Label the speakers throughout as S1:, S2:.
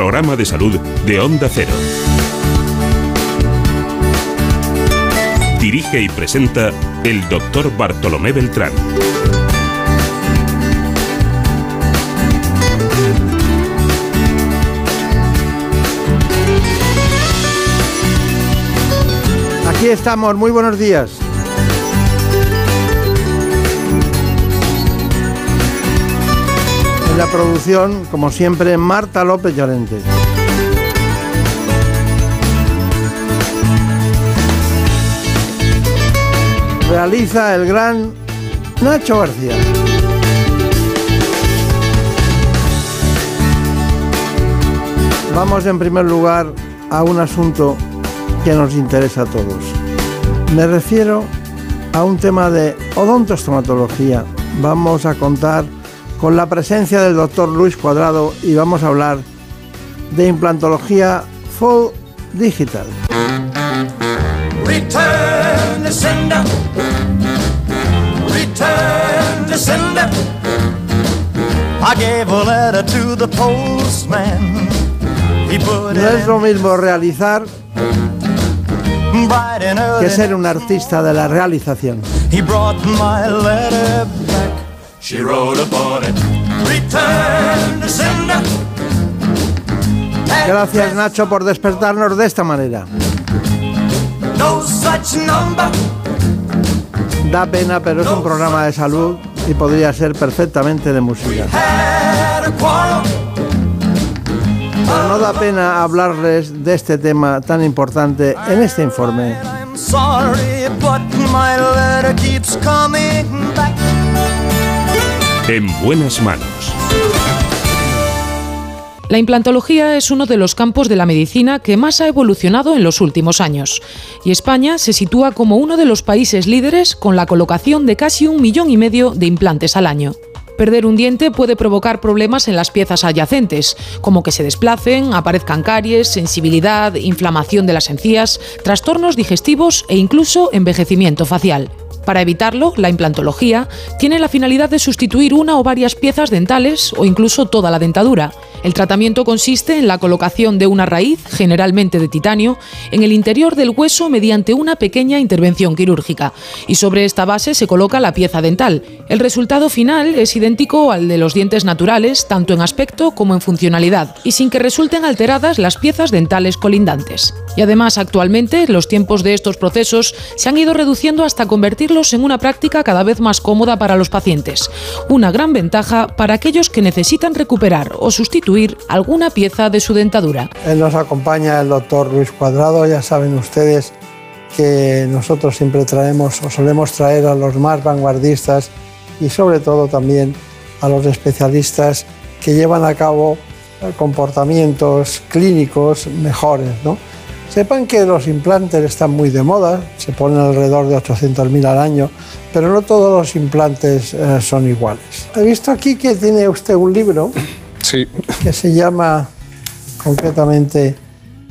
S1: programa de salud de Onda Cero. Dirige y presenta el doctor Bartolomé Beltrán.
S2: Aquí estamos, muy buenos días. En la producción, como siempre, Marta López Llorente. Realiza el gran Nacho García. Vamos en primer lugar a un asunto que nos interesa a todos. Me refiero a un tema de odontostomatología. Vamos a contar con la presencia del doctor Luis Cuadrado y vamos a hablar de implantología full digital.
S3: Return to sender. Return to sender. I gave a letter to the postman. He put
S2: No es lo mismo realizar que ser un artista de la realización.
S3: He brought my letter back. She wrote upon it. Return to sender.
S2: Gracias Nacho por despertarnos de esta manera.
S3: No such number.
S2: Da pena, pero es un programa de salud y podría ser perfectamente de música. Pero no da pena hablarles de este tema tan importante en este informe.
S1: En buenas manos.
S4: La implantología es uno de los campos de la medicina que más ha evolucionado en los últimos años, y España se sitúa como uno de los países líderes con la colocación de casi un millón y medio de implantes al año. Perder un diente puede provocar problemas en las piezas adyacentes, como que se desplacen, aparezcan caries, sensibilidad, inflamación de las encías, trastornos digestivos e incluso envejecimiento facial. Para evitarlo, la implantología tiene la finalidad de sustituir una o varias piezas dentales o incluso toda la dentadura. El tratamiento consiste en la colocación de una raíz, generalmente de titanio, en el interior del hueso mediante una pequeña intervención quirúrgica, y sobre esta base se coloca la pieza dental. El resultado final es idéntico al de los dientes naturales, tanto en aspecto como en funcionalidad, y sin que resulten alteradas las piezas dentales colindantes. Y además, actualmente, los tiempos de estos procesos se han ido reduciendo hasta convertirlos en una práctica cada vez más cómoda para los pacientes. Una gran ventaja para aquellos que necesitan recuperar o sustituir alguna pieza de su dentadura.
S2: Nos acompaña el doctor Luis Cuadrado, ya saben ustedes que nosotros siempre traemos o solemos traer a los más vanguardistas y sobre todo también a los especialistas que llevan a cabo eh, comportamientos clínicos mejores. ¿no? Sepan que los implantes están muy de moda, se ponen alrededor de 800.000 al año, pero no todos los implantes eh, son iguales. He visto aquí que tiene usted un libro
S5: Sí,
S2: que se llama concretamente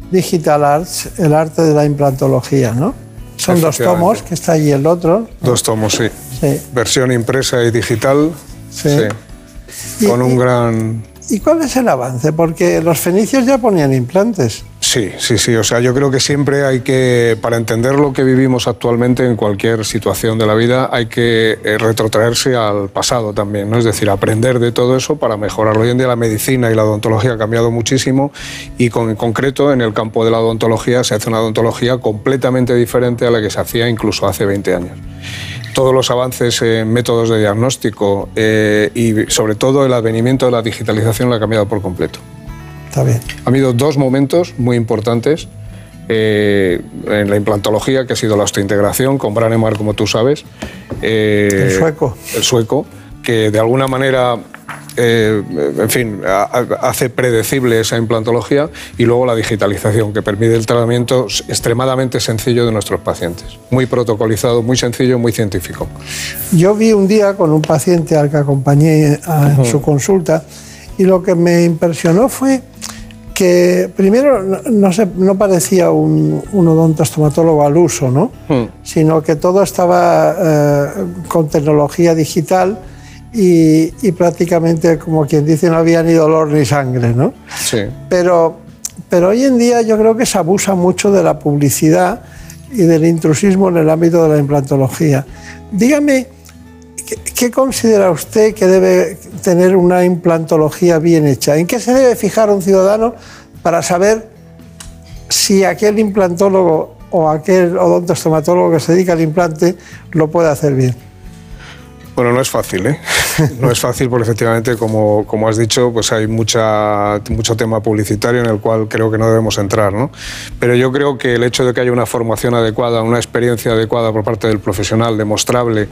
S2: Digital Arts, el arte de la implantología, ¿no? Son dos tomos, que está allí el otro.
S5: dos tomos, sí.
S2: Sí.
S5: Versión impresa y digital.
S2: Sí.
S5: Sí.
S2: Y-
S5: Con
S2: y-
S5: un gran...
S2: ¿Y cuál es el avance? Porque los fenicios ya ponían implantes.
S5: Sí, sí, sí. O sea, yo creo que siempre hay que, para entender lo que vivimos actualmente en cualquier situación de la vida, hay que eh, retrotraerse al pasado también, ¿no? Es decir, aprender de todo eso para mejorarlo. Hoy en día la medicina y la odontología ha cambiado muchísimo y con, en concreto en el campo de la odontología se hace una odontología completamente diferente a la que se hacía incluso hace 20 años. Todos los avances en métodos de diagnóstico eh, y sobre todo el advenimiento de la digitalización lo ha cambiado por completo.
S2: Está bien.
S5: Ha habido dos momentos muy importantes eh, en la implantología, que ha sido la osteointegración con Branemar, como tú sabes. Eh,
S2: El sueco.
S5: El sueco, que de alguna manera, eh, en fin, ha- ha- hace predecible esa implantología y luego la digitalización, que permite el tratamiento extremadamente sencillo de nuestros pacientes. Muy protocolizado, muy sencillo, muy científico.
S2: Yo vi un día con un paciente al que acompañé a- en su consulta y lo que me impresionó fue que primero no, no se- no parecía un, un odontostomatólogo al uso, ¿no? Sino que todo estaba eh, con tecnología digital y, y, prácticamente, como quien dice, no había ni dolor ni sangre, ¿no?
S5: Sí.
S2: Pero, pero hoy en día yo creo que se abusa mucho de la publicidad y del intrusismo en el ámbito de la implantología. Dígame, ¿qué, qué considera usted que debe tener una implantología bien hecha? ¿En qué se debe fijar un ciudadano para saber si aquel implantólogo o aquel odontostomatólogo que se dedica al implante lo puede hacer bien?
S5: Bueno, no es fácil, ¿eh? No es fácil porque efectivamente, como, como has dicho, pues hay mucha, mucho tema publicitario en el cual creo que no debemos entrar, ¿no? Pero yo creo que el hecho de que haya una formación adecuada, una experiencia adecuada por parte del profesional, demostrable,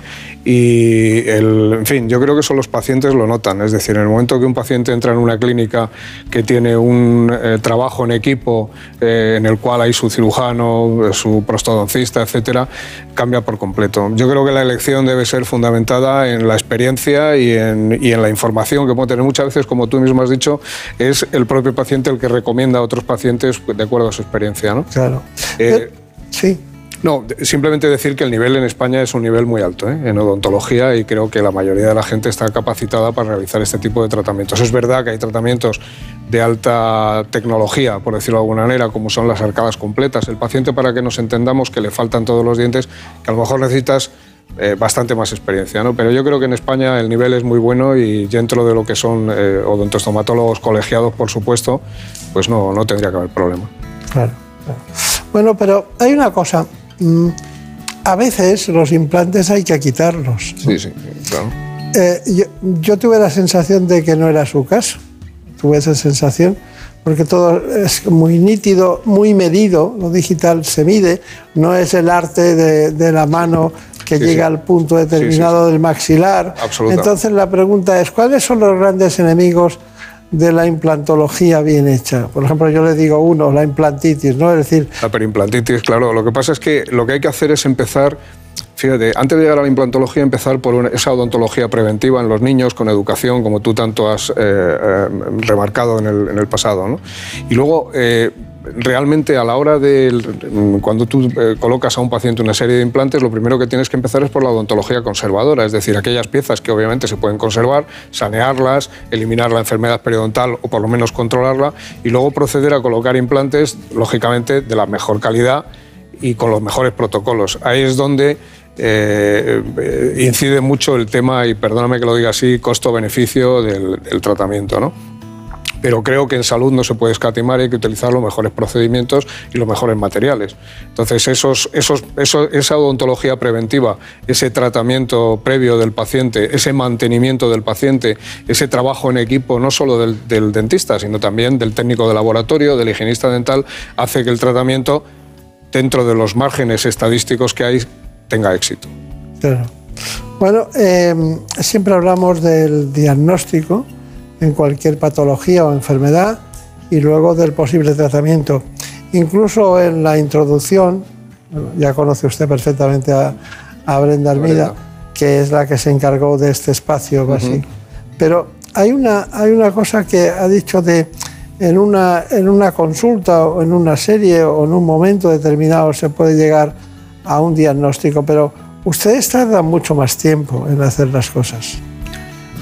S5: y el, en fin, yo creo que eso los pacientes lo notan. Es decir, en el momento que un paciente entra en una clínica que tiene un eh, trabajo en equipo, eh, en el cual hay su cirujano, su prostodoncista, etcétera, cambia por completo. Yo creo que la elección debe ser fundamentada en la experiencia y en, y en, la información que puede tener. Muchas veces, como tú mismo has dicho, es el propio paciente el que recomienda a otros pacientes de acuerdo a su experiencia. ¿no?
S2: Claro.
S5: Eh,
S2: sí.
S5: No, simplemente decir que el nivel en España es un nivel muy alto ¿eh? en odontología y creo que la mayoría de la gente está capacitada para realizar este tipo de tratamientos. Es verdad que hay tratamientos de alta tecnología, por decirlo de alguna manera, como son las arcadas completas. El paciente, para que nos entendamos que le faltan todos los dientes, que a lo mejor necesitas eh, bastante más experiencia, ¿no? Pero yo creo que en España el nivel es muy bueno y dentro de lo que son eh, odontostomatólogos colegiados, por supuesto, pues no, no tendría que haber problema.
S2: Claro, claro. Bueno, pero hay una cosa. Mm, a veces los implantes hay que quitarlos. ¿no?
S5: Sí, sí, claro.
S2: Eh, yo, yo tuve la sensación de que no era su caso. Tuve esa sensación porque todo es muy nítido, muy medido, lo digital se mide, no es el arte de, de la mano que
S5: Sí,
S2: llega
S5: sí.
S2: al punto determinado
S5: Sí,
S2: del maxilar. Entonces la pregunta es, ¿cuáles son los grandes enemigos de la implantología bien hecha? Por ejemplo, yo le digo uno, la implantitis, ¿no? Es decir,
S5: La perimplantitis, claro. Lo que pasa es que lo que hay que hacer es empezar, fíjate, antes de llegar a la implantología, empezar por una- esa odontología preventiva en los niños, con educación, como tú tanto has eh, eh, remarcado en el, en el pasado. ¿no? Y luego, eh, realmente a la hora de, cuando tú eh, colocas a un paciente una serie de implantes, lo primero que tienes que empezar es por la odontología conservadora, es decir, aquellas piezas que obviamente se pueden conservar, sanearlas, eliminar la enfermedad periodontal o por lo menos controlarla y luego proceder a colocar implantes, lógicamente, de la mejor calidad y con los mejores protocolos. Ahí es donde eh, eh, incide mucho el tema, y perdóname que lo diga así, costo-beneficio del, del tratamiento, ¿no? Pero creo que en salud no se puede escatimar, hay que utilizar los mejores procedimientos y los mejores materiales. Entonces, esa odontología preventiva, ese tratamiento previo del paciente, ese mantenimiento del paciente, ese trabajo en equipo, no solo del, del dentista, sino también del técnico de laboratorio, del higienista dental, hace que el tratamiento, dentro de los márgenes estadísticos que hay, tenga éxito.
S2: Claro. Bueno, eh, siempre hablamos del diagnóstico en cualquier patología o enfermedad y luego del posible tratamiento. Incluso en la introducción, bueno, ya conoce usted perfectamente a, a Brenda Armida,
S5: Brenda.
S2: que es la que se encargó de este espacio así. Pero hay una, hay una cosa que ha dicho de en una, en una consulta o en una serie o en un momento determinado se puede llegar a un diagnóstico, pero ustedes tardan mucho más tiempo en hacer las cosas.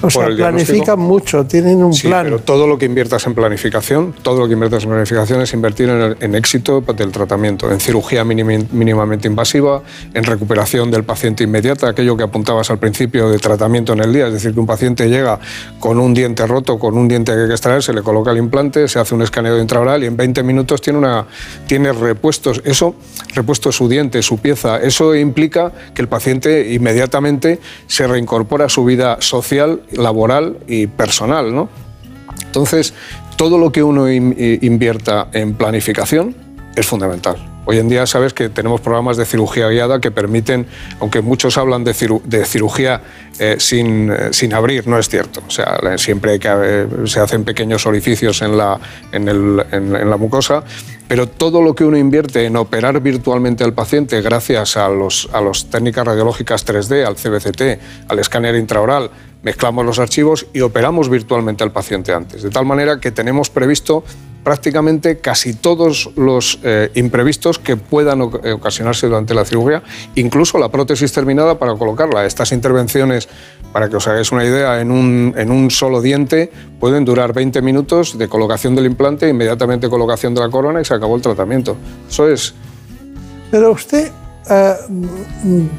S2: O sea, planifican mucho, tienen un
S5: Sí,
S2: plan.
S5: pero todo lo que inviertas en planificación, todo lo que inviertas en planificación es invertir en, el- en éxito del tratamiento, en cirugía mínimamente invasiva, en recuperación del paciente inmediata, aquello que apuntabas al principio de tratamiento en el día, es decir, que un paciente llega con un diente roto, con un diente que hay que extraer, se le coloca el implante, se hace un escaneo intraoral y en 20 minutos tiene, una, tiene repuestos, eso, repuesto su diente, su pieza, eso implica que el paciente inmediatamente se reincorpora a su vida social, laboral y personal, ¿no? Entonces, todo lo que uno invierta en planificación es fundamental. Hoy en día sabes que tenemos programas de cirugía guiada que permiten, aunque muchos hablan de, ciru- de cirugía eh, sin, eh, sin abrir, no es cierto. O sea, siempre eh, se hacen pequeños orificios en la, en, la mucosa, pero todo lo que uno invierte en operar virtualmente al paciente gracias a las los técnicas radiológicas 3D, al CBCT, al escáner intraoral, mezclamos los archivos y operamos virtualmente al paciente antes. De tal manera que tenemos previsto prácticamente casi todos los eh, imprevistos que puedan ocasionarse durante la cirugía, incluso la prótesis terminada para colocarla. Estas intervenciones, para que os hagáis una idea, en un, en un solo diente pueden durar 20 minutos de colocación del implante, inmediatamente colocación de la corona y se acabó el tratamiento. Eso es...
S2: Pero usted, eh,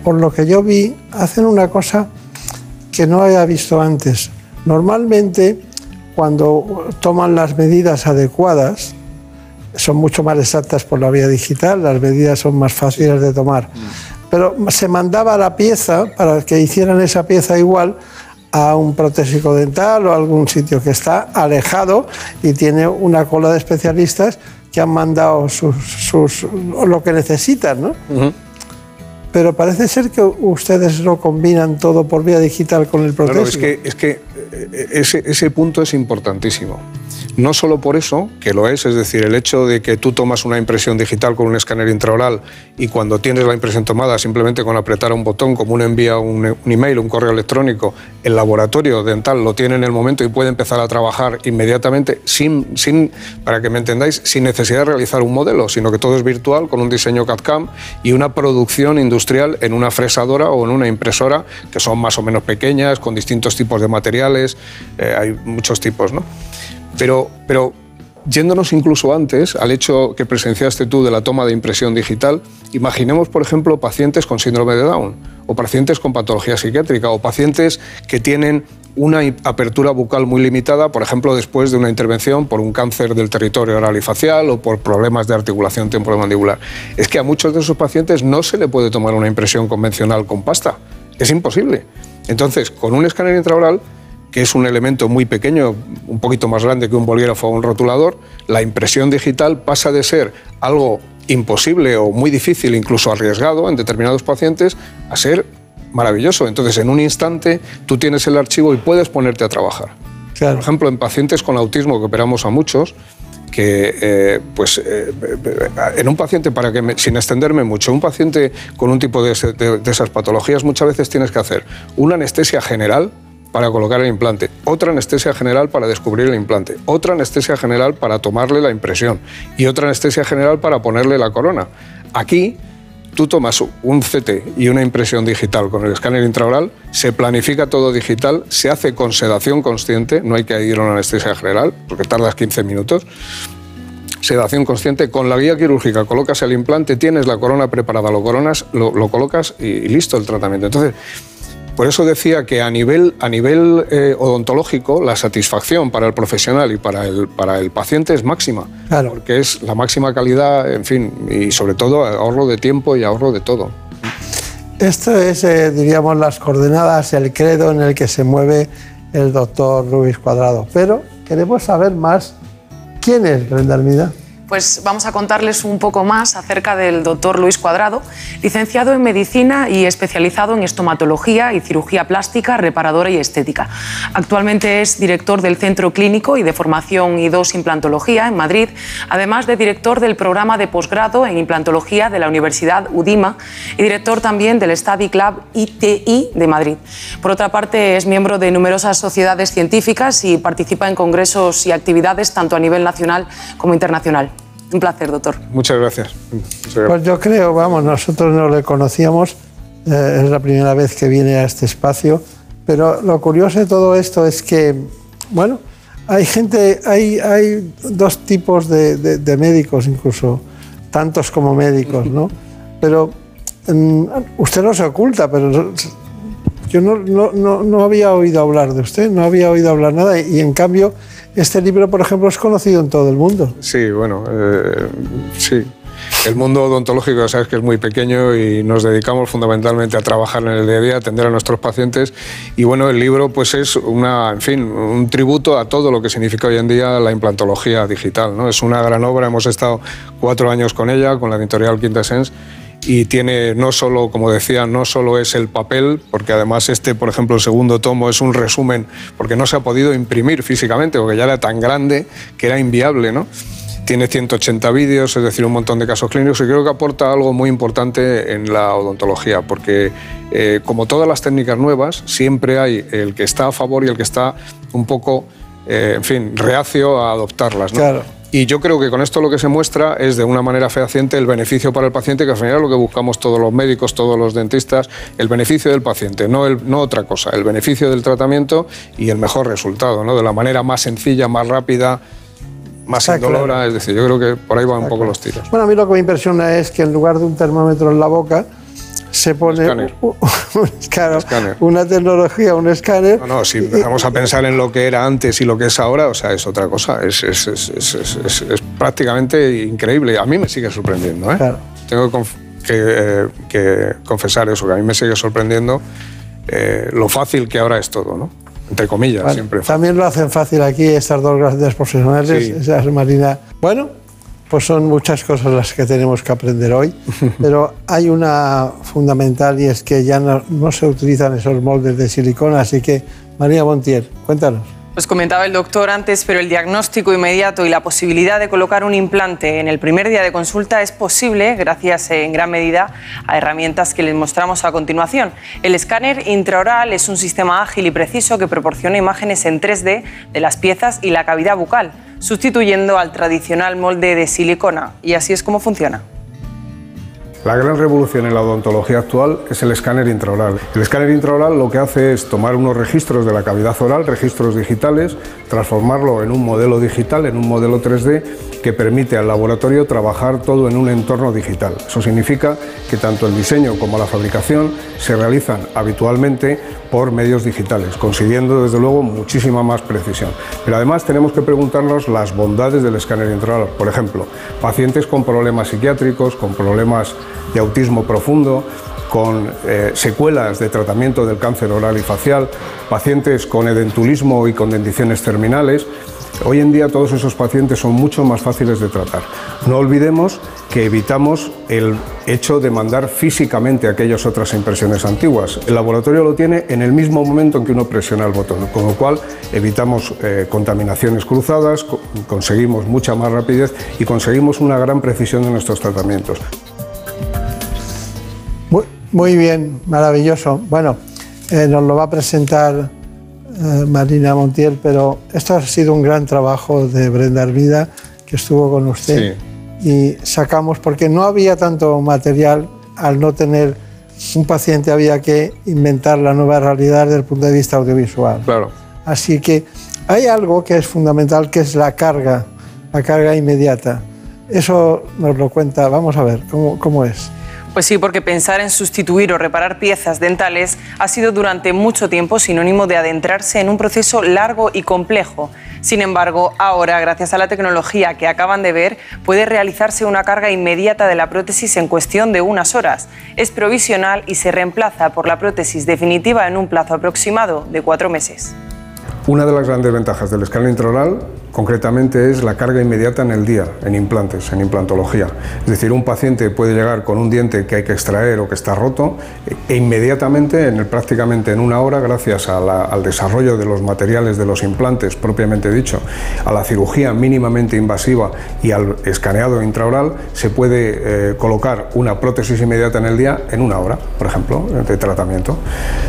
S2: por lo que yo vi, hacen una cosa que no había visto antes. Normalmente, cuando toman las medidas adecuadas, son mucho más exactas por la vía digital, las medidas son más fáciles de tomar. Pero se mandaba la pieza para que hicieran esa pieza igual a un protésico dental o a algún sitio que está alejado y tiene una cola de especialistas que han mandado sus, lo que necesitan, ¿no? Pero parece ser que ustedes lo combinan todo por vía digital con el protésico.
S5: es que, es que eh, ese, ese punto es importantísimo. No solo por eso, que lo es, es decir, el hecho de que tú tomas una impresión digital con un escáner intraoral y cuando tienes la impresión tomada simplemente con apretar un botón, como uno envía un, un email, un correo electrónico, el laboratorio dental lo tiene en el momento y puede empezar a trabajar inmediatamente sin, sin, para que me entendáis, sin necesidad de realizar un modelo, sino que todo es virtual con un diseño CAD-CAM y una producción industrial en una fresadora o en una impresora que son más o menos pequeñas, con distintos tipos de materiales, eh, hay muchos tipos, ¿no? Pero, pero yéndonos incluso antes al hecho que presenciaste tú de la toma de impresión digital, imaginemos, por ejemplo, pacientes con síndrome de Down, o pacientes con patología psiquiátrica, o pacientes que tienen una apertura bucal muy limitada, por ejemplo, después de una intervención por un cáncer del territorio oral y facial o por problemas de articulación temporomandibular. Es que a muchos de esos pacientes no se le puede tomar una impresión convencional con pasta. Es imposible. Entonces, con un escáner intraoral que es un elemento muy pequeño, un poquito más grande que un bolígrafo o un rotulador, la impresión digital pasa de ser algo imposible o muy difícil, incluso arriesgado en determinados pacientes, a ser maravilloso. Entonces, en un instante, tú tienes el archivo y puedes ponerte a trabajar. Por ejemplo, en pacientes con autismo, que operamos a muchos, que eh, pues eh, en un paciente, para que sin extenderme mucho, un paciente con un tipo de, de esas patologías muchas veces tienes que hacer una anestesia general, para colocar el implante, otra anestesia general para descubrir el implante, otra anestesia general para tomarle la impresión y otra anestesia general para ponerle la corona. Aquí tú tomas un CT y una impresión digital con el escáner intraoral, se planifica todo digital, se hace con sedación consciente, no hay que ir a una anestesia general porque tardas 15 minutos. Sedación consciente, con la guía quirúrgica colocas el implante, tienes la corona preparada, lo coronas, lo, colocas y, y listo el tratamiento. Entonces, por eso decía que a nivel, a nivel eh, odontológico la satisfacción para el profesional y para el, para el paciente es máxima, claro. porque es la máxima calidad, en fin, y sobre todo ahorro de tiempo y ahorro de todo.
S2: Esto es, eh, diríamos, las coordenadas, el credo en el que se mueve el doctor Ruiz Cuadrado. Pero queremos saber más quién es Brenda Armida
S4: pues vamos a contarles un poco más acerca del doctor Luis Cuadrado, licenciado en medicina y especializado en estomatología y cirugía plástica, reparadora y estética. Actualmente es director del Centro Clínico y de Formación I2 Implantología en Madrid, además de director del programa de posgrado en implantología de la Universidad UDIMA y director también del Study Club ITI de Madrid. Por otra parte, es miembro de numerosas sociedades científicas y participa en congresos y actividades tanto a nivel nacional como internacional. Un placer, doctor.
S5: Muchas gracias.
S2: Pues yo creo, vamos, nosotros no le conocíamos, eh, es la primera vez que viene a este espacio, pero lo curioso de todo esto es que, bueno, hay gente, hay, hay dos tipos de, médicos incluso, tantos como médicos, ¿no? Pero mm, usted no se oculta, pero yo no, no, no, había oído hablar de usted, no había oído hablar nada y en cambio este libro, por ejemplo, es conocido en todo el mundo.
S5: Sí, bueno, eh, sí. El mundo odontológico, sabes que es muy pequeño y nos dedicamos fundamentalmente a trabajar en el día a día, atender a nuestros pacientes. Y bueno, el libro pues es una, en fin, un tributo a todo lo que significa hoy en día la implantología digital. ¿no? Es una gran obra, hemos estado cuatro años con ella, con la editorial Quintessence y tiene no solo, como decía, no solo es el papel, porque además este, por ejemplo, el segundo tomo es un resumen, porque no se ha podido imprimir físicamente, porque ya era tan grande que era inviable, ¿no? Tiene 180 vídeos, es decir, un montón de casos clínicos y creo que aporta algo muy importante en la odontología, porque eh, como todas las técnicas nuevas, siempre hay el que está a favor y el que está un poco, eh, en fin, reacio a adoptarlas. ¿no? Y yo creo que con esto lo que se muestra es de una manera fehaciente el beneficio para el paciente, que al final es lo que buscamos todos los médicos, todos los dentistas, el beneficio del paciente, no, el, no otra cosa, el beneficio del tratamiento y el mejor resultado, ¿no? de la manera más sencilla, más rápida, más indolora, es decir, yo creo que por ahí van un poco los tiros.
S2: Bueno, a mí lo que me impresiona es que en lugar de un termómetro en la boca, se pone
S5: Escáner.
S2: un, un escáner,
S5: Escáner.
S2: una tecnología, un escáner.
S5: No, no, si empezamos a pensar en lo que era antes y lo que es ahora, o sea, es otra cosa, es, es- es- es- prácticamente increíble. A mí me sigue sorprendiendo, ¿eh?
S2: Claro.
S5: Tengo que, que, eh, que confesar eso, que a mí me sigue sorprendiendo eh, lo fácil que ahora es todo, ¿no? Entre comillas,
S2: Bueno,
S5: siempre. fácil.
S2: también lo hacen fácil aquí estas dos grandes profesionales,
S5: Sí.
S2: esa es Marina. Bueno, pues son muchas cosas las que tenemos que aprender hoy, pero hay una fundamental y es que ya no, no se utilizan esos moldes de silicona, así que María Montiel, cuéntanos.
S6: Pues comentaba el doctor antes, pero el diagnóstico inmediato y la posibilidad de colocar un implante en el primer día de consulta es posible gracias en gran medida a herramientas que les mostramos a continuación. El escáner intraoral es un sistema ágil y preciso que proporciona imágenes en 3D de las piezas y la cavidad bucal, sustituyendo al tradicional molde de silicona. Y así es como funciona.
S5: La gran revolución en la odontología actual es el escáner intraoral. El escáner intraoral lo que hace es tomar unos registros de la cavidad oral, registros digitales, transformarlo en un modelo digital, en un modelo 3D que permite al laboratorio trabajar todo en un entorno digital. Eso significa que tanto el diseño como la fabricación se realizan habitualmente por medios digitales, consiguiendo desde luego muchísima más precisión. Pero además tenemos que preguntarnos las bondades del escáner intraoral. Por ejemplo, pacientes con problemas psiquiátricos, con problemas de autismo profundo, con eh, secuelas de tratamiento del cáncer oral y facial, pacientes con edentulismo y con denticiones terminales. Hoy en día todos esos pacientes son mucho más fáciles de tratar. No olvidemos que evitamos el hecho de mandar físicamente aquellas otras impresiones antiguas. El laboratorio lo tiene en el mismo momento en que uno presiona el botón, con lo cual evitamos eh, contaminaciones cruzadas, co- conseguimos mucha más rapidez y conseguimos una gran precisión de nuestros tratamientos.
S2: Muy, bien, maravilloso. Bueno, eh, nos lo va a presentar eh, Marina Montiel, pero esto ha sido un gran trabajo de Brenda Arvida, que estuvo con usted. Y sacamos, porque no había tanto material, al no tener un paciente había que inventar la nueva realidad desde el punto de vista audiovisual.
S5: Claro.
S2: Así que hay algo que es fundamental, que es la carga, la carga inmediata. Eso nos lo cuenta, vamos a ver, ¿cómo, cómo es?
S6: Pues sí, porque pensar en sustituir o reparar piezas dentales ha sido durante mucho tiempo sinónimo de adentrarse en un proceso largo y complejo. Sin embargo, ahora, gracias a la tecnología que acaban de ver, puede realizarse una carga inmediata de la prótesis en cuestión de unas horas. Es provisional y se reemplaza por la prótesis definitiva en un plazo aproximado de cuatro meses.
S5: Una de las grandes ventajas del escáner intraoral, concretamente, es la carga inmediata en el día, en implantes, en implantología. Es decir, un paciente puede llegar con un diente que hay que extraer o que está roto e inmediatamente, prácticamente en una hora, gracias al desarrollo de los materiales de los implantes, propiamente dicho, a la cirugía mínimamente invasiva y al escaneado intraoral, se puede eh, colocar una prótesis inmediata en el día en una hora, por ejemplo, de tratamiento.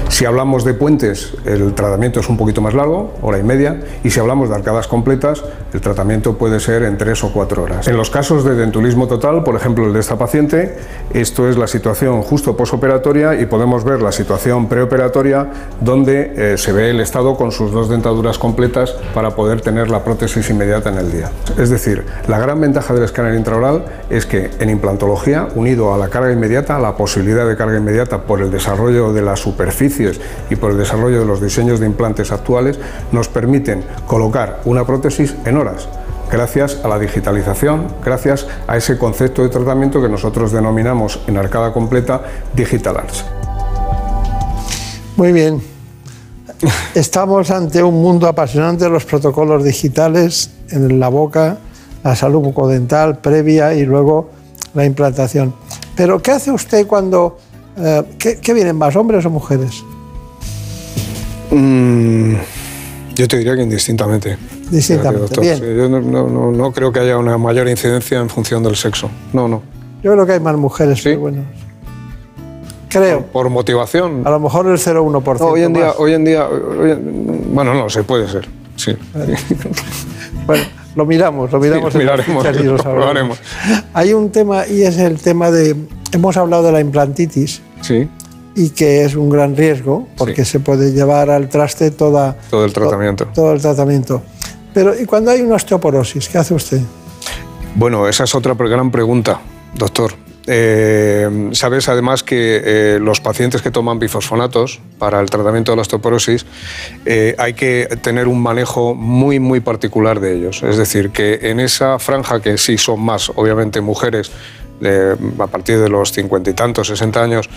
S5: Si hablamos de puentes, el tratamiento es un poquito más largo, hora y media, y si hablamos de arcadas completas, el tratamiento puede ser en tres o cuatro horas. En los casos de dentulismo total, por ejemplo el de esta paciente, esto es la situación justo posoperatoria y podemos ver la situación preoperatoria donde eh, se ve el estado con sus dos dentaduras completas para poder tener la prótesis inmediata en el día. Es decir, la gran ventaja del escáner intraoral es que en implantología, unido a la carga inmediata, a la posibilidad de carga inmediata por el desarrollo de las superficies y por el desarrollo de los diseños de implantes actuales, nos permiten colocar una prótesis en horas gracias a la digitalización, gracias a ese concepto de tratamiento que nosotros denominamos en arcada completa Digital Arts.
S2: Muy bien. Estamos ante un mundo apasionante, los protocolos digitales en la boca, la salud bucodental previa y luego la implantación. Pero, ¿qué hace usted cuando... eh, ¿qué, qué vienen más, hombres o mujeres?
S5: Mm, yo te diría que indistintamente.
S2: Distintamente, bien.
S5: yo no, no- no- creo que haya una mayor incidencia en función del sexo. No, no.
S2: Yo creo que hay más mujeres,
S5: ¿Sí?
S2: pero bueno. Creo.
S5: Por motivación.
S2: A lo mejor el 0,1%.
S5: No, hoy en día, hoy en día, hoy en- bueno, no, se puede ser. Sí.
S2: Bueno, Lo miramos, lo miramos.
S5: Sí, miraremos, lo
S2: Hay un tema y es el tema de, hemos hablado de la implantitis.
S5: Sí.
S2: Y que es un gran riesgo porque se puede llevar al traste toda,
S5: todo el tratamiento.
S2: todo el tratamiento. Pero ¿y cuando hay una osteoporosis? ¿Qué hace usted?
S5: Bueno, esa es otra gran pregunta, doctor. Eh, sabes además que eh, los pacientes que toman bifosfonatos para el tratamiento de la osteoporosis eh, hay que tener un manejo muy muy particular de ellos. Es decir, que en esa franja que sí son más, obviamente mujeres a partir de los cincuenta y tantos, 60 años,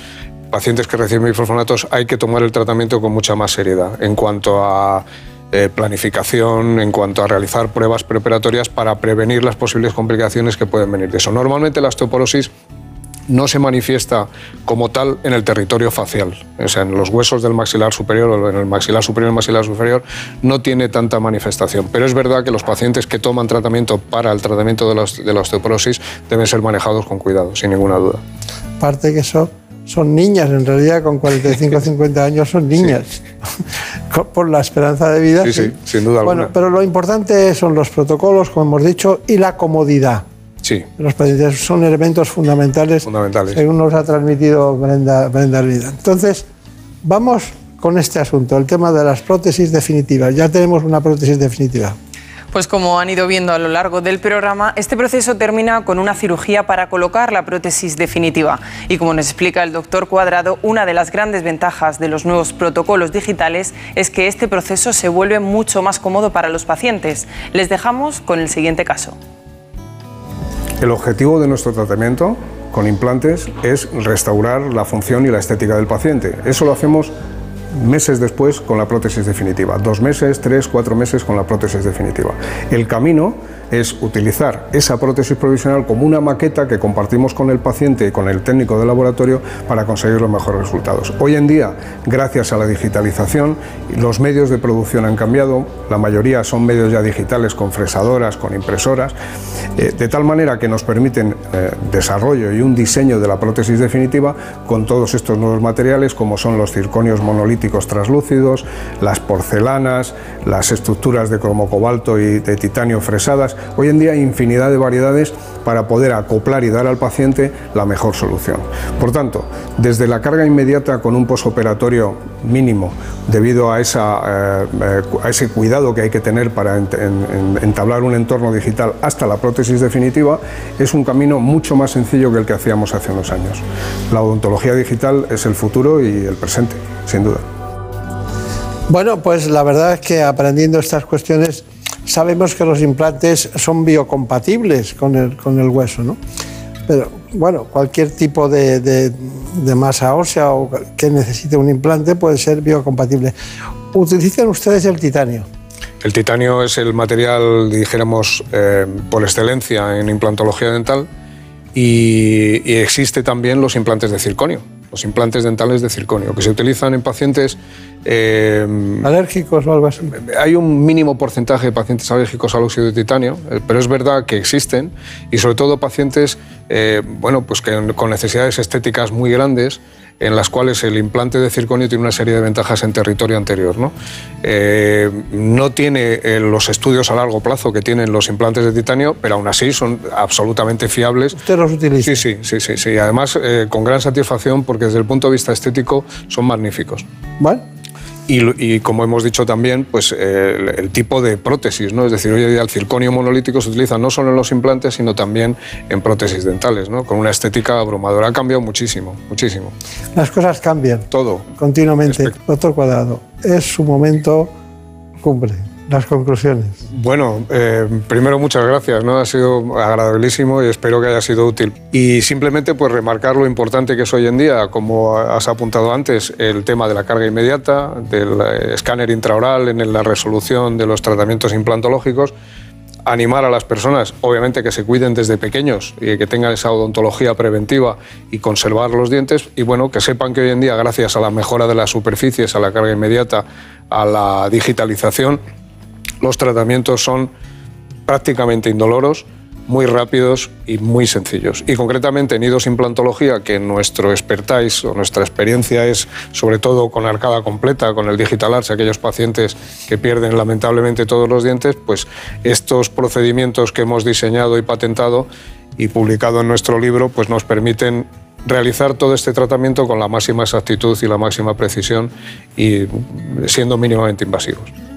S5: pacientes que reciben bifosfonatos hay que tomar el tratamiento con mucha más seriedad en cuanto a planificación, en cuanto a realizar pruebas preparatorias para prevenir las posibles complicaciones que pueden venir de eso. Normalmente la osteoporosis no se manifiesta como tal en el territorio facial, o sea, en los huesos del maxilar superior o en el maxilar superior y el maxilar superior no tiene tanta manifestación. Pero es verdad que los pacientes que toman tratamiento para el tratamiento de la, osteoporosis deben ser manejados con cuidado, sin ninguna duda.
S2: Aparte que eso son niñas, en realidad con 45 o 50 años son niñas, por la esperanza de vida.
S5: Sí, sí, sin duda
S2: bueno,
S5: alguna.
S2: Pero lo importante son los protocolos, como hemos dicho, y la comodidad.
S5: Sí.
S2: Los pacientes son elementos fundamentales,
S5: fundamentales.
S2: según nos ha transmitido Brenda, Brenda Entonces, vamos con este asunto, el tema de las prótesis definitivas. Ya tenemos una prótesis definitiva.
S6: Pues como han ido viendo a lo largo del programa, este proceso termina con una cirugía para colocar la prótesis definitiva. Y como nos explica el doctor Cuadrado, una de las grandes ventajas de los nuevos protocolos digitales es que este proceso se vuelve mucho más cómodo para los pacientes. Les dejamos con el siguiente caso.
S5: El objetivo de nuestro tratamiento con implantes es restaurar la función y la estética del paciente. Eso lo hacemos meses después con la prótesis definitiva. Dos meses, tres, cuatro meses con la prótesis definitiva. El camino es utilizar esa prótesis provisional como una maqueta que compartimos con el paciente y con el técnico de laboratorio para conseguir los mejores resultados. Hoy en día, gracias a la digitalización, los medios de producción han cambiado, la mayoría son medios ya digitales con fresadoras, con impresoras, eh, de tal manera que nos permiten eh, desarrollo y un diseño de la prótesis definitiva con todos estos nuevos materiales como son los circonios monolíticos translúcidos, las porcelanas, las estructuras de cromo cobalto y de titanio fresadas, Hoy en día hay infinidad de variedades para poder acoplar y dar al paciente la mejor solución. Por tanto, desde la carga inmediata con un posoperatorio mínimo, debido a, eh, eh, a ese cuidado que hay que tener para entablar un entorno digital hasta la prótesis definitiva, es un camino mucho más sencillo que el que hacíamos hace unos años. La odontología digital es el futuro y el presente, sin duda.
S2: Bueno, pues la verdad es que aprendiendo estas cuestiones sabemos que los implantes son biocompatibles con el, con el hueso, ¿no? Pero bueno, cualquier tipo de, masa ósea o que necesite un implante puede ser biocompatible. ¿Utilizan ustedes el titanio?
S5: El titanio es el material, dijéramos, eh, por excelencia en implantología dental y, y existe también los implantes de circonio los implantes dentales de circonio, que se utilizan en pacientes...
S2: Eh, ¿Alérgicos o algo así?
S5: Hay un mínimo porcentaje de pacientes alérgicos al óxido de titanio, eh, pero es verdad que existen y sobre todo pacientes eh, bueno, pues que con necesidades estéticas muy grandes en las cuales el implante de circonio tiene una serie de ventajas en territorio anterior. No, eh, no tiene eh, los estudios a largo plazo que tienen los implantes de titanio, pero aún así son absolutamente fiables.
S2: ¿Usted los utiliza?
S5: Sí, sí, sí, sí. sí. Además, eh, con gran satisfacción porque desde el punto de vista estético son magníficos.
S2: ¿Vale?
S5: Y, como hemos dicho también, pues el, tipo de prótesis, ¿no? Es decir, hoy en día el circonio monolítico se utiliza no solo en los implantes, sino también en prótesis dentales, ¿no? Con una estética abrumadora. Ha cambiado muchísimo, muchísimo.
S2: Las cosas cambian.
S5: Todo.
S2: Continuamente. Doctor Cuadrado, es su momento cumple las conclusiones.
S5: Bueno, eh, primero muchas gracias, ¿no? Ha sido agradabilísimo y espero que haya sido útil. Y simplemente pues remarcar lo importante que es hoy en día, como has apuntado antes, el tema de la carga inmediata, del eh, escáner intraoral en la resolución de los tratamientos implantológicos, animar a las personas, obviamente que se cuiden desde pequeños y que tengan esa odontología preventiva y conservar los dientes y bueno, que sepan que hoy en día gracias a la mejora de las superficies, a la carga inmediata, a la digitalización, los tratamientos son prácticamente indoloros, muy rápidos y muy sencillos. Y concretamente en idos implantología, que nuestro expertise o nuestra experiencia es sobre todo con arcada completa, con el digital arch, aquellos pacientes que pierden lamentablemente todos los dientes, pues estos procedimientos que hemos diseñado y patentado y publicado en nuestro libro, pues nos permiten realizar todo este tratamiento con la máxima exactitud y la máxima precisión y siendo mínimamente invasivos.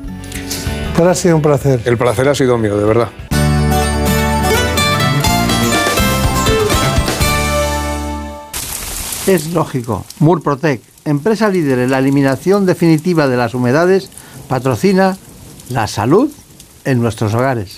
S2: Ha sido un placer.
S5: El placer ha sido mío, de verdad.
S2: Es lógico. Murprotec, empresa líder en la eliminación definitiva de las humedades, patrocina la salud en nuestros hogares.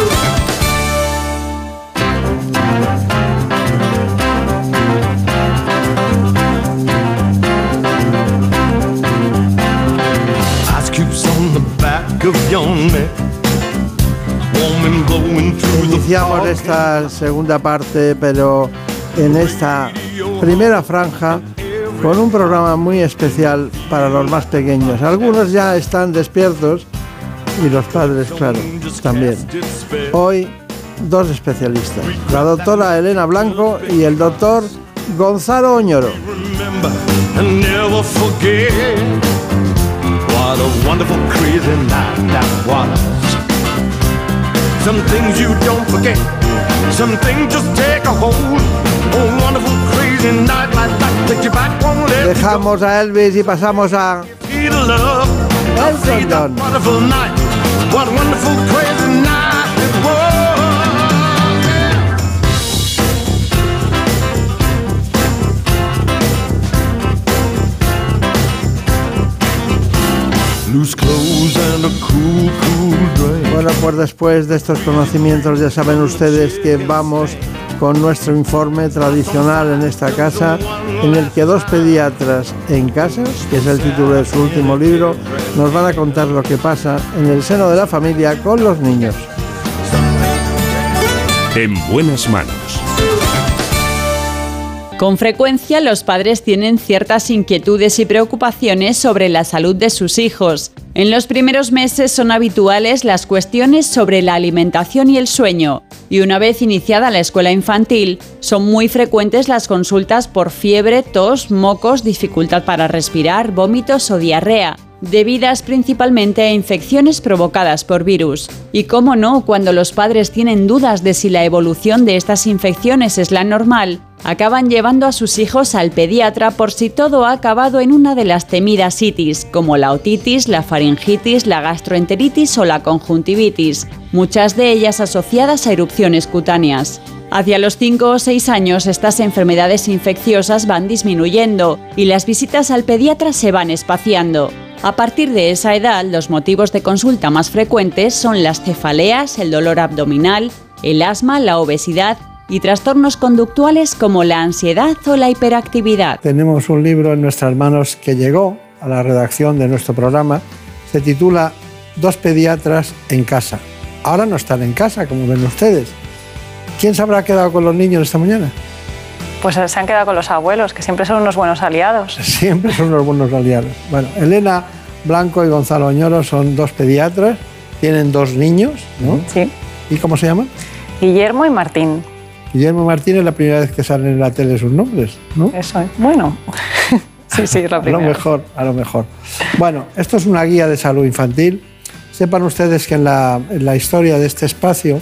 S2: Iniciamos esta segunda parte, pero en esta primera franja con un programa muy especial para los más pequeños. Algunos ya están despiertos y los padres, claro, también. Hoy dos especialistas, la doctora Elena Blanco y el doctor Gonzalo Oñoro.
S3: What a wonderful, crazy night that was. Some things you don't forget. Some things just take a hold. A wonderful, crazy night like that. Take you back, won't let.
S2: Dejamos a Elvis y pasamos a
S3: Feel the love.
S2: Elton John.
S3: What a wonderful, crazy night
S2: Bueno, pues después de estos conocimientos ya saben ustedes que vamos con nuestro informe tradicional en esta casa, en el que dos pediatras en casa, que es el título de su último libro, nos van a contar lo que pasa en el seno de la familia con los niños.
S1: En buenas manos.
S7: Con frecuencia los padres tienen ciertas inquietudes y preocupaciones sobre la salud de sus hijos. En los primeros meses son habituales las cuestiones sobre la alimentación y el sueño, y una vez iniciada la escuela infantil, son muy frecuentes las consultas por fiebre, tos, mocos, dificultad para respirar, vómitos o diarrea debidas principalmente a infecciones provocadas por virus. Y cómo no, cuando los padres tienen dudas de si la evolución de estas infecciones es la normal, acaban llevando a sus hijos al pediatra por si todo ha acabado en una de las temidas itis, como la otitis, la faringitis, la gastroenteritis o la conjuntivitis, muchas de ellas asociadas a erupciones cutáneas. Hacia los 5 o 6 años estas enfermedades infecciosas van disminuyendo y las visitas al pediatra se van espaciando. A partir de esa edad, los motivos de consulta más frecuentes son las cefaleas, el dolor abdominal, el asma, la obesidad y trastornos conductuales como la ansiedad o la hiperactividad.
S2: Tenemos un libro en nuestras manos que llegó a la redacción de nuestro programa. Se titula Dos pediatras en casa. Ahora no están en casa, como ven ustedes. ¿Quién se habrá quedado con los niños esta mañana?
S8: Pues se han quedado con los abuelos, que siempre son unos buenos aliados.
S2: Siempre son los buenos aliados. Bueno, Elena Blanco y Gonzalo Oñoro son dos pediatras, tienen dos niños, ¿no?
S8: Sí.
S2: ¿Y cómo se llaman?
S8: Guillermo y Martín.
S2: Guillermo Martín es la primera vez que salen en la tele sus nombres, ¿no?
S8: Eso es. Bueno. sí, sí, es la
S2: A lo
S8: primera.
S2: mejor, a lo mejor. Bueno, esto es una guía de salud infantil. Sepan ustedes que en la, en la historia de este espacio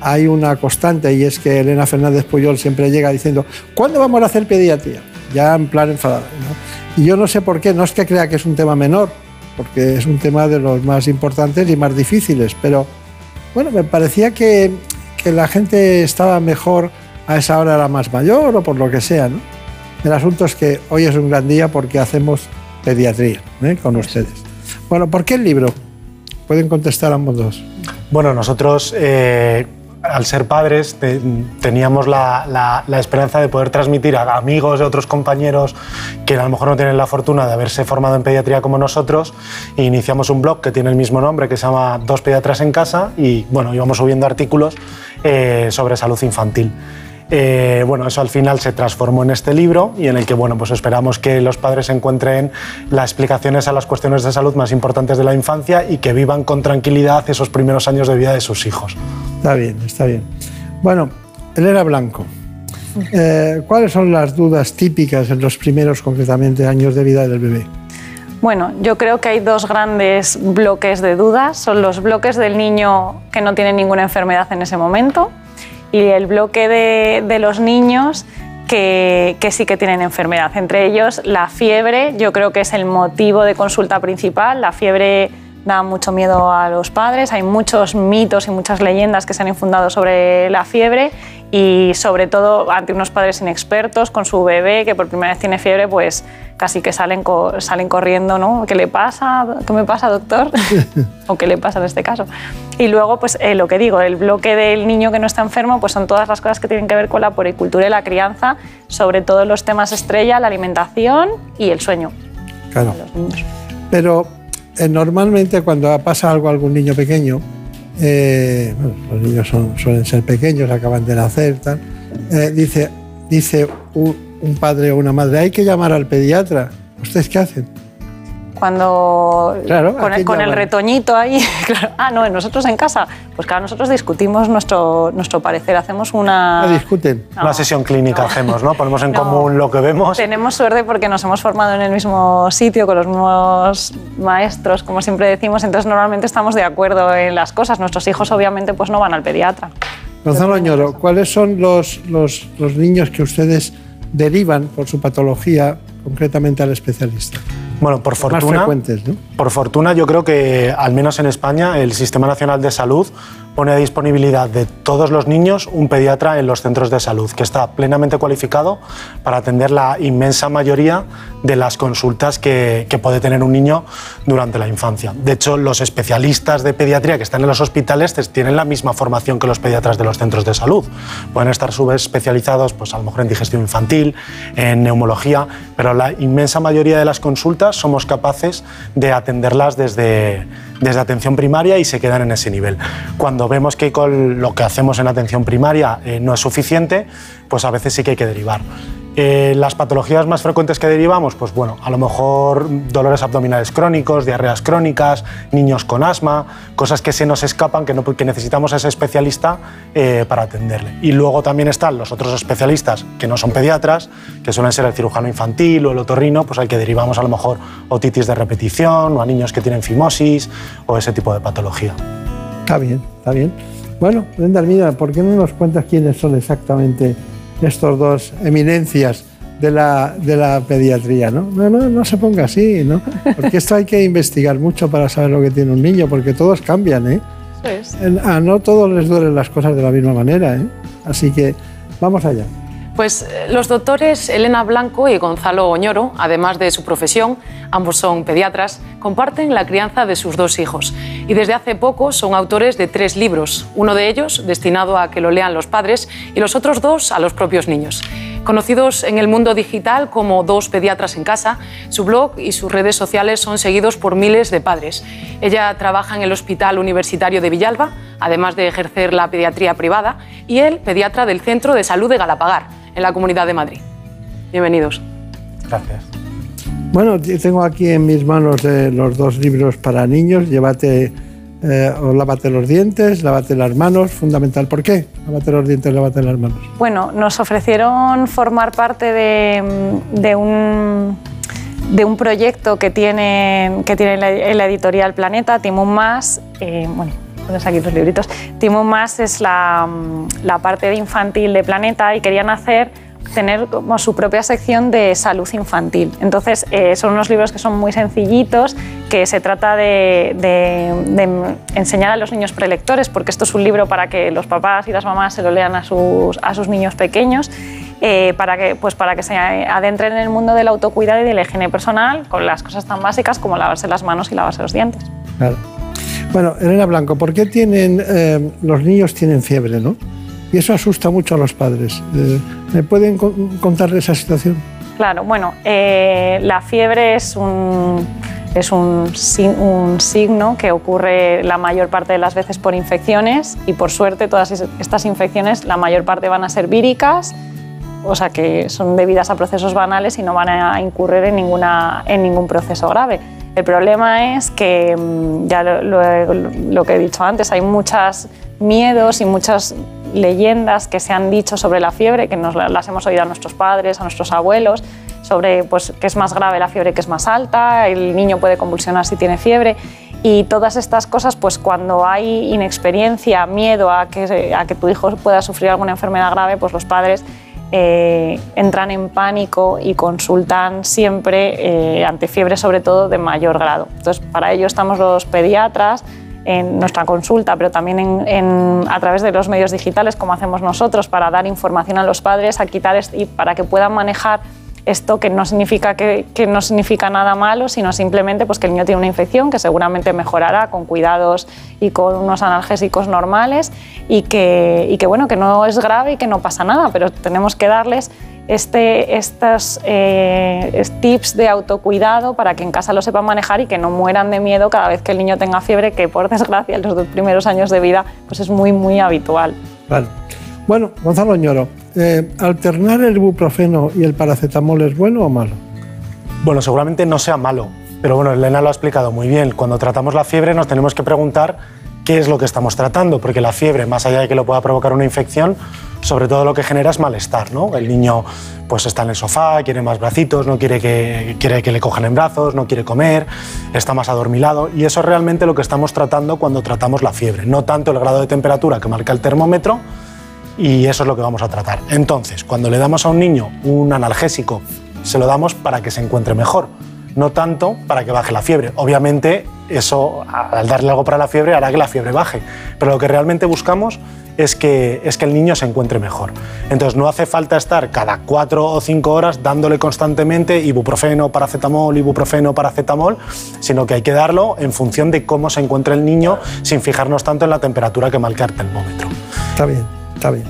S2: hay una constante y es que Elena Fernández Puyol siempre llega diciendo ¿cuándo vamos a hacer pediatría? Ya en plan enfadada. ¿no? Y yo no sé por qué, no es que crea que es un tema menor, porque es un tema de los más importantes y más difíciles, pero bueno, me parecía que, que la gente estaba mejor a esa hora era más mayor o por lo que sea, ¿no? El asunto es que hoy es un gran día porque hacemos pediatría ¿eh? con ustedes. Bueno, ¿por qué el libro? Pueden contestar ambos dos.
S9: Bueno, nosotros eh, al ser padres teníamos la, esperanza de poder transmitir a amigos de otros compañeros que a lo mejor no tienen la fortuna de haberse formado en pediatría como nosotros e iniciamos un blog que tiene el mismo nombre que se llama Dos Pediatras en Casa y bueno, íbamos subiendo artículos eh, sobre salud infantil. Eh, bueno, eso al final se transformó en este libro y en el que bueno, pues esperamos que los padres encuentren las explicaciones a las cuestiones de salud más importantes de la infancia y que vivan con tranquilidad esos primeros años de vida de sus hijos.
S2: Está bien, está bien. Bueno, Elena Blanco, eh, ¿cuáles son las dudas típicas en los primeros, concretamente, años de vida del bebé?
S8: Bueno, yo creo que hay dos grandes bloques de dudas. Son los bloques del niño que no tiene ninguna enfermedad en ese momento y el bloque de, los niños que, sí que tienen enfermedad. Entre ellos, la fiebre, yo creo que es el motivo de consulta principal. La fiebre da mucho miedo a los padres, hay muchos mitos y muchas leyendas que se han infundado sobre la fiebre y sobre todo ante unos padres inexpertos con su bebé que por primera vez tiene fiebre, pues casi que salen, salen corriendo, ¿no? ¿Qué le pasa? ¿Qué me pasa, doctor? ¿O qué le pasa en este caso? Y luego, pues eh, lo que digo, el bloque del niño que no está enfermo, pues son todas las cosas que tienen que ver con la poricultura y la crianza, sobre todo los temas estrella, la alimentación y el sueño.
S2: Claro. Pero eh, normalmente cuando pasa algo a algún niño pequeño, eh, los niños suelen ser pequeños, acaban de nacer, tal, dice, dice un padre o una madre, hay que llamar al pediatra. ¿Ustedes qué hacen?
S8: Cuando con, el, retoñito ahí, ah, no, nosotros en casa, pues claro, nosotros discutimos nuestro, nuestro parecer, hacemos una...
S2: Ah, discuten.
S9: una sesión clínica hacemos, ¿no? Ponemos en común lo que vemos.
S8: Tenemos suerte porque nos hemos formado en el mismo sitio, con los mismos maestros, como siempre decimos, entonces normalmente estamos de acuerdo en las cosas. Nuestros hijos obviamente pues no van al pediatra.
S2: Gonzalo Añoro, ¿cuáles son los, los, los niños que ustedes derivan por su patología concretamente al especialista?
S9: Bueno, por fortuna, por fortuna yo creo que al menos en España el Sistema Nacional de Salud pone a disponibilidad de todos los niños un pediatra en los centros de salud, que está plenamente cualificado para atender la inmensa mayoría de las consultas que, puede tener un niño durante la infancia. De hecho, los especialistas de pediatría que están en los hospitales tienen la misma formación que los pediatras de los centros de salud. Pueden estar subespecializados, pues a lo mejor en digestión infantil, en neumología, pero la inmensa mayoría de las consultas somos capaces de atenderlas desde, desde atención primaria y se quedan en ese nivel. Cuando vemos que con lo que hacemos en atención primaria eh, no es suficiente, pues a veces sí que hay que derivar. Eh, las patologías más frecuentes que derivamos, pues bueno, a lo mejor dolores abdominales crónicos, diarreas crónicas, niños con asma, cosas que se nos escapan, que, no, necesitamos a ese especialista eh, para atenderle. Y luego también están los otros especialistas que no son pediatras, que suelen ser el cirujano infantil o el otorrino, pues al que derivamos a lo mejor otitis de repetición o a niños que tienen fimosis o ese tipo de patología.
S2: Está bien, está bien. Bueno, Brenda mira, ¿por qué no nos cuentas quiénes son exactamente estos dos eminencias de la, de la pediatría? ¿no? No, no, no se ponga así, ¿no? Porque esto hay que investigar mucho para saber lo que tiene un niño, porque todos cambian, ¿eh? A no todos les duelen las cosas de la misma manera, ¿eh? Así que vamos allá.
S4: Pues eh, los doctores Elena Blanco y Gonzalo Oñoro, además de su profesión, ambos son pediatras, comparten la crianza de sus dos hijos y desde hace poco son autores de tres libros, uno de ellos destinado a que lo lean los padres y los otros dos a los propios niños. Conocidos en el mundo digital como dos pediatras en casa, su blog y sus redes sociales son seguidos por miles de padres. Ella trabaja en el Hospital Universitario de Villalba, además de ejercer la pediatría privada, y él, pediatra del Centro de Salud de Galapagar en la Comunidad de Madrid. Bienvenidos.
S9: Gracias.
S2: Bueno, tengo aquí en mis manos eh, los dos libros para niños. Llévate eh, lávate los dientes, lávate las manos, fundamental. ¿Por qué? Lávate los dientes, lávate las manos.
S8: Bueno, nos ofrecieron formar parte de, un, de un proyecto que tiene, que tiene la, editorial Planeta, Timón Más. Eh, bueno, pones aquí los libritos. Timón Más es la, la parte de infantil de Planeta y querían hacer tener como su propia sección de salud infantil. Entonces, eh, son unos libros que son muy sencillitos, que se trata de, enseñar a los niños prelectores, porque esto es un libro para que los papás y las mamás se lo lean a sus, a sus niños pequeños, eh, para, que, pues para que se adentren en el mundo del autocuidado y de la higiene personal con las cosas tan básicas como lavarse las manos y lavarse los dientes.
S2: Claro. Bueno, Elena Blanco, ¿por qué tienen, eh, los niños tienen fiebre, no? Y eso asusta mucho a los padres. ¿Me pueden contar esa situación?
S8: Claro, bueno, eh, la fiebre es un, es un, un, signo que ocurre la mayor parte de las veces por infecciones y por suerte todas estas infecciones la mayor parte van a ser víricas, o sea que son debidas a procesos banales y no van a incurrir en, ninguna, en ningún proceso grave. El problema es que, mm, ya lo, que he dicho antes, hay muchos miedos y muchas leyendas que se han dicho sobre la fiebre, que nos las hemos oído a nuestros padres, a nuestros abuelos, sobre pues, que es más grave la fiebre que es más alta, el niño puede convulsionar si tiene fiebre. Y todas estas cosas, pues cuando hay inexperiencia, miedo a que, a que tu hijo pueda sufrir alguna enfermedad grave, pues los padres eh, entran en pánico y consultan siempre eh, ante fiebre, sobre todo de mayor grado. Entonces, para ello estamos los pediatras en nuestra consulta, pero también a través de los medios digitales, como hacemos nosotros, para dar información a los padres, a quitar y para que puedan manejar esto que no significa que, no significa nada malo, sino simplemente pues, que el niño tiene una infección que seguramente mejorará con cuidados y con unos analgésicos normales y y que, bueno, que no es grave y que no pasa nada, pero tenemos que darles este, estos eh, tips de autocuidado para que en casa lo sepan manejar y que no mueran de miedo cada vez que el niño tenga fiebre, que por desgracia en los dos primeros años de vida pues es muy, muy habitual.
S2: Vale. Bueno, Gonzalo Ñoro, eh, ¿alternar el ibuprofeno y el paracetamol es bueno o malo?
S9: Bueno, seguramente no sea malo, pero bueno, Elena lo ha explicado muy bien. Cuando tratamos la fiebre nos tenemos que preguntar qué es lo que estamos tratando, porque la fiebre, más allá de que lo pueda provocar una infección, sobre todo lo que genera es malestar, ¿no? El niño pues está en el sofá, quiere más bracitos, no quiere que, quiere que le cojan en brazos, no quiere comer, está más adormilado y eso es realmente lo que estamos tratando cuando tratamos la fiebre, no tanto el grado de temperatura que marca el termómetro, y eso es lo que vamos a tratar. Entonces, cuando le damos a un niño un analgésico, se lo damos para que se encuentre mejor, no tanto para que baje la fiebre. Obviamente, eso, al darle algo para la fiebre, hará que la fiebre baje, pero lo que realmente buscamos es que, es que el niño se encuentre mejor. Entonces, no hace falta estar cada cuatro o cinco horas dándole constantemente ibuprofeno, paracetamol, ibuprofeno, paracetamol, sino que hay que darlo en función de cómo se encuentra el niño, sin fijarnos tanto en la temperatura que marca el termómetro.
S2: Está bien. Está bien.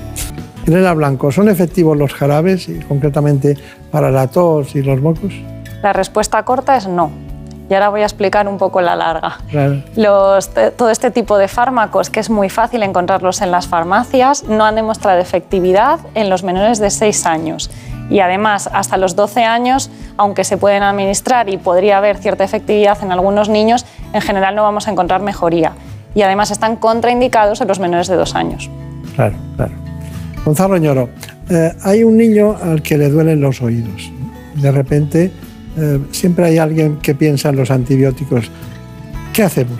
S2: Elena Blanco, ¿son efectivos los jarabes y concretamente para la tos y los mocos?
S8: La respuesta corta es no. Y ahora voy a explicar un poco la larga. todo este tipo de fármacos, que es muy fácil encontrarlos en las farmacias, no han demostrado efectividad en los menores de 6 años. Y además, hasta los 12 años, aunque se pueden administrar y podría haber cierta efectividad en algunos niños, en general no vamos a encontrar mejoría. Y además están contraindicados en los menores de 2 años.
S2: Claro, claro. Gonzalo Ñoro, eh, hay un niño al que le duelen los oídos. De repente, eh, siempre hay alguien que piensa en los antibióticos. ¿Qué hacemos?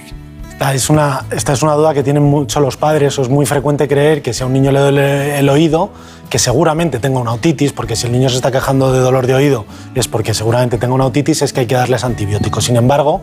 S9: Esta es, una, esta es una duda que tienen mucho los padres. es muy frecuente creer que si a un niño le duele el oído, que seguramente tenga una otitis, porque si el niño se está quejando de dolor de oído es porque seguramente tenga una otitis, es que hay que darles antibióticos. Sin embargo,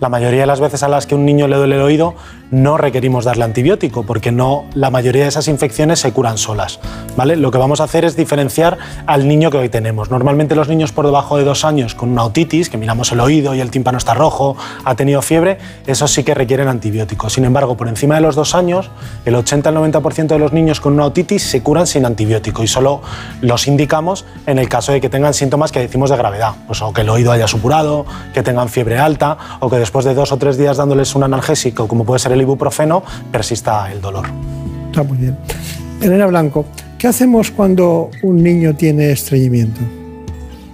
S9: la mayoría de las veces a las que un niño le duele el oído no requerimos darle antibiótico porque no la mayoría de esas infecciones se curan solas, ¿vale? Lo que vamos a hacer es diferenciar al niño que hoy tenemos. Normalmente los niños por debajo de dos años con una otitis, que miramos el oído y el tímpano está rojo, ha tenido fiebre, esos sí que requieren antibióticos. Sin embargo, por encima de los dos años, el 80 al 90% de los niños con una otitis se curan sin antibiótico y solo los indicamos en el caso de que tengan síntomas que decimos de gravedad, pues o que el oído haya supurado, que tengan fiebre alta o que después de dos o tres días dándoles un analgésico, como puede ser el ibuprofeno, persista el dolor.
S2: Está muy bien. Elena Blanco, ¿qué hacemos cuando un niño tiene estreñimiento?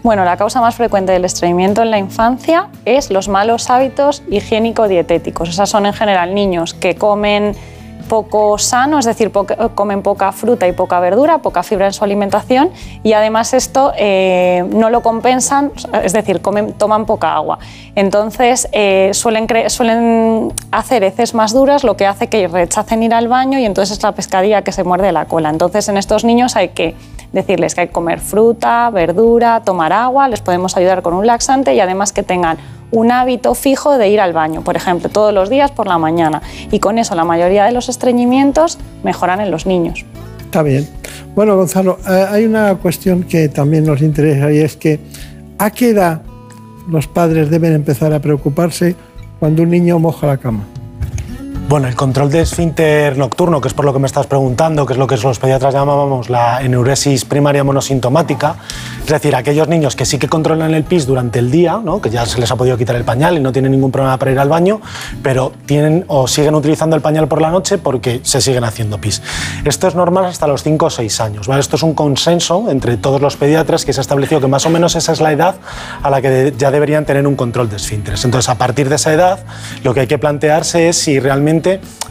S8: Bueno, la causa más frecuente del estreñimiento en la infancia es los malos hábitos higiénico-dietéticos. Esas son en general niños que comen poco sano, es decir, comen poca fruta y poca verdura, poca fibra en su alimentación y además esto eh, no lo compensan, es decir, comen, toman poca agua. Entonces eh, suelen, suelen hacer heces más duras, lo que hace que rechacen ir al baño y entonces es la pescadilla que se muerde la cola. Entonces en estos niños hay que decirles que hay que comer fruta, verdura, tomar agua, les podemos ayudar con un laxante y además que tengan un hábito fijo de ir al baño, por ejemplo, todos los días por la mañana. Y con eso la mayoría de los estreñimientos mejoran en los niños.
S2: Está bien. Bueno, Gonzalo, eh, hay una cuestión que también nos interesa y es que ¿a qué edad los padres deben empezar a preocuparse cuando un niño moja la cama?
S9: Bueno, el control de esfínter nocturno, que es por lo que me estás preguntando, que es lo que los pediatras llamábamos la enuresis primaria monosintomática, es decir, aquellos niños que sí que controlan el pis durante el día, ¿no? que ya se les ha podido quitar el pañal y no tienen ningún problema para ir al baño, pero tienen o siguen utilizando el pañal por la noche porque se siguen haciendo pis. Esto es normal hasta los 5 o 6 años. Esto es un consenso entre todos los pediatras que se ha establecido que más o menos esa es la edad a la que ya deberían tener un control de esfínteres. Entonces, a partir de esa edad, lo que hay que plantearse es si realmente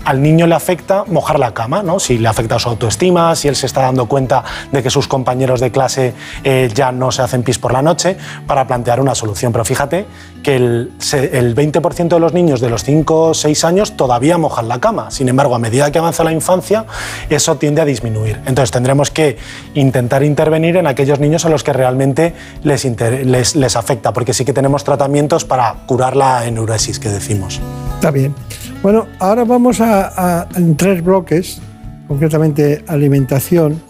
S9: al niño le afecta mojar la cama, ¿no? si le afecta su autoestima, si él se está dando cuenta de que sus compañeros de clase eh, ya no se hacen pis por la noche, para plantear una solución. Pero fíjate que el, el 20% de los niños de los 5 o 6 años todavía mojan la cama. Sin embargo, a medida que avanza la infancia, eso tiende a disminuir. Entonces tendremos que intentar intervenir en aquellos niños a los que realmente les, les, les afecta, porque sí que tenemos tratamientos para curar la enuresis que decimos.
S2: Está bien. Bueno, ahora vamos a, en tres bloques, concretamente alimentación,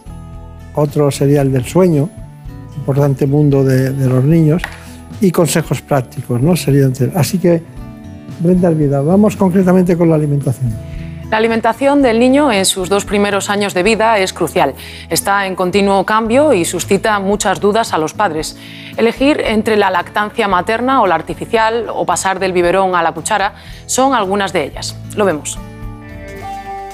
S2: otro sería el del sueño, importante mundo de, los niños, y consejos prácticos, ¿no? Serían Así que, Brenda Vida, vamos concretamente con la alimentación.
S4: La alimentación del niño en sus dos primeros años de vida es crucial. Está en continuo cambio y suscita muchas dudas a los padres. Elegir entre la lactancia materna o la artificial o pasar del biberón a la cuchara son algunas de ellas. Lo vemos.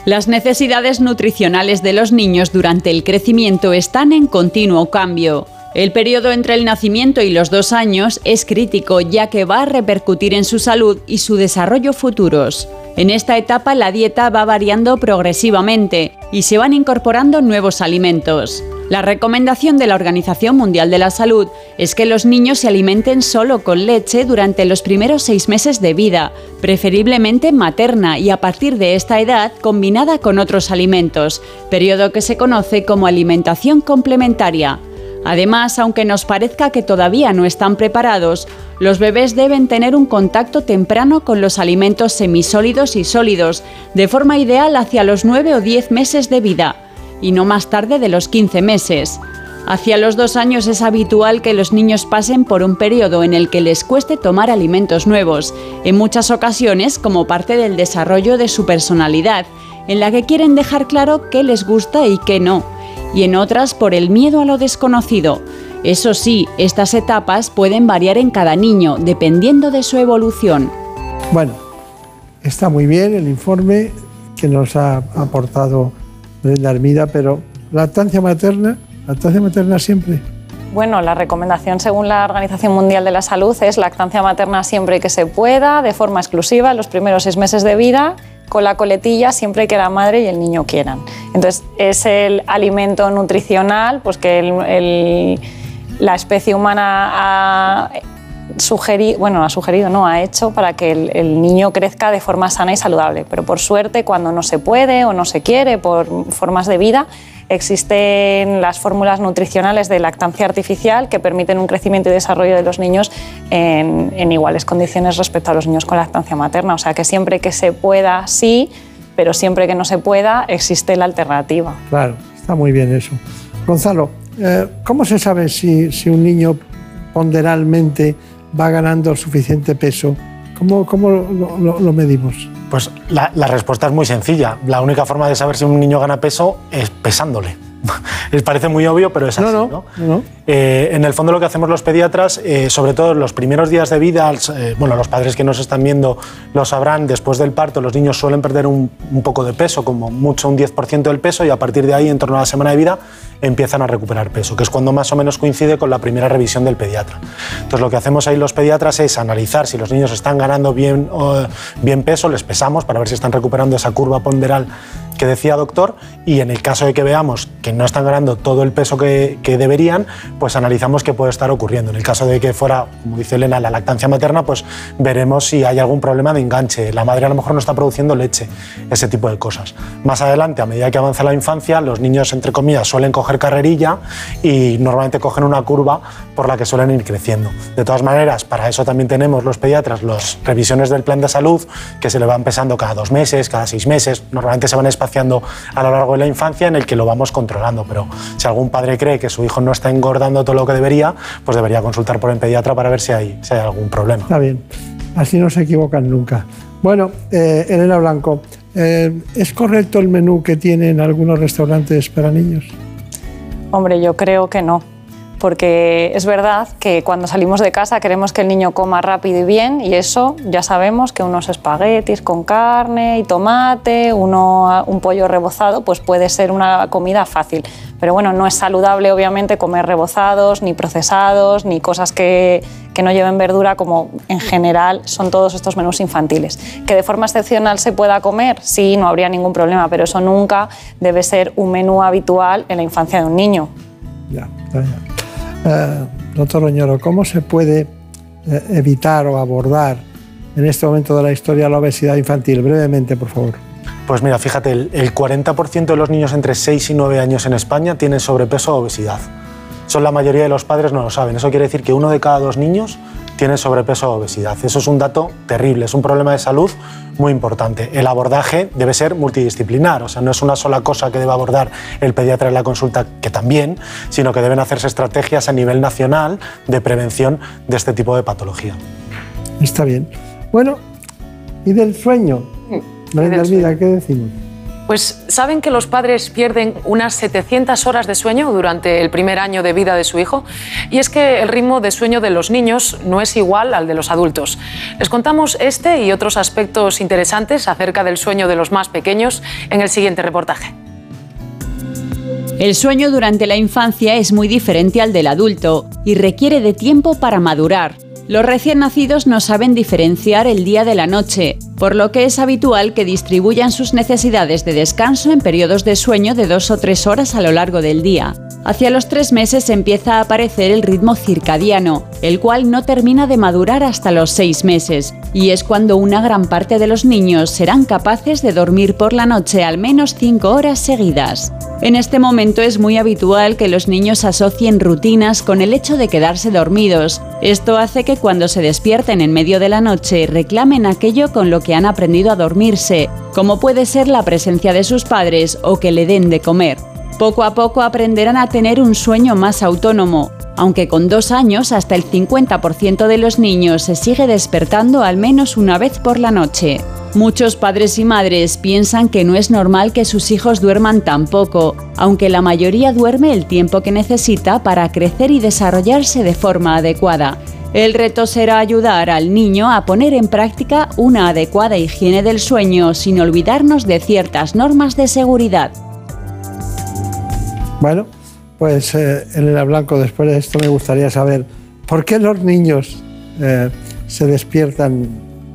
S7: Las necesidades nutricionales de los niños durante el crecimiento están en continuo cambio. El periodo entre el nacimiento y los dos años es crítico ya que va a repercutir en su salud y su desarrollo futuros. En esta etapa la dieta va variando progresivamente y se van incorporando nuevos alimentos. La recomendación de la Organización Mundial de la Salud es que los niños se alimenten solo con leche durante los primeros seis meses de vida, preferiblemente materna y a partir de esta edad combinada con otros alimentos, periodo que se conoce como alimentación complementaria. Además, aunque nos parezca que todavía no están preparados, los bebés deben tener un contacto temprano con los alimentos semisólidos y sólidos, de forma ideal hacia los 9 o 10 meses de vida, y no más tarde de los 15 meses. Hacia los dos años es habitual que los niños pasen por un periodo en el que les cueste tomar alimentos nuevos, en muchas ocasiones como parte del desarrollo de su personalidad, en la que quieren dejar claro qué les gusta y qué no y en otras por el miedo a lo desconocido. Eso sí, estas etapas pueden variar en cada niño, dependiendo de su evolución.
S2: Bueno, está muy bien el informe que nos ha aportado Brenda Armida, pero lactancia materna, lactancia materna siempre.
S8: Bueno, la recomendación según la Organización Mundial de la Salud es lactancia materna siempre que se pueda, de forma exclusiva, en los primeros seis meses de vida con la coletilla siempre que la madre y el niño quieran. Entonces, es el alimento nutricional pues que la especie humana ha sugerido, bueno, ha sugerido, no, ha hecho para que el, niño crezca de forma sana y saludable. Pero por suerte, cuando no se puede o no se quiere por formas de vida, existen las fórmulas nutricionales de lactancia artificial que permiten un crecimiento y desarrollo de los niños en, iguales condiciones respecto a los niños con lactancia materna. O sea que siempre que se pueda, sí, pero siempre que no se pueda, existe la alternativa.
S2: Claro, está muy bien eso. Gonzalo, ¿cómo se sabe si, un niño ponderalmente va ganando suficiente peso? ¿Cómo, cómo lo medimos?
S9: Pues la, respuesta es muy sencilla. La única forma de saber si un niño gana peso es pesándole. Les parece muy obvio, pero es así. No, no, eh, en el fondo lo que hacemos los pediatras, eh, sobre todo en los primeros días de vida, eh, bueno, los padres que nos están viendo lo sabrán, después del parto los niños suelen perder un, un poco de peso, como mucho un 10% del peso, y a partir de ahí, en torno a la semana de vida, empiezan a recuperar peso, que es cuando más o menos coincide con la primera revisión del pediatra. Entonces lo que hacemos ahí los pediatras es analizar si los niños están ganando bien, bien peso, les pesamos para ver si están recuperando esa curva ponderal que decía doctor y en el caso de que veamos que no están ganando todo el peso que, deberían, pues analizamos qué puede estar ocurriendo. En el caso de que fuera, como dice Elena, la lactancia materna, pues veremos si hay algún problema de enganche. La madre a lo mejor no está produciendo leche, ese tipo de cosas. Más adelante, a medida que avanza la infancia, los niños, entre comillas, suelen coger carrerilla y normalmente cogen una curva por la que suelen ir creciendo. De todas maneras, para eso también tenemos los pediatras las revisiones del plan de salud, que se le van pesando cada dos meses, cada seis meses, normalmente se van espaciando a lo largo de la infancia en el que lo vamos controlando, pero si algún padre cree que su hijo no está engordando todo lo que debería, pues debería consultar por el pediatra para ver si hay, algún problema.
S2: Está bien, así no se equivocan nunca. Bueno, eh, Elena Blanco, eh, ¿es correcto el menú que tienen algunos restaurantes para niños?
S8: Hombre, yo creo que no porque es verdad que cuando salimos de casa queremos que el niño coma rápido y bien y eso ya sabemos que unos espaguetis con carne y tomate, uno, un pollo rebozado, pues puede ser una comida fácil. Pero bueno, no es saludable obviamente comer rebozados, ni procesados, ni cosas que, que no lleven verdura como en general son todos estos menús infantiles. Que de forma excepcional se pueda comer, sí, no habría ningún problema, pero eso nunca debe ser un menú habitual en la infancia de un niño.
S2: Ya, ya. Eh, doctor Roñoro, ¿cómo se puede eh, evitar o abordar en este momento de la historia la obesidad infantil? Brevemente, por favor.
S9: Pues mira, fíjate, el 40% de los niños entre 6 y 9 años en España tienen sobrepeso o obesidad. Son la mayoría de los padres no lo saben. Eso quiere decir que uno de cada dos niños tiene sobrepeso o obesidad. Eso es un dato terrible, es un problema de salud muy importante. El abordaje debe ser multidisciplinar, o sea, no es una sola cosa que debe abordar el pediatra en la consulta, que también, sino que deben hacerse estrategias a nivel nacional de prevención de este tipo de patología.
S2: Está bien. Bueno, ¿y del sueño? María Vida, ¿qué decimos?
S4: Pues saben que los padres pierden unas 700 horas de sueño durante el primer año de vida de su hijo y es que el ritmo de sueño de los niños no es igual al de los adultos. Les contamos este y otros aspectos interesantes acerca del sueño de los más pequeños en el siguiente reportaje.
S7: El sueño durante la infancia es muy diferente al del adulto y requiere de tiempo para madurar. Los recién nacidos no saben diferenciar el día de la noche, por lo que es habitual que distribuyan sus necesidades de descanso en periodos de sueño de dos o tres horas a lo largo del día. Hacia los tres meses empieza a aparecer el ritmo circadiano, el cual no termina de madurar hasta los seis meses, y es cuando una gran parte de los niños serán capaces de dormir por la noche al menos cinco horas seguidas. En este momento es muy habitual que los niños asocien rutinas con el hecho de quedarse dormidos. Esto hace que cuando se despierten en medio de la noche reclamen aquello con lo que han aprendido a dormirse, como puede ser la presencia de sus padres o que le den de comer. Poco a poco aprenderán a tener un sueño más autónomo, aunque con dos años hasta el 50% de los niños se sigue despertando al menos una vez por la noche. Muchos padres y madres piensan que no es normal que sus hijos duerman tan poco, aunque la mayoría duerme el tiempo que necesita para crecer y desarrollarse de forma adecuada. El reto será ayudar al niño a poner en práctica una adecuada higiene del sueño sin olvidarnos de ciertas normas de seguridad.
S2: Bueno, pues eh, Elena Blanco, después de esto me gustaría saber por qué los niños eh, se despiertan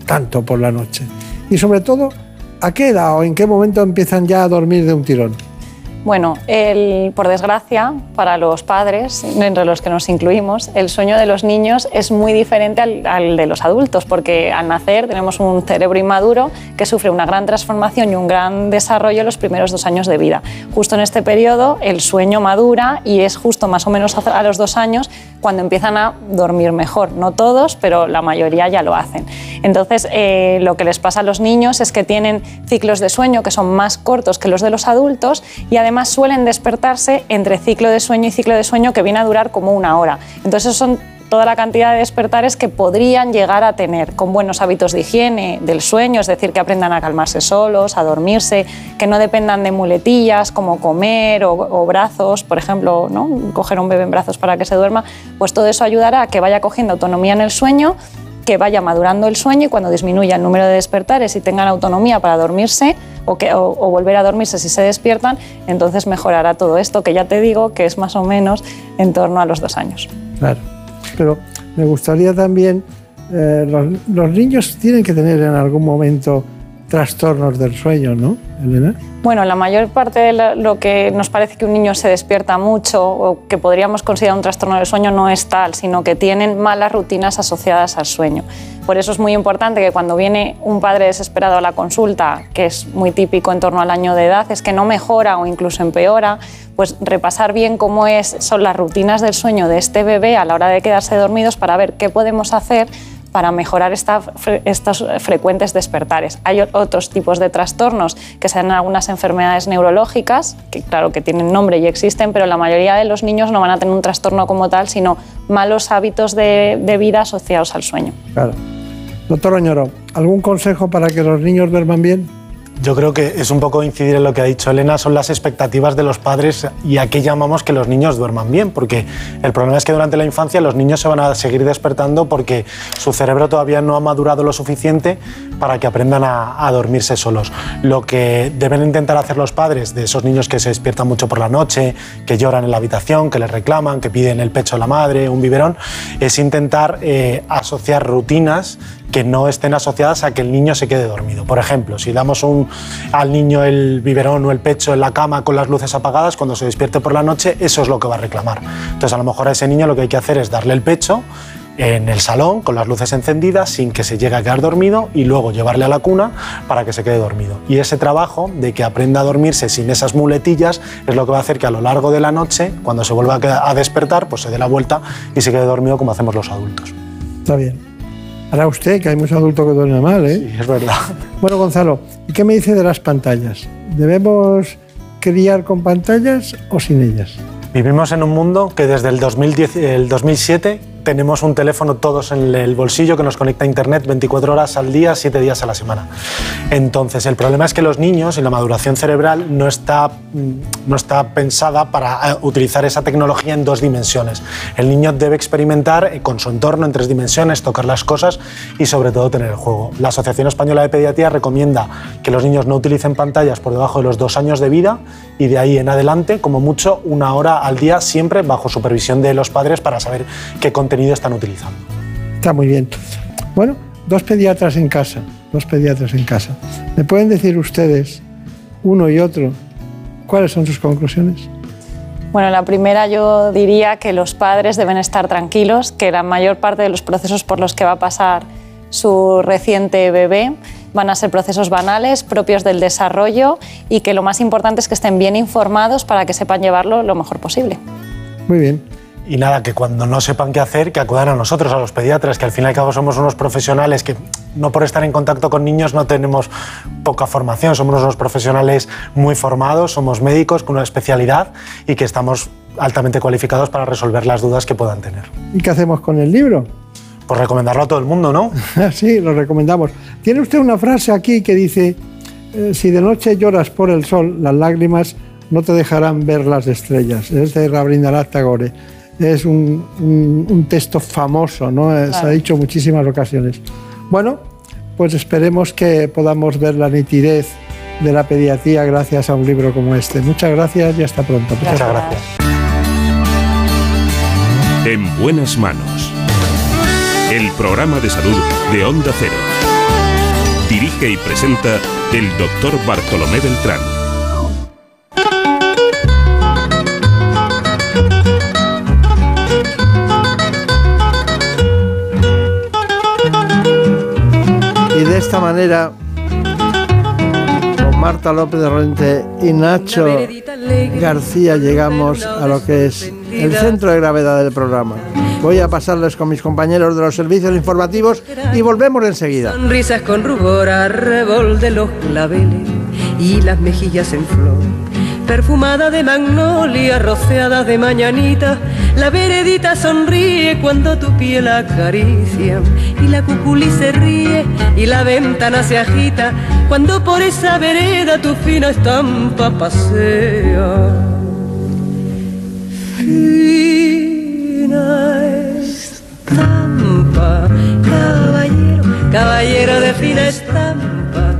S2: tanto por la noche y sobre todo a qué edad o en qué momento empiezan ya a dormir de un tirón.
S8: Bueno, por desgracia, para los padres, entre los que nos incluimos, el sueño de los niños es muy diferente al, de los adultos, porque al nacer tenemos un cerebro inmaduro que sufre una gran transformación y un gran desarrollo en los primeros dos años de vida. Justo en este periodo el sueño madura y es justo más o menos a los dos años cuando empiezan a dormir mejor. No todos, pero la mayoría ya lo hacen. Entonces, eh, lo que les pasa a los niños es que tienen ciclos de sueño que son más cortos que los de los adultos y además suelen despertarse entre ciclo de sueño y ciclo de sueño que viene a durar como una hora. Entonces, son toda la cantidad de despertares que podrían llegar a tener con buenos hábitos de higiene del sueño, es decir, que aprendan a calmarse solos, a dormirse, que no dependan de muletillas como comer o, brazos, por ejemplo, ¿no? coger un bebé en brazos para que se duerma, pues todo eso ayudará a que vaya cogiendo autonomía en el sueño que vaya madurando el sueño y cuando disminuya el número de despertares y tengan autonomía para dormirse o, que, o, volver a dormirse si se despiertan, entonces mejorará todo esto, que ya te digo que es más o menos en torno a los dos años.
S2: Claro, pero me gustaría también, eh, los, los niños tienen que tener en algún momento trastornos del sueño, ¿no, Elena?
S8: Bueno, la mayor parte de lo que nos parece que un niño se despierta mucho o que podríamos considerar un trastorno del sueño no es tal, sino que tienen malas rutinas asociadas al sueño. Por eso es muy importante que cuando viene un padre desesperado a la consulta, que es muy típico en torno al año de edad, es que no mejora o incluso empeora, pues repasar bien cómo es, son las rutinas del sueño de este bebé a la hora de quedarse dormidos para ver qué podemos hacer para mejorar estos frecuentes despertares. Hay otros tipos de trastornos que se dan algunas enfermedades neurológicas, que claro que tienen nombre y existen, pero la mayoría de los niños no van a tener un trastorno como tal, sino malos hábitos de, vida asociados al sueño.
S2: Claro. Doctor Oñoro, ¿algún consejo para que los niños duerman bien?
S9: Yo creo que es un poco incidir en lo que ha dicho Elena, son las expectativas de los padres y a qué llamamos que los niños duerman bien, porque el problema es que durante la infancia los niños se van a seguir despertando porque su cerebro todavía no ha madurado lo suficiente para que aprendan a, dormirse solos. Lo que deben intentar hacer los padres de esos niños que se despiertan mucho por la noche, que lloran en la habitación, que les reclaman, que piden el pecho a la madre, un biberón, es intentar eh, asociar rutinas que no estén asociadas a que el niño se quede dormido. Por ejemplo, si damos al niño el biberón o el pecho en la cama con las luces apagadas, cuando se despierte por la noche, eso es lo que va a reclamar. Entonces, a lo mejor a ese niño lo que hay que hacer es darle el pecho en el salón con las luces encendidas sin que se llegue a quedar dormido y luego llevarle a la cuna para que se quede dormido. Y ese trabajo de que aprenda a dormirse sin esas muletillas es lo que va a hacer que a lo largo de la noche, cuando se vuelva a despertar, pues se dé la vuelta y se quede dormido como hacemos los adultos.
S2: Está bien. Ahora usted, que hay muchos adultos que duermen mal, ¿eh?
S9: Sí, es verdad.
S2: Bueno, Gonzalo, ¿y qué me dice de las pantallas? ¿Debemos criar con pantallas o sin ellas?
S9: Vivimos en un mundo que desde el, 2010, el 2007 tenemos un teléfono todos en el bolsillo que nos conecta a Internet 24 horas al día, 7 días a la semana. Entonces, el problema es que los niños y la maduración cerebral no está, mm, no está pensada para eh, utilizar esa tecnología en dos dimensiones. El niño debe experimentar eh, con su entorno en tres dimensiones, tocar las cosas y sobre todo tener el juego. La Asociación Española de Pediatría recomienda que los niños no utilicen pantallas por debajo de los dos años de vida y de ahí en adelante, como mucho, una hora al día, siempre bajo supervisión de los padres para saber qué contenido están utilizando.
S2: Está muy bien. Bueno, dos pediatras en casa, dos pediatras en casa. ¿Me pueden decir ustedes, uno y otro, cuáles son sus conclusiones?
S8: Bueno, la primera yo diría que los padres deben estar tranquilos, que la mayor parte de los procesos por los que va a pasar su reciente bebé van a ser procesos banales, propios del desarrollo y que lo más importante es que estén bien informados para que sepan llevarlo lo mejor posible.
S2: Muy bien.
S9: Y nada, que cuando no sepan qué hacer, que acudan a nosotros, a los pediatras, que al fin y al cabo somos unos profesionales que no por estar en contacto con niños no tenemos poca formación, somos unos profesionales muy formados, somos médicos con una especialidad y que estamos altamente cualificados para resolver las dudas que puedan tener.
S2: ¿Y qué hacemos con el libro?
S9: Pues recomendarlo a todo el mundo, ¿no?
S2: sí, lo recomendamos. Tiene usted una frase aquí que dice, eh, si de noche lloras por el sol, las lágrimas no te dejarán ver las estrellas. Es de Rabindranath Tagore. Es un, un- un texto famoso, ¿no? Se ha dicho en muchísimas ocasiones. Bueno, pues esperemos que podamos ver la nitidez de la pediatría gracias a un libro como este. Muchas gracias y hasta pronto.
S9: Muchas gracias.
S1: En buenas manos. El programa de salud de Onda Cero. Dirige y presenta el doctor Bartolomé Beltrán.
S2: Y de esta manera, con Marta López de Rente y Nacho García, llegamos a lo que es el centro de gravedad del programa. Voy a pasarles con mis compañeros de los servicios informativos y volvemos enseguida.
S10: Sonrisas con rubor, arrebol de los claveles y las mejillas en flor. Perfumada de magnolia, rociada de mañanita, la veredita sonríe cuando tu piel acaricia. Y la cuculi se ríe y la ventana se agita cuando por esa vereda tu fina estampa pasea. Fina estampa, caballero, caballero de fina estampa.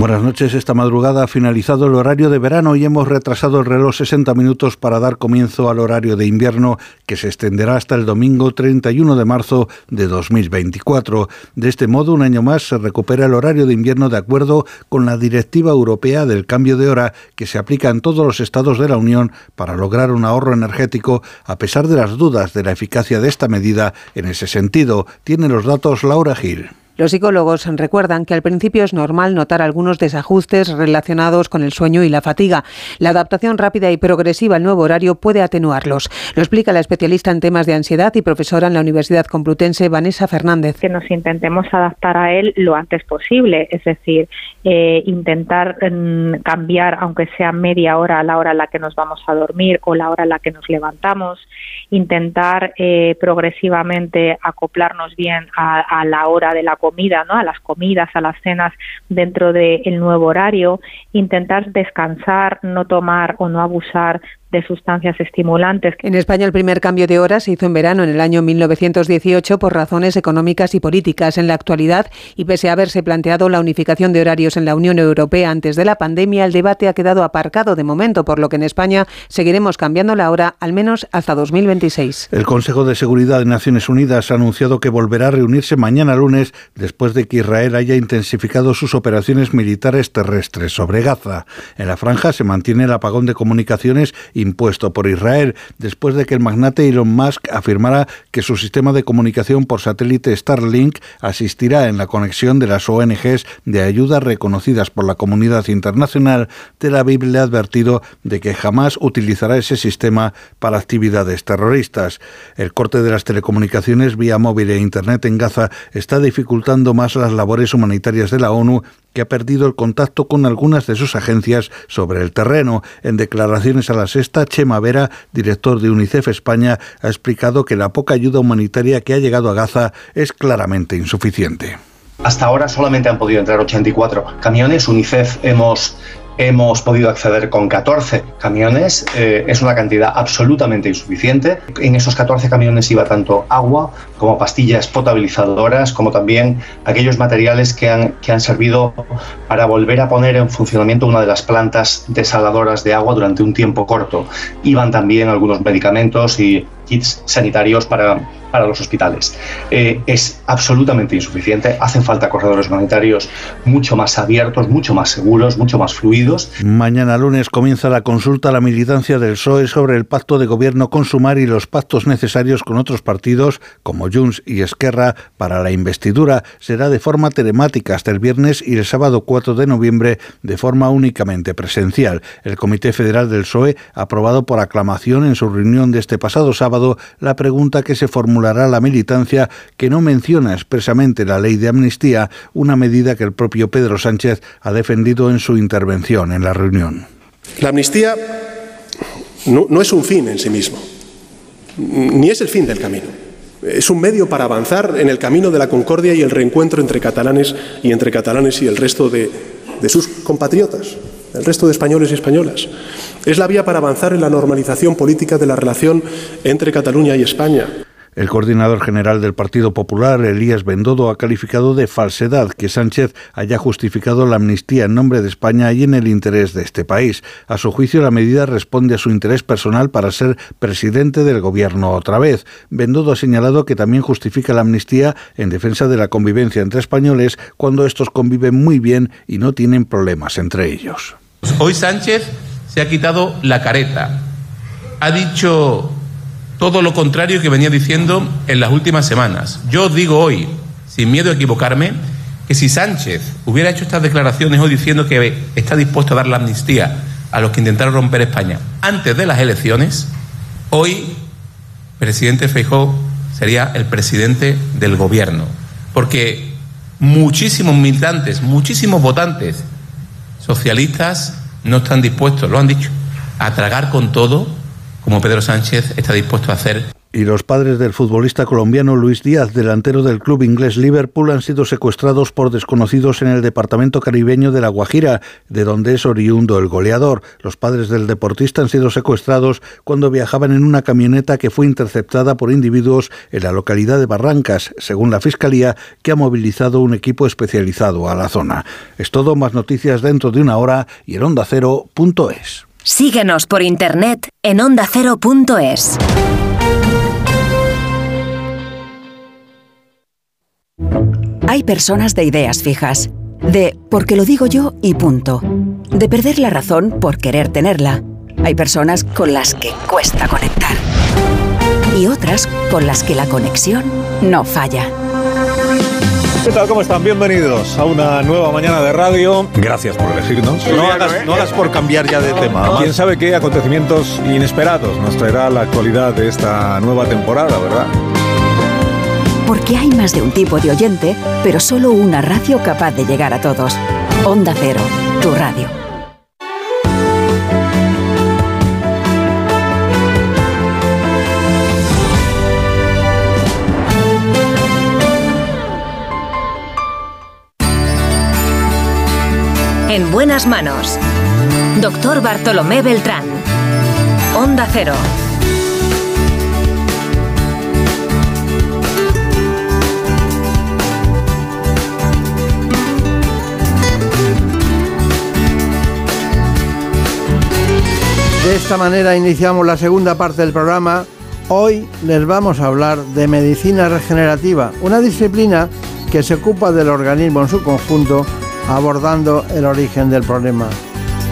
S11: Buenas noches. Esta madrugada ha finalizado el horario de verano y hemos retrasado el reloj 60 minutos para dar comienzo al horario de invierno que se extenderá hasta el domingo 31 de marzo de 2024. De este modo, un año más se recupera el horario de invierno de acuerdo con la Directiva Europea del Cambio de Hora que se aplica en todos los estados de la Unión para lograr un ahorro energético a pesar de las dudas de la eficacia de esta medida en ese sentido. Tiene los datos Laura Gil.
S12: Los psicólogos recuerdan que al principio es normal notar algunos desajustes relacionados con el sueño y la fatiga. La adaptación rápida y progresiva al nuevo horario puede atenuarlos. Lo explica la especialista en temas de ansiedad y profesora en la Universidad Complutense, Vanessa Fernández.
S13: Que nos intentemos adaptar a él lo antes posible, es decir, eh, intentar mm, cambiar, aunque sea media hora a la hora a la que nos vamos a dormir o la hora a la que nos levantamos, intentar eh, progresivamente acoplarnos bien a, la hora de la comida, ¿no? a las comidas, a las cenas dentro del nuevo horario, intentar descansar, no tomar o no abusar de sustancias estimulantes.
S12: En España el primer cambio de hora se hizo en verano en el año 1918 por razones económicas y políticas. En la actualidad, y pese a haberse planteado la unificación de horarios en la Unión Europea antes de la pandemia, el debate ha quedado aparcado de momento, por lo que en España seguiremos cambiando la hora al menos hasta 2026.
S11: El Consejo de Seguridad de Naciones Unidas ha anunciado que volverá a reunirse mañana lunes después de que Israel haya intensificado sus operaciones militares terrestres sobre Gaza. En la franja se mantiene el apagón de comunicaciones impuesto por Israel, después de que el magnate Elon Musk afirmara que su sistema de comunicación por satélite Starlink asistirá en la conexión de las ONGs de ayuda reconocidas por la comunidad internacional. Tel Aviv le ha advertido de que jamás utilizará ese sistema para actividades terroristas. El corte de las telecomunicaciones vía móvil e Internet en Gaza está dificultando más las labores humanitarias de la ONU que ha perdido el contacto con algunas de sus agencias sobre el terreno. En declaraciones a la sexta, Chema Vera, director de UNICEF España, ha explicado que la poca ayuda humanitaria que ha llegado a Gaza es claramente insuficiente.
S14: Hasta ahora solamente han podido entrar 84 camiones. UNICEF hemos hemos podido acceder con 14 camiones. Eh, es una cantidad absolutamente insuficiente. En esos 14 camiones iba tanto agua como pastillas potabilizadoras, como también aquellos materiales que han, que han servido para volver a poner en funcionamiento una de las plantas desaladoras de agua durante un tiempo corto. Iban también algunos medicamentos y kits sanitarios para, para los hospitales. Eh, es absolutamente insuficiente. Hacen falta corredores humanitarios mucho más abiertos, mucho más seguros, mucho más fluidos.
S11: Mañana lunes comienza la consulta a la militancia del PSOE sobre el pacto de gobierno con Sumar y los pactos necesarios con otros partidos como Junts y Esquerra para la investidura. Será de forma telemática hasta el viernes y el sábado 4 de noviembre de forma únicamente presencial. El Comité Federal del PSOE ha aprobado por aclamación en su reunión de este pasado sábado la pregunta que se formuló la militancia que no menciona expresamente la ley de amnistía, una medida que el propio Pedro Sánchez ha defendido en su intervención en la reunión.
S15: La amnistía no, no es un fin en sí mismo, ni es el fin del camino. Es un medio para avanzar en el camino de la concordia y el reencuentro entre catalanes y entre catalanes y el resto de, sus compatriotas, el resto de españoles y españolas. Es la vía para avanzar en la normalización política de la relación entre Cataluña y España.
S11: El coordinador general del Partido Popular, Elías Bendodo, ha calificado de falsedad que Sánchez haya justificado la amnistía en nombre de España y en el interés de este país. A su juicio, la medida responde a su interés personal para ser presidente del gobierno otra vez. Bendodo ha señalado que también justifica la amnistía en defensa de la convivencia entre españoles cuando estos conviven muy bien y no tienen problemas entre ellos.
S16: Hoy Sánchez se ha quitado la careta. Ha dicho todo lo contrario que venía diciendo en las últimas semanas. Yo digo hoy, sin miedo a equivocarme, que si Sánchez hubiera hecho estas declaraciones hoy diciendo que está dispuesto a dar la amnistía a los que intentaron romper España antes de las elecciones, hoy presidente Feijóo sería el presidente del gobierno, porque muchísimos militantes, muchísimos votantes socialistas no están dispuestos, lo han dicho, a tragar con todo como Pedro Sánchez está dispuesto a hacer.
S11: Y los padres del futbolista colombiano Luis Díaz, delantero del club inglés Liverpool, han sido secuestrados por desconocidos en el departamento caribeño de La Guajira, de donde es oriundo el goleador. Los padres del deportista han sido secuestrados cuando viajaban en una camioneta que fue interceptada por individuos en la localidad de Barrancas, según la Fiscalía, que ha movilizado un equipo especializado a la zona. Es todo, más noticias dentro de una hora y en ondacero.es.
S17: Síguenos por internet en ondacero.es. Hay personas de ideas fijas, de porque lo digo yo y punto, de perder la razón por querer tenerla. Hay personas con las que cuesta conectar y otras con las que la conexión no falla.
S18: ¿Qué tal? ¿Cómo están? Bienvenidos a una nueva mañana de radio. Gracias por elegirnos. No hagas, no hagas por cambiar ya de tema. Quién sabe qué acontecimientos inesperados nos traerá la actualidad de esta nueva temporada, ¿verdad?
S17: Porque hay más de un tipo de oyente, pero solo una radio capaz de llegar a todos. Onda Cero, tu radio.
S19: En buenas manos. Doctor Bartolomé Beltrán. Onda Cero.
S2: De esta manera iniciamos la segunda parte del programa. Hoy les vamos a hablar de medicina regenerativa, una disciplina que se ocupa del organismo en su conjunto, abordando el origen del problema.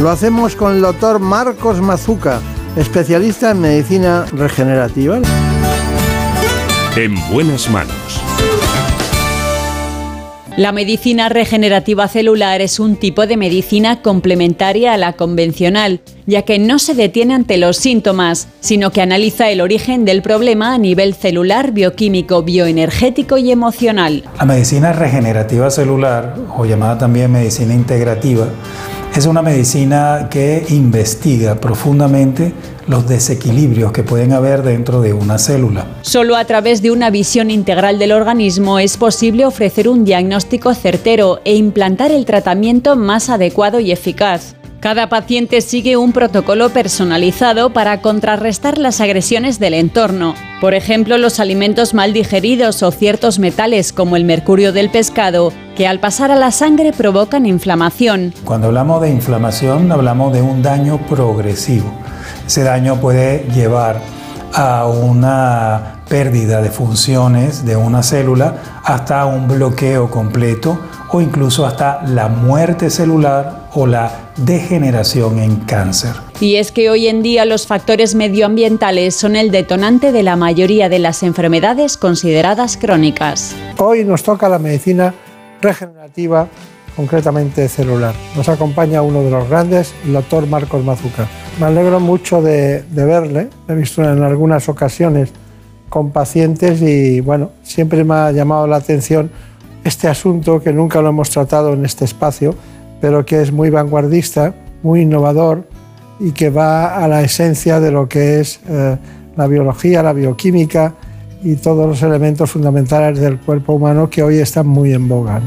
S2: Lo hacemos con el doctor Marcos Mazuca, especialista en medicina regenerativa.
S1: En buenas manos.
S7: La medicina regenerativa celular es un tipo de medicina complementaria a la convencional, ya que no se detiene ante los síntomas, sino que analiza el origen del problema a nivel celular, bioquímico, bioenergético y emocional.
S20: La medicina regenerativa celular, o llamada también medicina integrativa, es una medicina que investiga profundamente los desequilibrios que pueden haber dentro de una célula.
S7: Solo a través de una visión integral del organismo es posible ofrecer un diagnóstico certero e implantar el tratamiento más adecuado y eficaz. Cada paciente sigue un protocolo personalizado para contrarrestar las agresiones del entorno. Por ejemplo, los alimentos mal digeridos o ciertos metales como el mercurio del pescado, que al pasar a la sangre provocan inflamación.
S20: Cuando hablamos de inflamación, hablamos de un daño progresivo. Ese daño puede llevar a una pérdida de funciones de una célula hasta un bloqueo completo o incluso hasta la muerte celular o la degeneración en cáncer.
S7: Y es que hoy en día los factores medioambientales son el detonante de la mayoría de las enfermedades consideradas crónicas.
S2: Hoy nos toca la medicina regenerativa, concretamente celular. Nos acompaña uno de los grandes, el doctor Marcos Mazuca. Me alegro mucho de, de verle, he visto en algunas ocasiones con pacientes y bueno, siempre me ha llamado la atención este asunto que nunca lo hemos tratado en este espacio, pero que es muy vanguardista, muy innovador y que va a la esencia de lo que es eh, la biología, la bioquímica y todos los elementos fundamentales del cuerpo humano que hoy están muy en boga.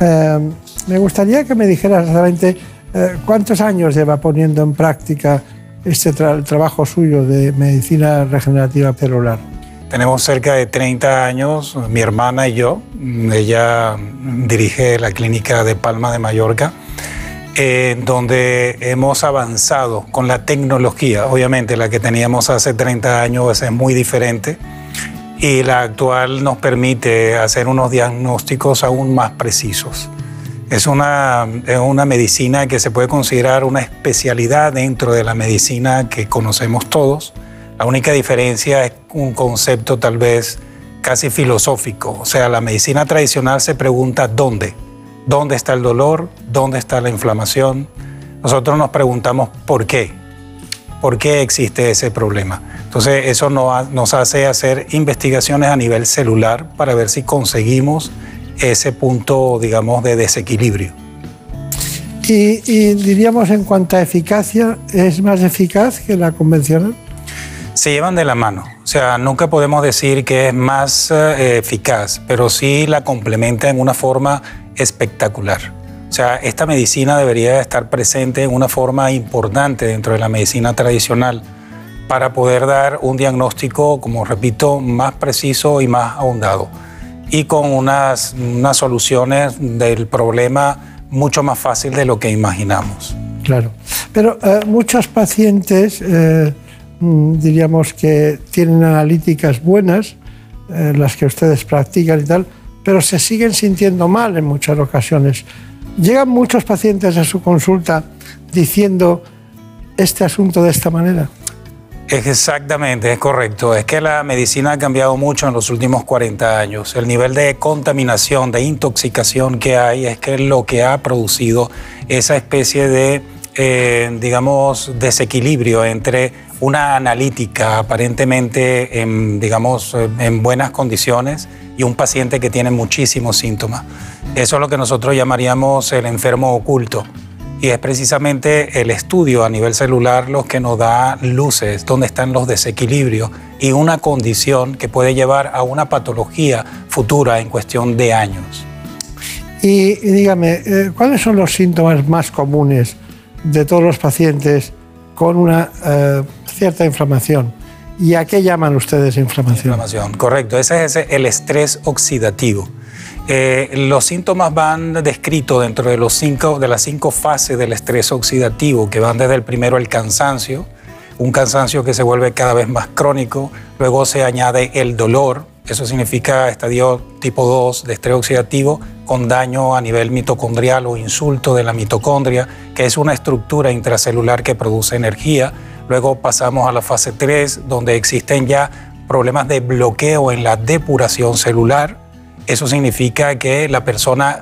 S2: Eh, me gustaría que me dijeras exactamente eh, cuántos años lleva poniendo en práctica este trabajo suyo de medicina regenerativa celular.
S20: Tenemos cerca de 30 años, mi hermana y yo. Ella dirige la clínica de Palma de Mallorca, eh, donde hemos avanzado con la tecnología. Obviamente la que teníamos hace 30 años es muy diferente y la actual nos permite hacer unos diagnósticos aún más precisos. Es una, es una medicina que se puede considerar una especialidad dentro de la medicina que conocemos todos la única diferencia es un concepto tal vez casi filosófico. O sea, la medicina tradicional se pregunta dónde. ¿Dónde está el dolor? ¿Dónde está la inflamación? Nosotros nos preguntamos por qué. ¿Por qué existe ese problema? Entonces eso nos hace hacer investigaciones a nivel celular para ver si conseguimos ese punto, digamos, de desequilibrio.
S2: Y, diríamos en cuanto a eficacia, ¿es más eficaz que la convencional?
S20: Se llevan de la mano. O sea, nunca podemos decir que es más eh, eficaz, pero sí la complementa en una forma espectacular. O sea, esta medicina debería estar presente en una forma importante dentro de la medicina tradicional para poder dar un diagnóstico, como repito, más preciso y más ahondado y con unas, unas soluciones del problema mucho más fácil de lo que imaginamos.
S2: Claro, pero eh, muchos pacientes... Eh, diríamos que tienen analíticas buenas, eh, las que ustedes practican y tal, pero se siguen sintiendo mal en muchas ocasiones. Llegan muchos pacientes a su consulta diciendo este asunto de esta manera.
S20: Exactamente, es correcto. Es que la medicina ha cambiado mucho en los últimos 40 años. El nivel de contaminación, de intoxicación que hay es que es lo que ha producido esa especie de, eh, digamos, desequilibrio entre una analítica aparentemente, en, digamos, en buenas condiciones y un paciente que tiene muchísimos síntomas. Eso es lo que nosotros llamaríamos el enfermo oculto y es precisamente el estudio a nivel celular lo que nos da luces, dónde están los desequilibrios y una condición que puede llevar a una patología futura en cuestión de años.
S2: Y, dígame, eh, ¿cuáles son los síntomas más comunes de todos los pacientes con una eh, cierta inflamación? ¿Y a qué llaman ustedes inflamación?
S20: Inflamación, correcto. Ese es el estrés oxidativo. Eh, los síntomas van descritos dentro de, de las cinco fases del estrés oxidativo, que van desde el primero el cansancio, un cansancio que se vuelve cada vez más crónico, luego se añade el dolor, eso significa estadio tipo 2 de estrés oxidativo con daño a nivel mitocondrial o insulto de la mitocondria, que es una estructura intracelular que produce energía. Luego pasamos a la fase 3, donde existen ya problemas de bloqueo en la depuración celular, eso significa que la persona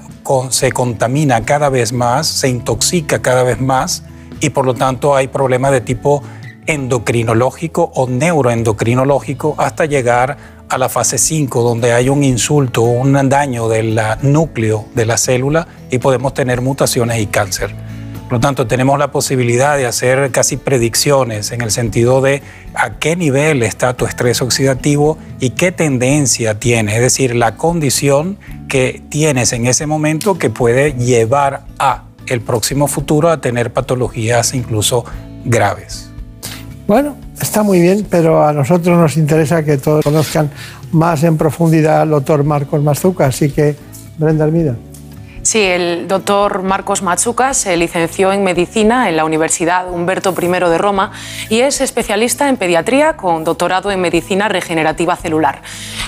S20: se contamina cada vez más, se intoxica cada vez más y por lo tanto hay problemas de tipo endocrinológico o neuroendocrinológico hasta llegar a la fase 5, donde hay un insulto, un daño del núcleo de la célula y podemos tener mutaciones y cáncer. Por lo tanto, tenemos la posibilidad de hacer casi predicciones en el sentido de a qué nivel está tu estrés oxidativo y qué tendencia tiene, es decir, la condición que tienes en ese momento que puede llevar a el próximo futuro a tener patologías incluso graves.
S2: Bueno, está muy bien, pero a nosotros nos interesa que todos conozcan más en profundidad al doctor Marcos Mazuca, así que Brenda Armida.
S4: Sí, el doctor Marcos Machuca se licenció en medicina en la Universidad Humberto I de Roma y es especialista en pediatría con doctorado en medicina regenerativa celular.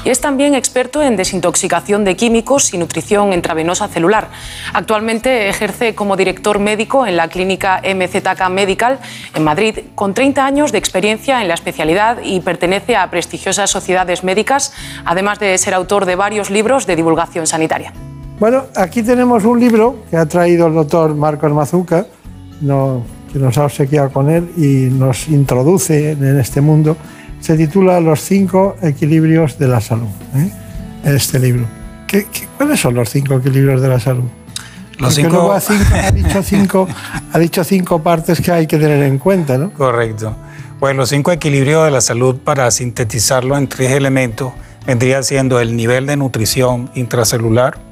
S4: Y es también experto en desintoxicación de químicos y nutrición intravenosa celular. Actualmente ejerce como director médico en la clínica MZK Medical en Madrid con 30 años de experiencia en la especialidad y pertenece a prestigiosas sociedades médicas, además de ser autor de varios libros de divulgación sanitaria.
S2: Bueno, aquí tenemos un libro que ha traído el doctor Marcos Mazuca, que nos ha obsequiado con él y nos introduce en este mundo. Se titula Los cinco equilibrios de la salud, ¿eh? este libro. cuáles son los cinco equilibrios de la salud?
S20: Los cinco...
S2: ha, dicho cinco, ha dicho cinco partes que hay que tener en cuenta, ¿no?
S20: Correcto. Pues los cinco equilibrios de la salud, para sintetizarlo en tres elementos, vendría siendo el nivel de nutrición intracelular,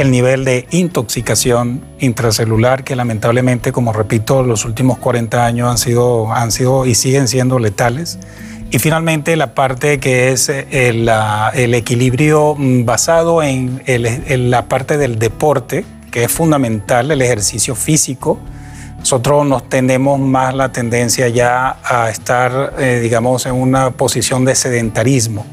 S20: el nivel de intoxicación intracelular que lamentablemente, como repito, los últimos 40 años han sido, han sido y siguen siendo letales. Y finalmente la parte que es eh, el, equilibrio mm, basado en, la parte del deporte, que es fundamental, el ejercicio físico. Nosotros nos tenemos más la tendencia ya a estar, eh, digamos, en una posición de sedentarismo.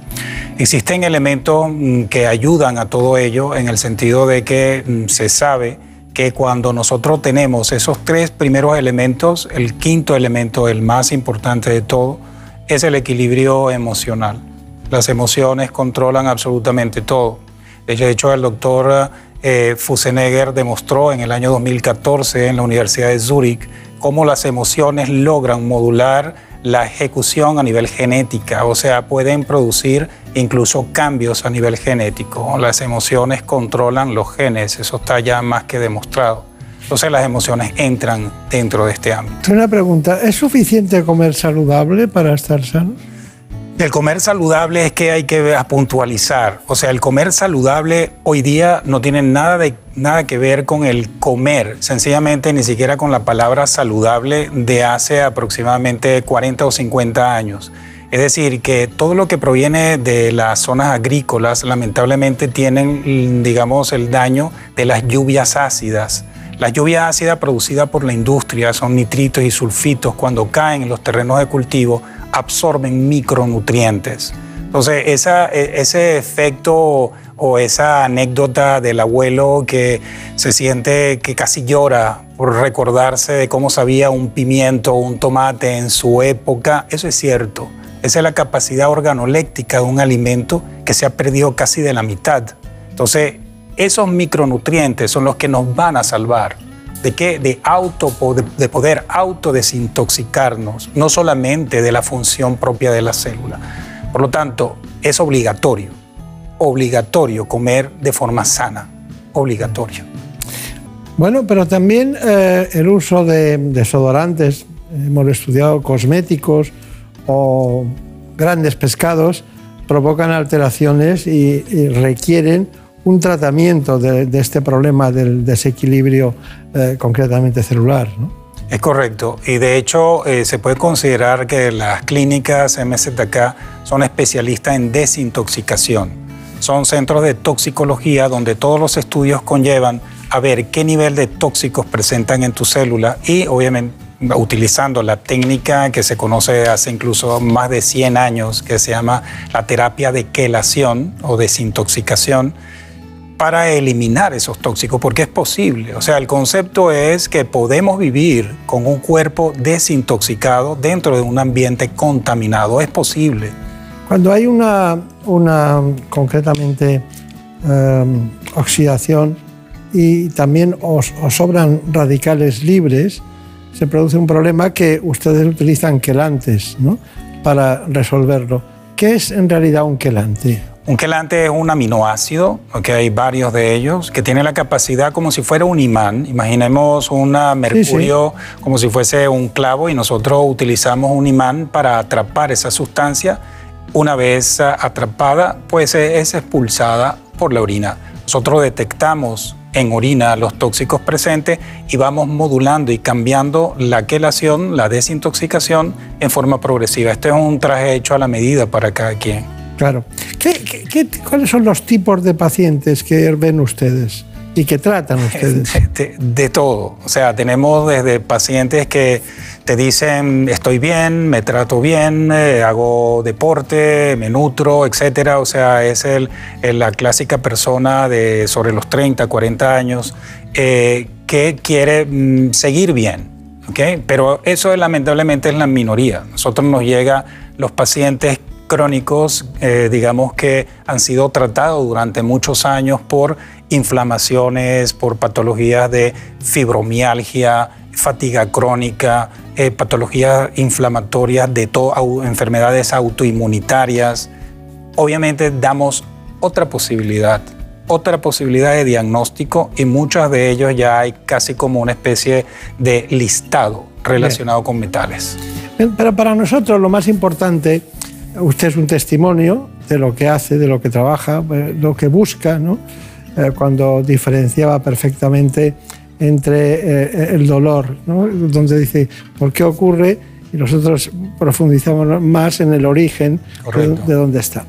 S20: Existen elementos mm, que ayudan a todo ello en el sentido de que mm, se sabe que cuando nosotros tenemos esos tres primeros elementos, el quinto elemento, el más importante de todo, es el equilibrio emocional. Las emociones controlan absolutamente todo. De hecho, el doctor eh, Fusenegger demostró en el año 2014 en la Universidad de Zúrich cómo las emociones logran modular la ejecución a nivel genética, o sea, pueden producir incluso cambios a nivel genético. Las emociones controlan los genes, eso está ya más que demostrado. Entonces las emociones entran dentro de este ámbito.
S2: Una pregunta, ¿es suficiente comer saludable para estar sano?
S20: El comer saludable es que hay que puntualizar. O sea, el comer saludable hoy día no tiene nada, de, nada que ver con el comer, sencillamente ni siquiera con la palabra saludable de hace aproximadamente 40 o 50 años. Es decir, que todo lo que proviene de las zonas agrícolas lamentablemente tienen, digamos, el daño de las lluvias ácidas. Las lluvias ácidas producidas por la industria son nitritos y sulfitos cuando caen en los terrenos de cultivo absorben micronutrientes. Entonces, e, ese efecto o esa anécdota del abuelo que se siente que casi llora por recordarse de cómo sabía un pimiento o un tomate en su época, eso es cierto. Esa es la capacidad organoléctica de un alimento que se ha perdido casi de la mitad. Entonces, esos micronutrientes son los que nos van a salvar. ¿De qué? De, auto, de poder autodesintoxicarnos, no solamente de la función propia de la célula. Por lo tanto, es obligatorio, obligatorio comer de forma sana, obligatorio.
S2: Bueno, pero también eh, el uso de desodorantes, hemos estudiado cosméticos o grandes pescados, provocan alteraciones y, requieren un tratamiento de, este problema del desequilibrio eh, concretamente celular.
S20: Es correcto. Y de hecho eh, se puede considerar que las clínicas MZK son especialistas en desintoxicación. Son centros de toxicología donde todos los estudios conllevan a ver qué nivel de tóxicos presentan en tu célula y obviamente utilizando la técnica que se conoce hace incluso más de 100 años, que se llama la terapia de quelación o desintoxicación, para eliminar esos tóxicos, porque es posible. O sea, el concepto es que podemos vivir con un cuerpo desintoxicado dentro de un ambiente contaminado. Es posible.
S2: Cuando hay una, una concretamente, em, oxidación y también os, sobran radicales libres, se produce un problema que ustedes utilizan quelantes ¿no? para resolverlo. ¿Qué es en realidad un quelante?
S20: Un quelante es un aminoácido, que hay varios de ellos, que tiene la capacidad como si fuera un imán. Imaginemos un mercurio como si fuese un clavo y nosotros utilizamos un imán para atrapar esa sustancia. Una vez atrapada, pues es expulsada por la orina. Nosotros detectamos en orina los tóxicos presentes y vamos modulando y cambiando la quelación, la desintoxicación en forma progresiva. Este es un traje hecho a la medida para cada quien.
S2: Claro. ¿Qué, cuáles son los tipos de pacientes que ven ustedes y que tratan ustedes?
S20: De, todo. O sea, tenemos desde pacientes que te dicen estoy bien, me trato bien, eh, hago deporte, me nutro, etcétera. O sea, es el, la clásica persona de sobre los 30, 40 años eh, que quiere mm, seguir bien. ¿okay? Pero eso lamentablemente es la minoría. Nosotros nos llega los pacientes crónicos, eh, digamos que han sido tratados durante muchos años por inflamaciones, por patologías de fibromialgia, fatiga crónica, eh, patologías inflamatorias, de enfermedades autoinmunitarias. Obviamente damos otra posibilidad, otra posibilidad de diagnóstico y muchas de ellos ya hay casi como una especie de listado relacionado con metales.
S2: Pero para nosotros lo más importante usted es un testimonio de lo que hace, de lo que trabaja, eh, lo que busca, ¿no? Eh, cuando diferenciaba perfectamente entre eh, el dolor, ¿no? donde dice, ¿por qué ocurre? Y nosotros profundizamos más en el origen de, de, dónde está.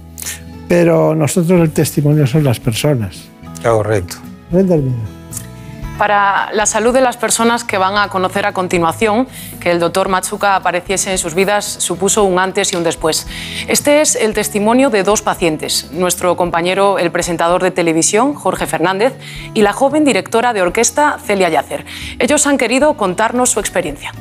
S2: Pero nosotros el testimonio son las personas.
S20: Correcto
S4: para la salud de las personas que van a conocer a continuación, que el doctor Matsuka apareciese en sus vidas supuso un antes y un después. Este es el testimonio de dos pacientes, nuestro compañero, el presentador de televisión, Jorge Fernández, y la joven directora de orquesta, Celia Yacer. Ellos han querido contarnos su experiencia.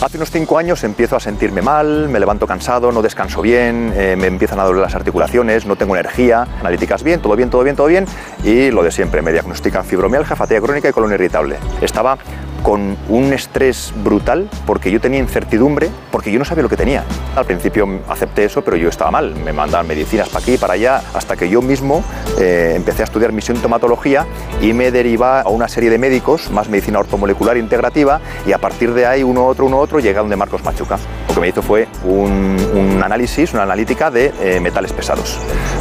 S21: Hace unos cinco años empiezo a sentirme mal, me levanto cansado, no descanso bien, eh, me empiezan a doler las articulaciones, no tengo energía, analíticas bien, todo bien, todo bien, todo bien, y lo de siempre, me diagnostican fibromialgia, fatiga crónica y colon irritable. Estaba con un estrés brutal porque yo tenía incertidumbre, porque yo no sabía lo que tenía. Al principio acepté eso, pero yo estaba mal. Me mandaban medicinas para aquí y para allá, hasta que yo mismo eh, empecé a estudiar mi sintomatología y me deriva a una serie de médicos, más medicina ortomolecular integrativa, y a partir de ahí, uno otro, uno otro, llega donde Marcos Machuca. Lo que me hizo fue un, análisis, una analítica de eh, metales pesados.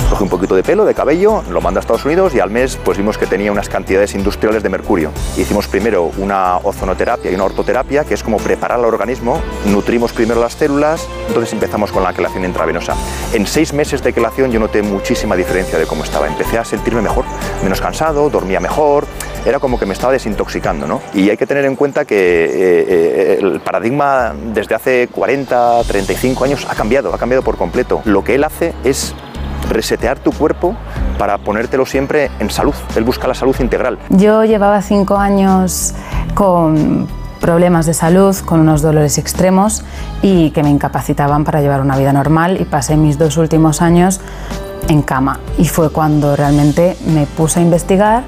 S21: Cogí un poquito de pelo, de cabello, lo mandé a Estados Unidos y al mes pues vimos que tenía unas cantidades industriales de mercurio. Hicimos primero una ozonoterapia y una ortoterapia, que es como preparar al organismo, nutrimos primero las células, entonces empezamos con la quelación intravenosa. En seis meses de quelación yo noté muchísima diferencia de cómo estaba. Empecé a sentirme mejor, menos cansado, dormía mejor, era como que me estaba desintoxicando. ¿no? Y hay que tener en cuenta que eh, eh, el paradigma desde hace 40, 35 años ha cambiado, ha cambiado por completo. Lo que él hace es resetear tu cuerpo para ponértelo siempre en salud. Él busca la salud integral.
S22: Yo llevaba cinco años con problemas de salud, con unos dolores extremos y que me incapacitaban para llevar una vida normal y pasé mis dos últimos años en cama. Y fue cuando realmente me puse a investigar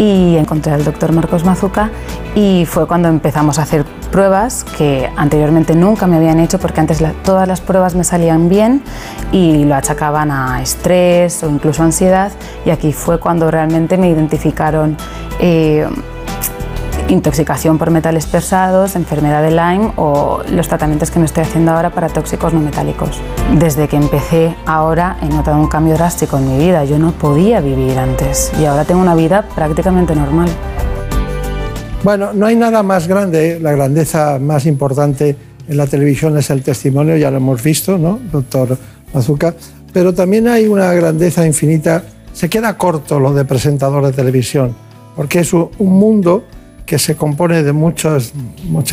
S22: y encontré al doctor Marcos Mazuca y fue cuando empezamos a hacer pruebas que anteriormente nunca me habían hecho porque antes todas las pruebas me salían bien y lo achacaban a estrés o incluso ansiedad y aquí fue cuando realmente me identificaron eh, intoxicación por metales pesados, enfermedad de Lyme o los tratamientos que me estoy haciendo ahora para tóxicos no metálicos. Desde que empecé ahora he notado un cambio drástico en mi vida. Yo no podía vivir antes y ahora tengo una vida prácticamente normal.
S2: Bueno, no hay nada más grande, la grandeza más importante en la televisión es el testimonio, ya lo hemos visto, ¿no, doctor Mazuca? Pero también hay una grandeza infinita, se queda corto lo de presentador de televisión, porque es un mundo que se compone de muchos,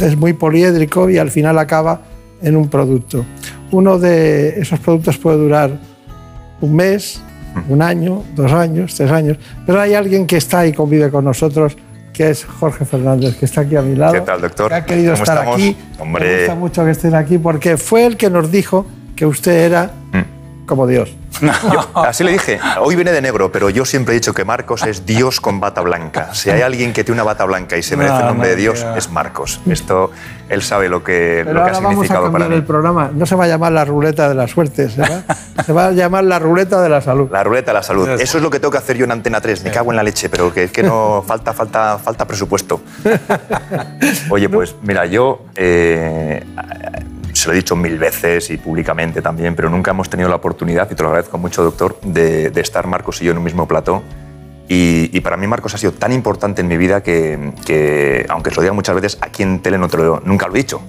S2: es muy poliédrico y al final acaba en un producto. Uno de esos productos puede durar un mes, un año, dos años, tres años, pero hay alguien que está y convive con nosotros, que es Jorge Fernández, que está aquí a mi lado.
S21: ¿Qué tal, doctor?
S2: Que ha querido estar aquí.
S21: Hombre.
S2: Me gusta mucho que estén aquí porque fue el que nos dijo que usted era
S21: Mm.
S2: Como Dios.
S21: así le dije, hoy viene de negro, pero yo siempre he dicho que Marcos es Dios con bata blanca. Si hay alguien que tiene una bata blanca y se merece
S2: No,
S21: el nombre
S2: no,
S21: de Dios, es Marcos. Esto, él sabe lo que,
S2: Pero
S21: lo que ha
S2: ahora vamos a
S21: significado para mí.
S2: el programa. No se va a llamar la ruleta de la suerte, se va, se va a llamar la ruleta de la salud.
S21: La ruleta de la salud. Eso es lo que tengo que hacer yo en Antena 3. Me cago en la leche, pero que, que no falta, falta, falta presupuesto. Oye, pues mira, yo eh, se lo he dicho mil veces y públicamente también, pero nunca hemos tenido la oportunidad, y te lo agradezco mucho, doctor, de, de estar Marcos y yo en un mismo plató. Y, y para mí Marcos ha sido tan importante en mi vida que, que, aunque se lo diga muchas veces, aquí en tele no te lo, nunca lo he dicho.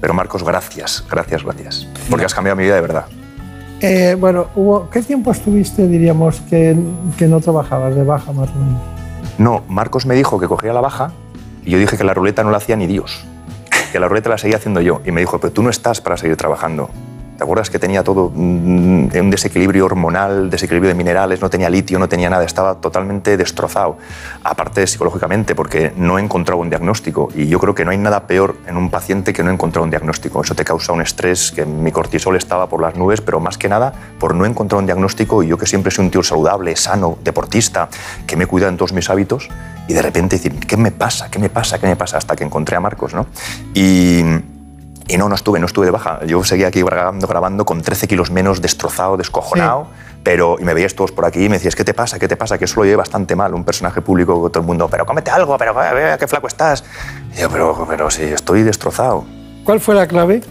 S21: Pero Marcos, gracias, gracias, gracias. Porque has cambiado mi vida de verdad.
S2: Eh, bueno, Hugo, ¿qué tiempo estuviste, diríamos, que, que no trabajabas de baja más o menos?
S21: No, Marcos me dijo que cogía la baja y yo dije que la ruleta no la hacía ni Dios, que la ruleta la seguía haciendo yo. Y me dijo, pero tú no estás para seguir trabajando. ¿Te acuerdas que tenía todo mm, un desequilibrio hormonal, desequilibrio de minerales, no tenía litio, no tenía nada, estaba totalmente destrozado, aparte psicológicamente, porque no he encontrado un diagnóstico. Y yo creo que no hay nada peor en un paciente que no encontrar un diagnóstico. Eso te causa un estrés, que mi cortisol estaba por las nubes, pero más que nada por no encontrar un diagnóstico. Y yo que siempre soy un tío saludable, sano, deportista, que me cuida en todos mis hábitos, y de repente decir, ¿qué me pasa? ¿Qué me pasa? ¿Qué me pasa? Hasta que encontré a Marcos, ¿no? Y y no, no estuve, no estuve de baja. Yo seguía aquí grabando, grabando con 13 kilos menos, destrozado, descojonado. Pero, y me veías todos por aquí y me decías, ¿qué te pasa? ¿Qué te pasa? Que eso lo llevé bastante mal. Un personaje público, todo el mundo, pero cómete algo, pero eh, qué flaco estás. Y yo, pero, pero sí, estoy destrozado.
S2: ¿Cuál fue la clave?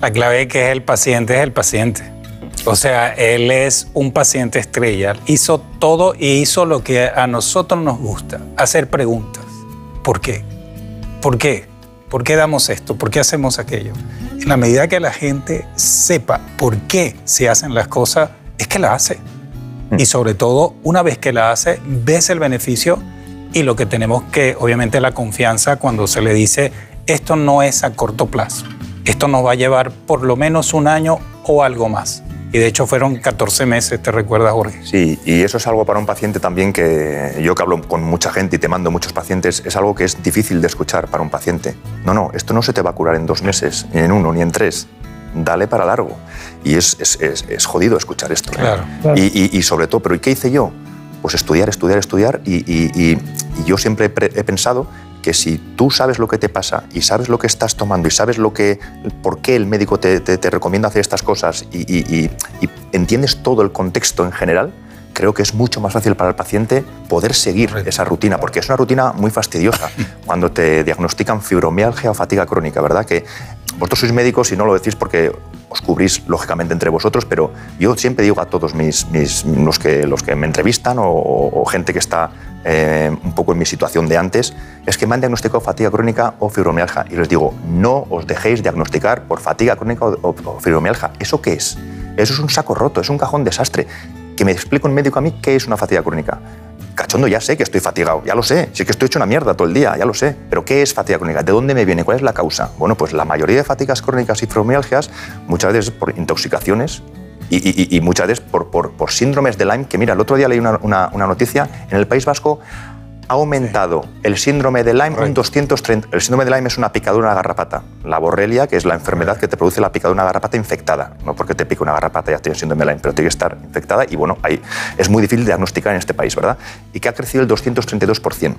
S20: La clave es que el paciente es el paciente. O sea, él es un paciente estrella. Hizo todo y hizo lo que a nosotros nos gusta, hacer preguntas. ¿Por qué? ¿Por qué? ¿Por qué damos esto? ¿Por qué hacemos aquello? En la medida que la gente sepa por qué se hacen las cosas, es que la hace. Y sobre todo, una vez que la hace, ves el beneficio y lo que tenemos que, obviamente, la confianza cuando se le dice, esto no es a corto plazo. Esto nos va a llevar por lo menos un año o algo más. Y de hecho fueron 14 meses, ¿te recuerdas, Jorge?
S21: Sí, y eso es algo para un paciente también que yo que hablo con mucha gente y te mando muchos pacientes, es algo que es difícil de escuchar para un paciente. No, no, esto no se te va a curar en dos meses, ni en uno, ni en tres. Dale para largo. Y es, es, es, es jodido escuchar esto. ¿eh?
S20: Claro.
S21: Y, y, y, sobre todo, ¿pero ¿y qué hice yo? Pues estudiar, estudiar, estudiar. Y, y yo siempre he pensado que si tú sabes lo que te pasa y sabes lo que estás tomando y sabes lo que, por qué el médico te, te, recomienda hacer estas cosas y, y, entiendes todo el contexto en general, creo que es mucho más fácil para el paciente poder seguir esa rutina, porque es una rutina muy fastidiosa cuando te diagnostican fibromialgia o fatiga crónica, ¿verdad? Que vosotros sois médicos y no lo decís porque os cubrís lógicamente entre vosotros, pero yo siempre digo a todos mis, mis los, que, los que me entrevistan o, o gente que está eh, un poco en mi situación de antes, es que me han diagnosticado fatiga crónica o fibromialgia. Y les digo, no os dejéis diagnosticar por fatiga crónica o, o, fibromialgia. ¿Eso qué es? Eso es un saco roto, es un cajón desastre. Que me explique un médico a mí qué es una fatiga crónica. Cachondo, ya sé que estoy fatigado, ya lo sé. Sí que estoy hecho una mierda todo el día, ya lo sé. Pero ¿qué es fatiga crónica? ¿De dónde me viene? ¿Cuál es la causa? Bueno, pues la mayoría de fatigas crónicas y fibromialgias, muchas veces por intoxicaciones Y, muchas veces por, por, síndromes de Lyme, que mira, el otro día leí una, una noticia, en el País Vasco ha aumentado el síndrome de Lyme un 230. El síndrome de Lyme es una picadura de una garrapata. La borrelia, que es la enfermedad que te produce la picadura de una garrapata infectada. No porque te pique una garrapata ya tienes síndrome de Lyme, pero tiene que estar infectada y bueno, ahí es muy difícil diagnosticar en este país, ¿verdad? Y que ha crecido el 232%.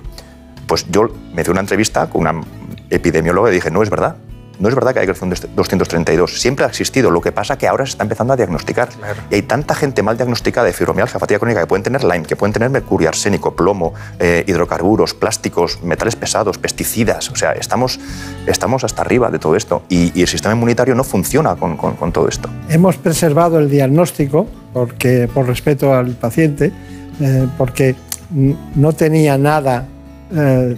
S21: Pues yo me hice una entrevista con una epidemióloga y dije, no es verdad. No es verdad que hay crecido un 232, siempre ha existido, lo que pasa que ahora se está empezando a diagnosticar. Y hay tanta gente mal diagnosticada de fibromialgia, fatiga crónica, que pueden tener Lyme, que pueden tener mercurio, arsénico, plomo, eh, hidrocarburos, plásticos, metales pesados, pesticidas. O sea, estamos, estamos hasta arriba de todo esto y, el sistema inmunitario no funciona con, con, todo esto.
S2: Hemos preservado el diagnóstico porque, por respeto al paciente, eh, porque no tenía nada eh,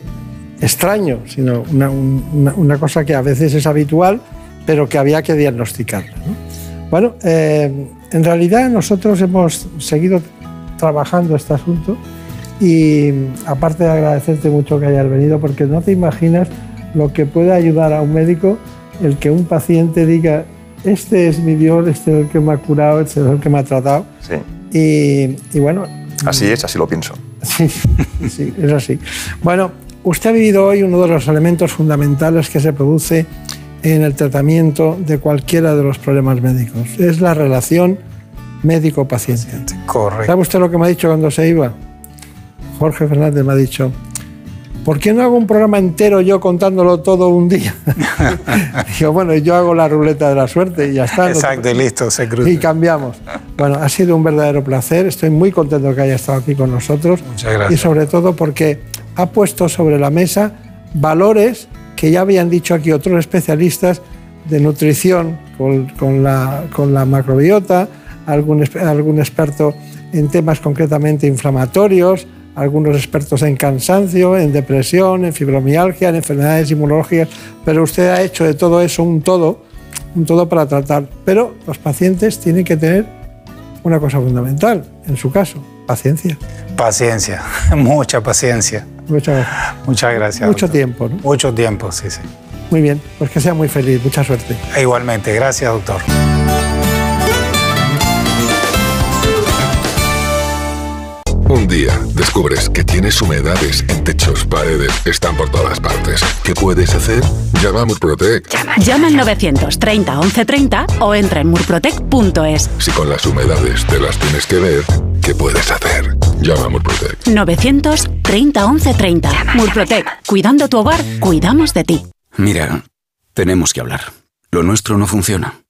S2: extraño, sino una, cosa que a veces es habitual, pero que había que diagnosticar. Bueno, eh, en realidad nosotros hemos seguido trabajando este asunto y aparte de agradecerte mucho que hayas venido, porque no te imaginas lo que puede ayudar a un médico el que un paciente diga, este es mi Dios, este es el que me ha curado, este es el que me ha tratado.
S21: Sí.
S2: Y, y bueno...
S21: Así es, así lo pienso.
S2: Sí, sí, es así. Bueno, Usted ha vivido hoy uno de los elementos fundamentales que se produce en el tratamiento de cualquiera de los problemas médicos. Es la relación médico-paciente.
S20: Correcto.
S2: ¿Sabe usted lo que me ha dicho cuando se iba? Jorge Fernández me ha dicho, ¿por qué no hago un programa entero yo contándolo todo un día? Digo, bueno, yo hago la ruleta de la suerte y ya está.
S20: Exacto, y listo, se cruza.
S2: Y cambiamos. Bueno, ha sido un verdadero placer. Estoy muy contento que haya estado aquí con nosotros.
S20: Muchas gracias.
S2: Y sobre todo porque ha puesto sobre la mesa valores que ya habían dicho aquí otros especialistas de nutrición con, la, con la, macrobiota, algún, algún experto en temas concretamente inflamatorios, algunos expertos en cansancio, en depresión, en fibromialgia, en enfermedades inmunológicas, pero usted ha hecho de todo eso un todo, un todo para tratar. Pero los pacientes tienen que tener una cosa fundamental, en su caso, paciencia.
S20: Paciencia, mucha paciencia.
S2: Muchas gracias.
S20: Muchas gracias.
S2: Mucho tiempo, ¿no?
S20: Mucho tiempo, sí, sí.
S2: Muy bien, pues que sea muy feliz, mucha suerte.
S20: E igualmente, gracias, doctor.
S23: Un día descubres que tienes humedades en techos, paredes, están por todas partes. ¿Qué puedes hacer? Llama a Murprotec.
S19: Llama, Llama al 930 1130 o entra en murprotec.es.
S23: Si con las humedades te las tienes que ver, ¿qué puedes hacer? Llama a Murprotec.
S19: 930 1130. Murprotec. Cuidando tu hogar, cuidamos de ti.
S24: Mira, tenemos que hablar. Lo nuestro no funciona.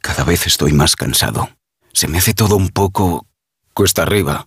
S24: Cada vez estoy más cansado. Se me hace todo un poco cuesta arriba.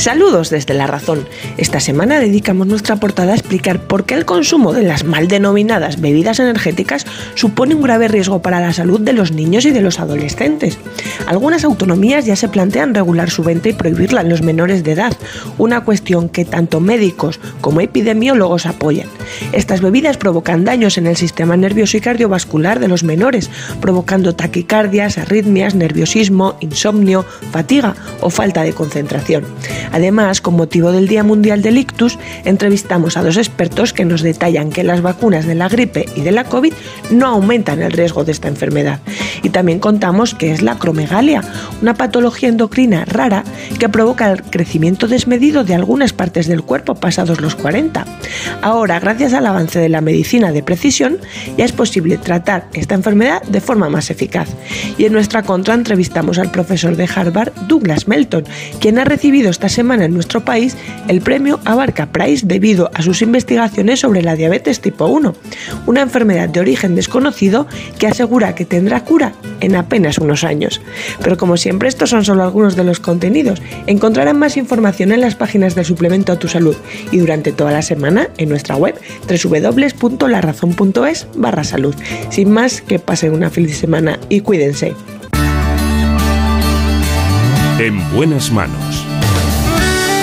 S25: Saludos desde La Razón. Esta semana dedicamos nuestra portada a explicar por qué el consumo de las mal denominadas bebidas energéticas supone un grave riesgo para la salud de los niños y de los adolescentes. Algunas autonomías ya se plantean regular su venta y prohibirla en los menores de edad, una cuestión que tanto médicos como epidemiólogos apoyan. Estas bebidas provocan daños en el sistema nervioso y cardiovascular de los menores, provocando taquicardias, arritmias, nerviosismo, insomnio, fatiga o falta de concentración. Además, con motivo del Día Mundial del Ictus, entrevistamos a dos expertos que nos detallan que las vacunas de la gripe y de la COVID no aumentan el riesgo de esta enfermedad. Y también contamos que es la cromegalia, una patología endocrina rara que provoca el crecimiento desmedido de algunas partes del cuerpo pasados los 40. Ahora, gracias al avance de la medicina de precisión, ya es posible tratar esta enfermedad de forma más eficaz. Y en nuestra contra entrevistamos al profesor de Harvard, Douglas Melton, quien ha recibido esta semana en nuestro país el premio Abarca Prize debido a sus investigaciones sobre la diabetes tipo 1, una enfermedad de origen desconocido que asegura que tendrá cura en apenas unos años. Pero como siempre, estos son solo algunos de los contenidos. Encontrarán más información en las páginas del suplemento a tu salud y durante toda la semana en nuestra web www.larazón.es barra salud. Sin más, que pasen una feliz semana y cuídense.
S1: En buenas manos.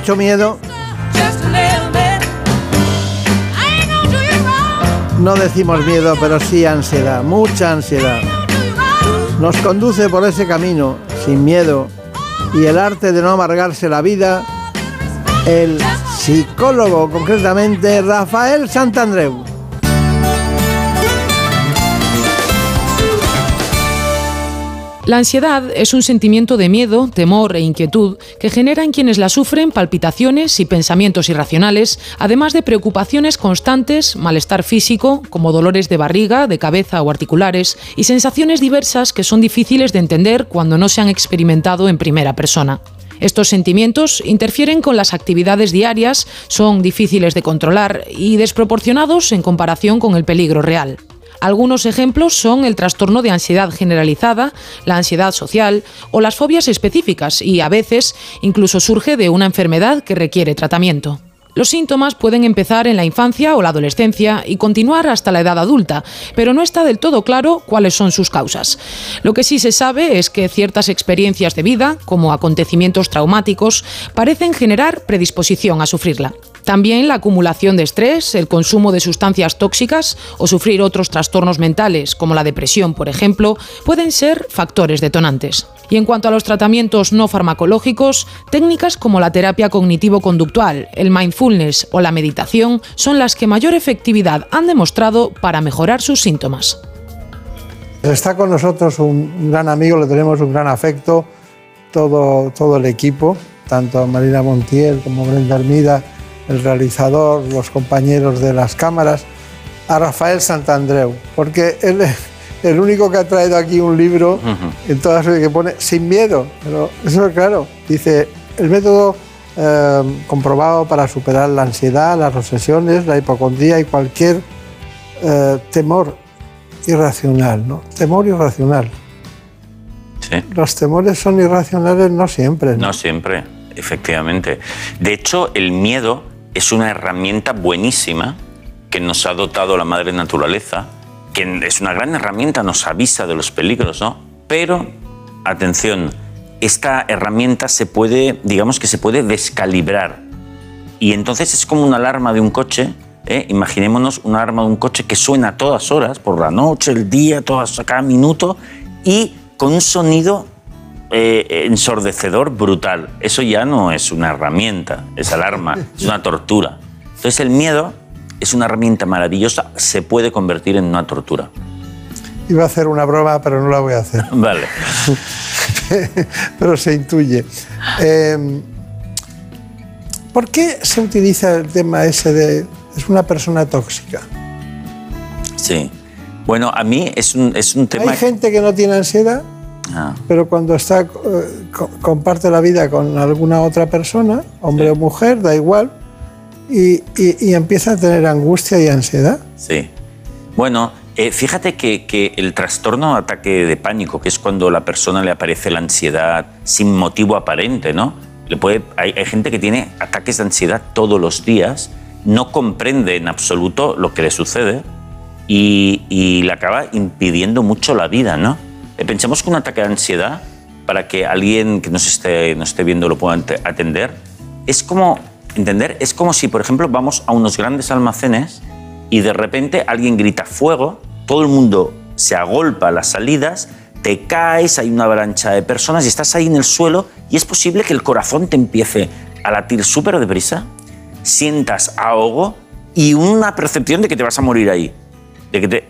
S2: ¿Quién ha dicho miedo? No decimos miedo, pero sí ansiedad, mucha ansiedad. Nos conduce por ese camino, sin miedo, y el arte de no amargarse la vida, el psicólogo, concretamente Rafael Santandreu.
S4: La ansiedad es un sentimiento de miedo, temor e inquietud que genera en quienes la sufren palpitaciones y pensamientos irracionales, además de preocupaciones constantes, malestar físico, como dolores de barriga, de cabeza o articulares, y sensaciones diversas que son difíciles de entender cuando no se han experimentado en primera persona. Estos sentimientos interfieren con las actividades diarias, son difíciles de controlar y desproporcionados en comparación con el peligro real. Algunos ejemplos son el trastorno de ansiedad generalizada, la ansiedad social o las fobias específicas y a veces incluso surge de una enfermedad que requiere tratamiento. Los síntomas pueden empezar en la infancia o la adolescencia y continuar hasta la edad adulta, pero no está del todo claro cuáles son sus causas. Lo que sí se sabe es que ciertas experiencias de vida, como acontecimientos traumáticos, parecen generar predisposición a sufrirla. También la acumulación de estrés, el consumo de sustancias tóxicas o sufrir otros trastornos mentales, como la depresión, por ejemplo, pueden ser factores detonantes. Y en cuanto a los tratamientos no farmacológicos, técnicas como la terapia cognitivo-conductual, el mindfulness o la meditación son las que mayor efectividad han demostrado para mejorar sus síntomas.
S2: Está con nosotros un gran amigo, le tenemos un gran afecto, todo, todo el equipo, tanto Marina Montiel como Brenda Hermida, el realizador, los compañeros de las cámaras, a Rafael Santandreu, porque él es el único que ha traído aquí un libro en todas que pone sin miedo, pero eso es claro, dice el método eh, comprobado para superar la ansiedad, las obsesiones, la hipocondría y cualquier eh, temor irracional, ¿no? Temor irracional.
S26: Sí.
S2: Los temores son irracionales no siempre. ¿no?
S26: No siempre, efectivamente. De hecho, el miedo es una herramienta buenísima que nos ha dotado la madre naturaleza, que es una gran herramienta, nos avisa de los peligros, ¿no? Pero, atención, esta herramienta se puede, digamos que se puede descalibrar. Y entonces es como una alarma de un coche. ¿eh? Imaginémonos una alarma de un coche que suena a todas horas, por la noche, el día, todas, cada minuto, y con un sonido eh, ensordecedor brutal. Eso ya no es una herramienta, es alarma, es una tortura. Entonces el miedo es una herramienta maravillosa, se puede convertir en una tortura.
S2: Iba a hacer una broma, pero no la voy a hacer.
S26: Vale.
S2: pero se intuye. Eh, ¿Por qué se utiliza el tema ese de es una persona tóxica?
S26: Sí. Bueno, a mí es un, es un tema...
S2: Hay gente que no tiene ansiedad,
S26: Ah,
S2: pero cuando está, eh, co- comparte la vida con alguna otra persona, hombre o mujer, da igual, y, y- y empieza a tener angustia y ansiedad.
S26: sí. Bueno, eh, fíjate que, que el trastorno ataque de pánico, que es cuando a la persona le aparece la ansiedad sin motivo aparente, ¿no? Le puede, hay, hay gente que tiene ataques de ansiedad todos los días, no comprende en absoluto lo que le sucede y, y le acaba impidiendo mucho la vida, ¿no? Eh, Pensemos que un ataque de ansiedad, para que alguien que nos esté, nos esté viendo lo pueda atender, es como, entender, es como si, por ejemplo, vamos a unos grandes almacenes y de repente alguien grita fuego, todo el mundo se agolpa a las salidas, te caes, hay una avalancha de personas y estás ahí en el suelo y es posible que el corazón te empiece a latir súper deprisa, sientas ahogo y una percepción de que te vas a morir ahí. De que te...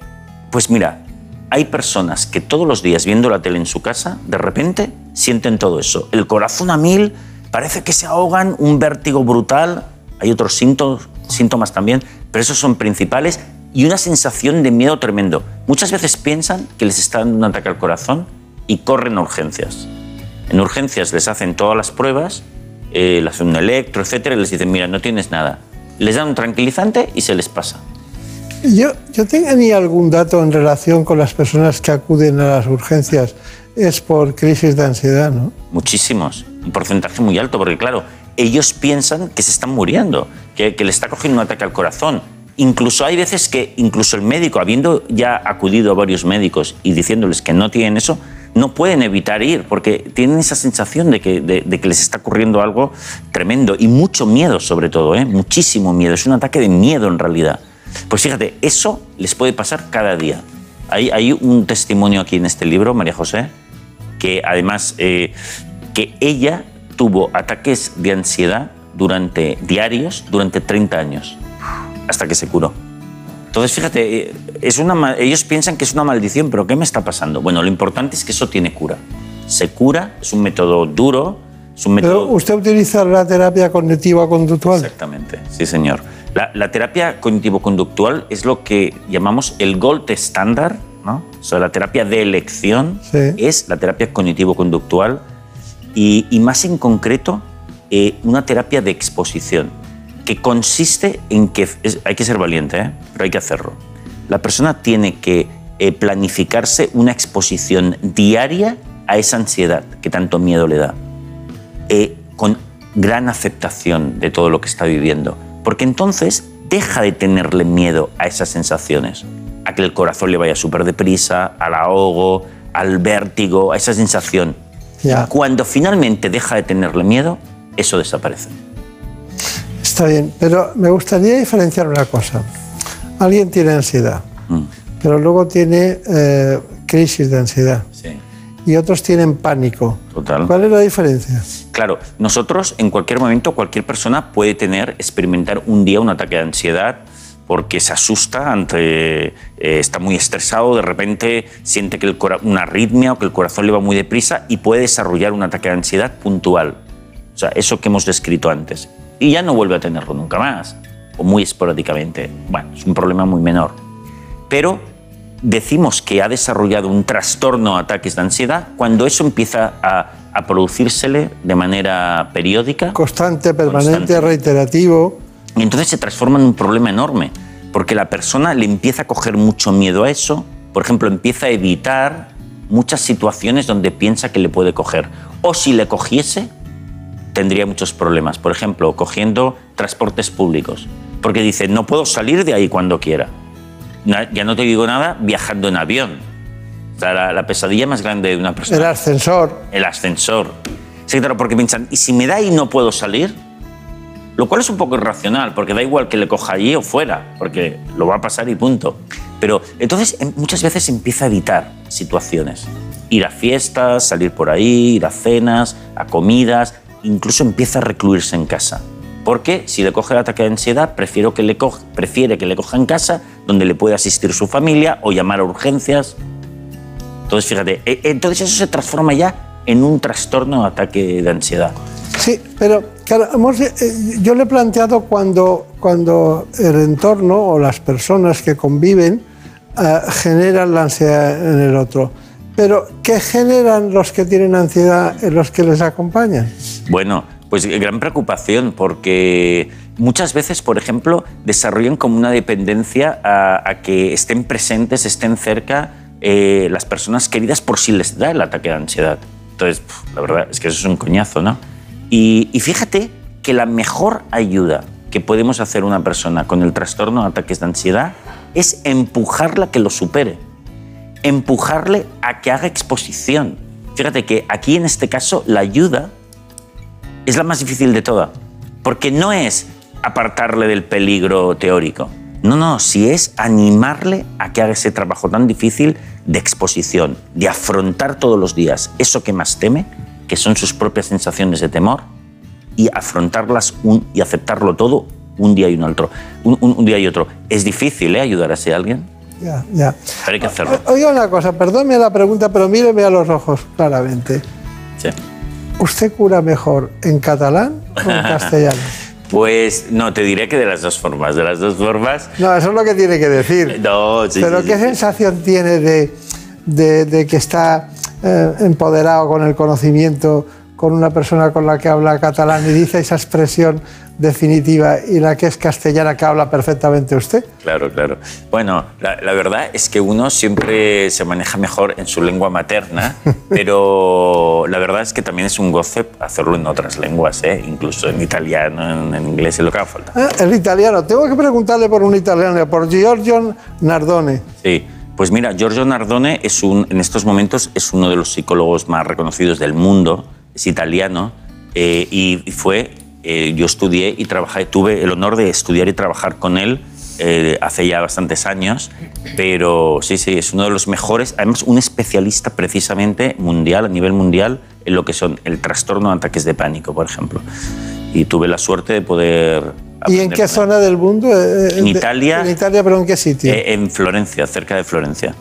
S26: Pues mira, hay personas que todos los días viendo la tele en su casa, de repente sienten todo eso. El corazón a mil, parece que se ahogan, un vértigo brutal, hay otros síntomas, síntomas también, pero esos son principales y una sensación de miedo tremendo. Muchas veces piensan que les está dando un ataque al corazón y corren a urgencias. En urgencias les hacen todas las pruebas, eh, les hacen un electro, etcétera, y les dicen, mira, no tienes nada. Les dan un tranquilizante y se les pasa.
S2: Yo, yo tenía algún dato en relación con las personas que acuden a las urgencias. Es por crisis de ansiedad, ¿no?
S26: Muchísimos. Un porcentaje muy alto, porque claro, ellos piensan que se están muriendo, que, que le está cogiendo un ataque al corazón. Incluso hay veces que incluso el médico, habiendo ya acudido a varios médicos y diciéndoles que no tienen eso, no pueden evitar ir porque tienen esa sensación de que, de, de que les está ocurriendo algo tremendo y mucho miedo sobre todo, ¿eh? muchísimo miedo. Es un ataque de miedo en realidad. Pues fíjate, eso les puede pasar cada día. Hay, hay un testimonio aquí en este libro, María José, que además eh, que ella tuvo ataques de ansiedad durante diarios durante 30 años, hasta que se curó. Entonces, fíjate, eh, es una, ellos piensan que es una maldición, pero ¿qué me está pasando? Bueno, lo importante es que eso tiene cura. Se cura, es un método duro, es un método...
S2: Pero usted utiliza la terapia cognitiva conductual.
S26: Exactamente, sí señor. La, la terapia cognitivo-conductual es lo que llamamos el gold estándar, ¿no? O sea, la terapia de elección es la terapia cognitivo-conductual y, y más en concreto eh, una terapia de exposición que consiste en que es- hay que ser valiente, ¿eh? pero hay que hacerlo. La persona tiene que eh, planificarse una exposición diaria a esa ansiedad que tanto miedo le da eh, con gran aceptación de todo lo que está viviendo. Porque entonces deja de tenerle miedo a esas sensaciones, a que el corazón le vaya súper deprisa, al ahogo, al vértigo, a esa sensación.
S2: Ya.
S26: Cuando finalmente deja de tenerle miedo, eso desaparece.
S2: Está bien, pero me gustaría diferenciar una cosa. Alguien tiene ansiedad,
S26: Mm.
S2: pero luego tiene eh, crisis de ansiedad. Y otros tienen pánico.
S26: Total.
S2: ¿Cuál es la diferencia?
S26: Claro, nosotros en cualquier momento, cualquier persona puede tener, experimentar un día un ataque de ansiedad porque se asusta, ante, eh, está muy estresado, de repente siente que el una arritmia o que el corazón le va muy deprisa y puede desarrollar un ataque de ansiedad puntual. O sea, eso que hemos descrito antes. Y ya no vuelve a tenerlo nunca más, o muy esporádicamente. Bueno, es un problema muy menor. Pero decimos que ha desarrollado un trastorno de ataques de ansiedad cuando eso empieza a, a producírsele de manera periódica.
S2: Constante, permanente,
S26: Constante.
S2: reiterativo.
S26: Y entonces se transforma en un problema enorme, porque la persona le empieza a coger mucho miedo a eso, por ejemplo, empieza a evitar muchas situaciones donde piensa que le puede coger. O si le cogiese, tendría muchos problemas. Por ejemplo, cogiendo transportes públicos, porque dice, no puedo salir de ahí cuando quiera. Ya no te digo nada viajando en avión. O sea, la, la pesadilla más grande de una persona
S2: El ascensor.
S26: el ascensor. Sí, claro, porque piensan, ¿y si me da y no puedo salir? Lo cual es un poco irracional, porque da igual que le coja allí o fuera, porque lo va a pasar y punto. Pero entonces em- muchas veces empieza a evitar situaciones. Ir a fiestas, salir por ahí, ir a cenas, a comidas, incluso empieza a recluirse en casa. Porque si le coge el ataque de ansiedad, prefiero que le coja- prefiere que le coja en casa, donde le puede asistir su familia o llamar a urgencias. Entonces, fíjate, e- entonces eso se transforma ya en un trastorno de ataque de ansiedad.
S2: Sí, pero claro, hemos- eh, yo le he planteado cuando, cuando el entorno o las personas que conviven eh, generan la ansiedad en el otro. Pero, ¿qué generan los que tienen ansiedad en los que les acompañan?
S26: Bueno, pues gran preocupación porque muchas veces, por ejemplo, desarrollan como una dependencia a, que estén presentes, estén cerca eh, las personas queridas por si les da el ataque de ansiedad. Entonces, la verdad es que eso es un coñazo, ¿no? Y, fíjate que la mejor ayuda que podemos hacer una persona con el trastorno de ataques de ansiedad es empujarla a que lo supere empujarle a que haga exposición. Fíjate que aquí en este caso la ayuda es la más difícil de todas, porque no es apartarle del peligro teórico. No, no, si es animarle a que haga ese trabajo tan difícil de exposición, de afrontar todos los días eso que más teme, que son sus propias sensaciones de temor, y afrontarlas un- y aceptarlo todo un día y un otro. Un, un- un día y otro. Es difícil, ¿eh? Ayudar a ese alguien,
S2: Ya, ya.
S26: pero hay que hacerlo.
S2: Oiga una cosa, perdónme la pregunta, pero míreme a los ojos claramente.
S26: Sí.
S2: ¿Usted cura mejor en catalán o en castellano?
S26: Pues no, te diré que de las dos formas. De las dos formas.
S2: No, eso es lo que tiene que decir.
S26: No, sí,
S2: Pero
S26: sí,
S2: ¿qué
S26: sí.
S2: sensación tiene de, de- de que está eh, empoderado con el conocimiento, con una persona con la que habla catalán y dice esa expresión definitiva y la que es castellana que habla perfectamente usted?
S26: Claro, claro. Bueno, la, la verdad es que uno siempre se maneja mejor en su lengua materna, pero la verdad es que también es un goce hacerlo en otras lenguas, ¿eh? incluso en italiano, en, en inglés, es lo que haga falta.
S2: Ah, el italiano. Tengo que preguntarle por un italiano, por Giorgio Nardone.
S26: Sí, pues mira, Giorgio Nardone es un, en estos momentos es uno de los psicólogos más reconocidos del mundo, es italiano eh, y fue, eh, yo estudié y trabajé, tuve el honor de estudiar y trabajar con él eh, hace ya bastantes años, pero sí, sí, es uno de los mejores, además un especialista precisamente mundial, a nivel mundial, en lo que son el trastorno de ataques de pánico, por ejemplo. Y tuve la suerte de poder...
S2: ¿Y en qué zona del mundo?
S26: En
S2: de-
S26: Italia.
S2: En Italia, pero ¿en qué sitio?
S26: en Florencia, cerca de Florencia.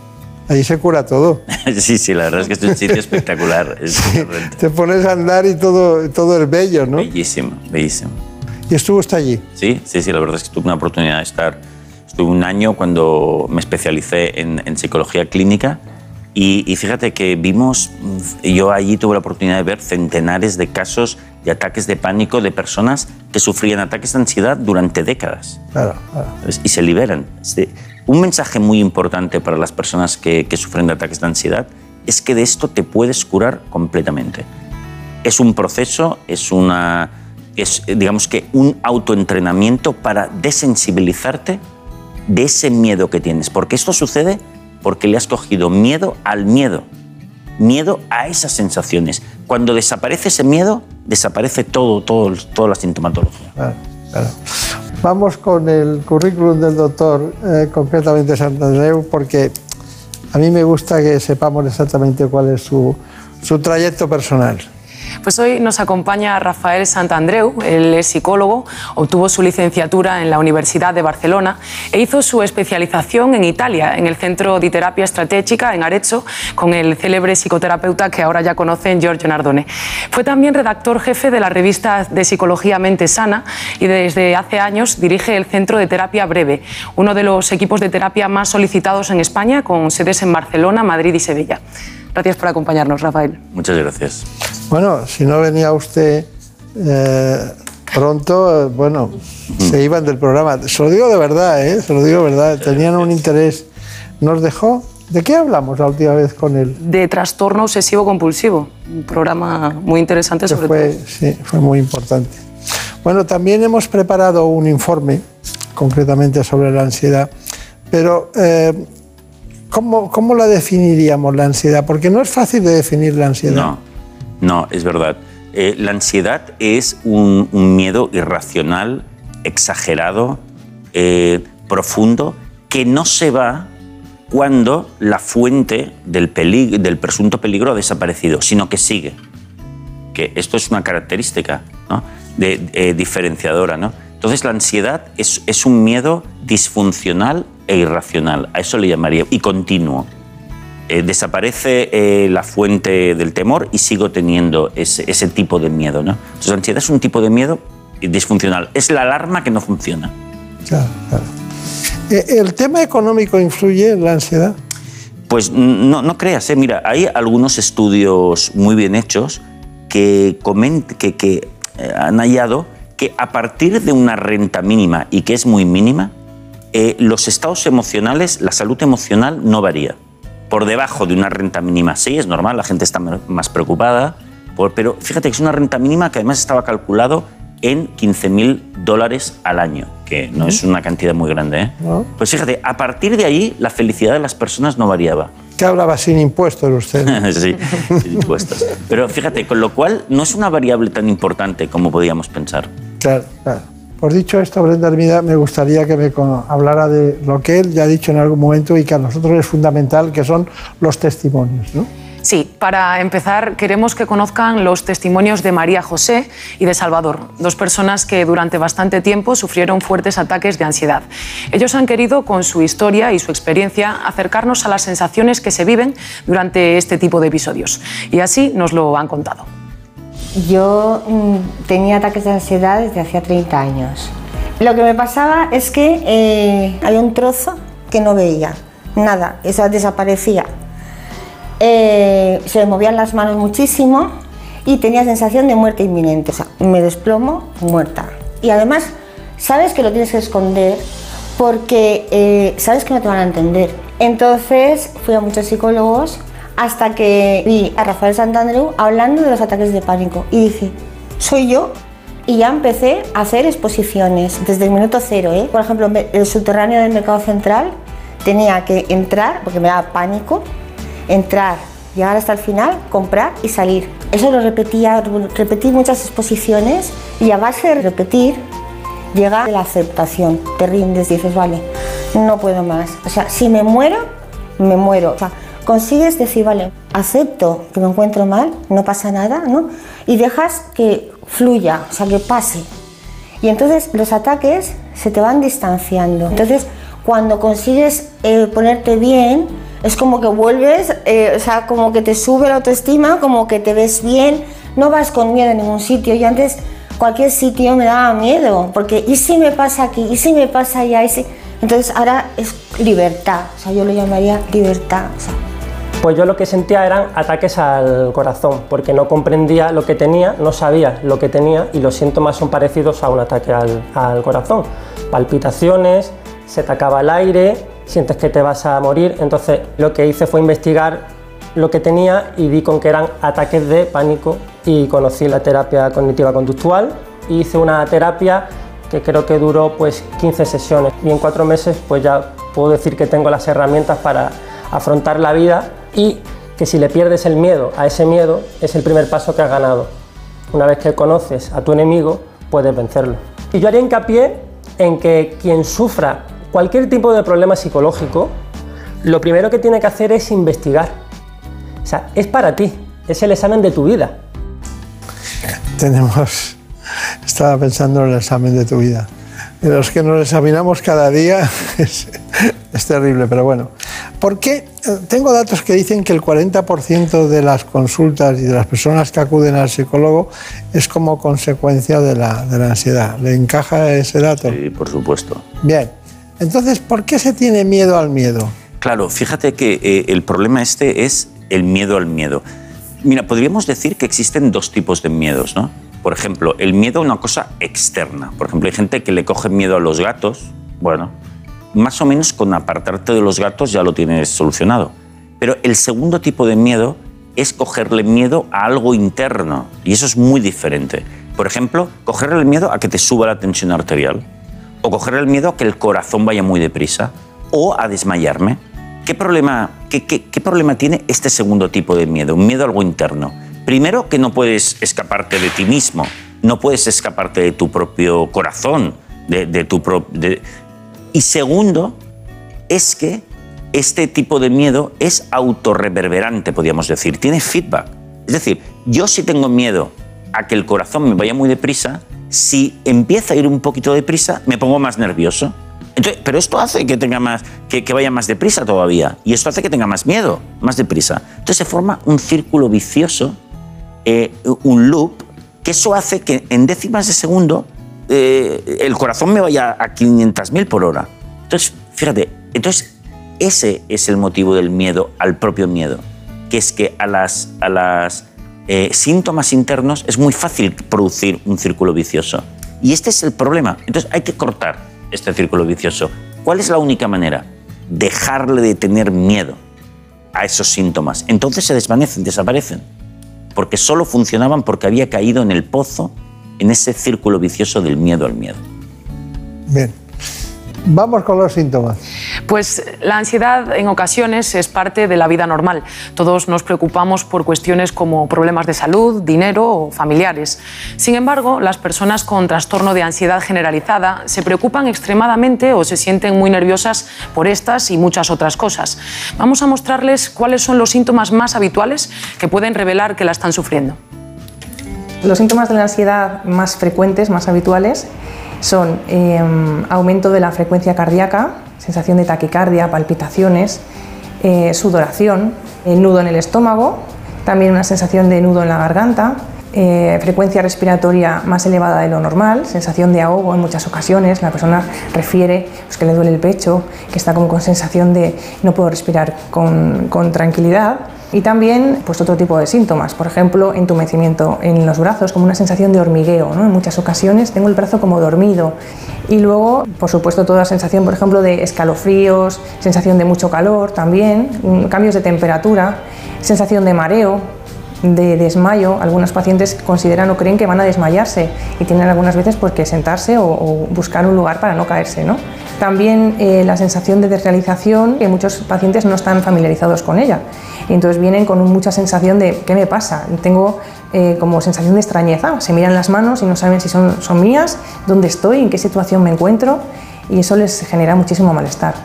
S2: Allí se cura todo.
S26: Sí, sí, la verdad es que es un sitio espectacular. Es
S2: Te pones a andar y todo, todo es bello, ¿no?
S26: bellísimo, bellísimo.
S2: Y estuvo usted allí.
S26: Sí, sí, sí, la verdad es que tuve una oportunidad de estar. Estuve un año cuando me especialicé en, en psicología clínica y, y fíjate que vimos, yo allí tuve la oportunidad de ver centenares de casos de ataques de pánico de personas que sufrían ataques de ansiedad durante décadas.
S2: Claro, claro.
S26: y se liberan. Sí. Un mensaje muy importante para las personas que, sufren de ataques de ansiedad es que de esto te puedes curar completamente. Es un proceso, es una, digamos que un autoentrenamiento para desensibilizarte de ese miedo que tienes, porque esto sucede porque le has cogido miedo al miedo, miedo a esas sensaciones. Cuando desaparece ese miedo, desaparece todo, todo, toda la sintomatología.
S2: Claro, claro. Vamos con el currículum del doctor, eh, concretamente Santandreu, porque a mí me gusta que sepamos exactamente cuál es su, su trayecto personal.
S4: Pues hoy nos acompaña Rafael Santandreu, él es psicólogo, obtuvo su licenciatura en la Universidad de Barcelona e hizo su especialización en Italia, en el Centro de Terapia Estratégica en Arezzo, con el célebre psicoterapeuta que ahora ya conocen, Giorgio Nardone. Fue también redactor jefe de la revista de Psicología Mente Sana y desde hace años dirige el Centro de Terapia Breve, uno de los equipos de terapia más solicitados en España, con sedes en Barcelona, Madrid y Sevilla. Gracias por acompañarnos, Rafael.
S26: Muchas gracias.
S2: Bueno, si no venía usted eh, pronto, eh, bueno, se iban del programa. Se lo digo de verdad, ¿eh? Se lo digo de verdad. Tenían un interés. Nos dejó. ¿De qué hablamos la última vez con él?
S4: de trastorno obsesivo compulsivo. Un programa muy interesante
S2: Que
S4: sobre
S2: fue,
S4: todo.
S2: sí, fue muy importante. Bueno, también hemos preparado un informe, concretamente sobre la ansiedad, pero eh, ¿cómo, ¿cómo la definiríamos la ansiedad? Porque no es fácil de definir la ansiedad.
S26: No, no, es verdad. Eh, la ansiedad es un, un miedo irracional, exagerado, eh, profundo, que no se va cuando la fuente del, pelig- del presunto peligro ha desaparecido, sino que sigue. Que esto es una característica ¿no? de, eh, diferenciadora. ¿no? Entonces la ansiedad es, es un miedo disfuncional e irracional, a eso le llamaría, y continuo. Eh, desaparece eh, la fuente del temor y sigo teniendo ese, ese tipo de miedo. ¿no? Entonces la ansiedad es un tipo de miedo disfuncional, es la alarma que no funciona.
S2: Claro, claro. Eh, ¿El tema económico influye en la ansiedad?
S26: Pues no, no creas, ¿eh? mira, hay algunos estudios muy bien hechos que, coment- que, que, eh, han hallado que a partir de una renta mínima y que es muy mínima, eh, los estados emocionales, la salud emocional no varía. Por debajo de una renta mínima sí, es normal, la gente está más preocupada, pero fíjate que es una renta mínima que además estaba calculado en 15.000 dólares al año, que no es una cantidad muy grande. ¿eh?
S2: ¿no?
S26: Pues fíjate, a partir de ahí la felicidad de las personas no variaba.
S2: Que hablaba sin impuestos usted.
S26: sí, sin impuestos. Pero fíjate, con lo cual no es una variable tan importante como podíamos pensar.
S2: Claro, claro. Por dicho esto, Brenda Hermida, me gustaría que me hablara de lo que él ya ha dicho en algún momento y que a nosotros es fundamental, que son los testimonios. ¿no?
S4: Sí, para empezar queremos que conozcan los testimonios de María José y de Salvador, dos personas que durante bastante tiempo sufrieron fuertes ataques de ansiedad. Ellos han querido, con su historia y su experiencia, acercarnos a las sensaciones que se viven durante este tipo de episodios. Y así nos lo han contado.
S27: Yo mm, tenía ataques de ansiedad desde hacía 30 años. Lo que me pasaba es que eh, había un trozo que no veía, nada, esa desaparecía. Eh, se me movían las manos muchísimo y tenía sensación de muerte inminente. O sea, me desplomo muerta. Y además, sabes que lo tienes que esconder porque eh, sabes que no te van a entender. Entonces fui a muchos psicólogos hasta que vi a Rafael Santandreu hablando de los ataques de pánico y dije, soy yo. Y ya empecé a hacer exposiciones desde el minuto cero. ¿eh? Por ejemplo, el subterráneo del mercado central tenía que entrar porque me daba pánico, entrar, llegar hasta el final, comprar y salir. Eso lo repetía, repetí muchas exposiciones y a base de repetir llega la aceptación. Te rindes, dices, vale, no puedo más. O sea, si me muero, me muero. O sea, consigues decir, vale, acepto que me encuentro mal, no pasa nada, ¿no? Y dejas que fluya, o sea, que pase. Y entonces los ataques se te van distanciando. Entonces, cuando consigues eh, ponerte bien, es como que vuelves, eh, o sea, como que te sube la autoestima, como que te ves bien, no vas con miedo a ningún sitio. Y antes cualquier sitio me daba miedo, porque ¿y si me pasa aquí? ¿Y si me pasa allá? ¿Y si? Entonces ahora es libertad, o sea, yo lo llamaría libertad.
S28: Pues yo lo que sentía eran ataques al corazón, porque no comprendía lo que tenía, no sabía lo que tenía y los síntomas son parecidos a un ataque al, corazón. Palpitaciones, se te acaba el aire, sientes que te vas a morir. Entonces lo que hice fue investigar lo que tenía y vi con que eran ataques de pánico y conocí la terapia cognitiva conductual. Hice una terapia que creo que duró pues 15 sesiones y en cuatro meses pues ya puedo decir que tengo las herramientas para afrontar la vida y que si le pierdes el miedo a ese miedo es el primer paso que has ganado. Una vez que conoces a tu enemigo puedes vencerlo. Y yo haría hincapié en que quien sufra cualquier tipo de problema psicológico, lo primero que tiene que hacer es investigar. O sea, es para ti, es el examen de tu vida.
S2: Tenemos, estaba pensando en el examen de tu vida. De los que nos examinamos cada día es, es terrible, pero bueno. ¿Por qué? Tengo datos que dicen que el 40% de las consultas y de las personas que acuden al psicólogo es como consecuencia de la, de la ansiedad. ¿Le encaja ese dato?
S26: Sí, por supuesto.
S2: Bien. Entonces, ¿por qué se tiene miedo al miedo?
S26: Claro, fíjate que eh, el problema este es el miedo al miedo. Mira, podríamos decir que existen dos tipos de miedos, ¿no? Por ejemplo, el miedo a una cosa externa. Por ejemplo, hay gente que le coge miedo a los gatos. Bueno, más o menos con apartarte de los gatos ya lo tienes solucionado. Pero el segundo tipo de miedo es cogerle miedo a algo interno. Y eso es muy diferente. Por ejemplo, cogerle el miedo a que te suba la tensión arterial o coger el miedo a que el corazón vaya muy deprisa, o a desmayarme. ¿Qué problema, qué, qué, problema tiene este segundo tipo de miedo? Un miedo a algo interno. Primero, que no puedes escaparte de ti mismo, no puedes escaparte de tu propio corazón, de, de tu de... Y segundo, es que este tipo de miedo es autorreverberante, podríamos decir, tiene feedback. Es decir, yo si tengo miedo a que el corazón me vaya muy deprisa, si empieza a ir un poquito deprisa, me pongo más nervioso. Pero esto hace que, tenga más, que, vaya más deprisa todavía. Y esto hace que tenga más miedo, más deprisa. Entonces se forma un círculo vicioso, eh, un loop, que eso hace que en décimas de segundo eh, el corazón me vaya a 500.000 por hora. Entonces, fíjate, entonces ese es el motivo del miedo al propio miedo, que es que a las, a las eh, síntomas internos, es muy fácil producir un círculo vicioso. Y este es el problema. Entonces hay que cortar este círculo vicioso. ¿Cuál es la única manera? Dejarle de tener miedo a esos síntomas. Entonces se desvanecen, desaparecen. Porque solo funcionaban porque había caído en el pozo, en ese círculo vicioso del miedo al miedo.
S2: Bien. Vamos con los síntomas.
S4: Pues la ansiedad en ocasiones es parte de la vida normal. Todos nos preocupamos por cuestiones como problemas de salud, dinero o familiares. Sin embargo, las personas con trastorno de ansiedad generalizada se preocupan extremadamente o se sienten muy nerviosas por estas y muchas otras cosas. Vamos a mostrarles cuáles son los síntomas más habituales que pueden revelar que la están sufriendo.
S29: Los síntomas de la ansiedad más frecuentes, más habituales, son eh, aumento de la frecuencia cardíaca, sensación de taquicardia, palpitaciones, eh, sudoración, el nudo en el estómago, también una sensación de nudo en la garganta, eh, frecuencia respiratoria más elevada de lo normal, sensación de ahogo en muchas ocasiones, la persona refiere pues, que le duele el pecho, que está como con sensación de no puedo respirar con, tranquilidad y también pues, otro tipo de síntomas, por ejemplo, entumecimiento en los brazos, como una sensación de hormigueo. En muchas ocasiones tengo el brazo como dormido. Y luego, por supuesto, toda sensación, por ejemplo, de escalofríos, sensación de mucho calor también, mm, cambios de temperatura, sensación de mareo, de desmayo. Algunos pacientes consideran o creen que van a desmayarse y tienen algunas veces pues, que sentarse o, buscar un lugar para no caerse. ¿no? También eh, la sensación de desrealización, que muchos pacientes no están familiarizados con ella. Y entonces vienen con mucha sensación de ¿qué me pasa? Tengo eh, como sensación de extrañeza. Se miran las manos y no saben si son, son mías, dónde estoy, en qué situación me encuentro y eso les genera muchísimo malestar.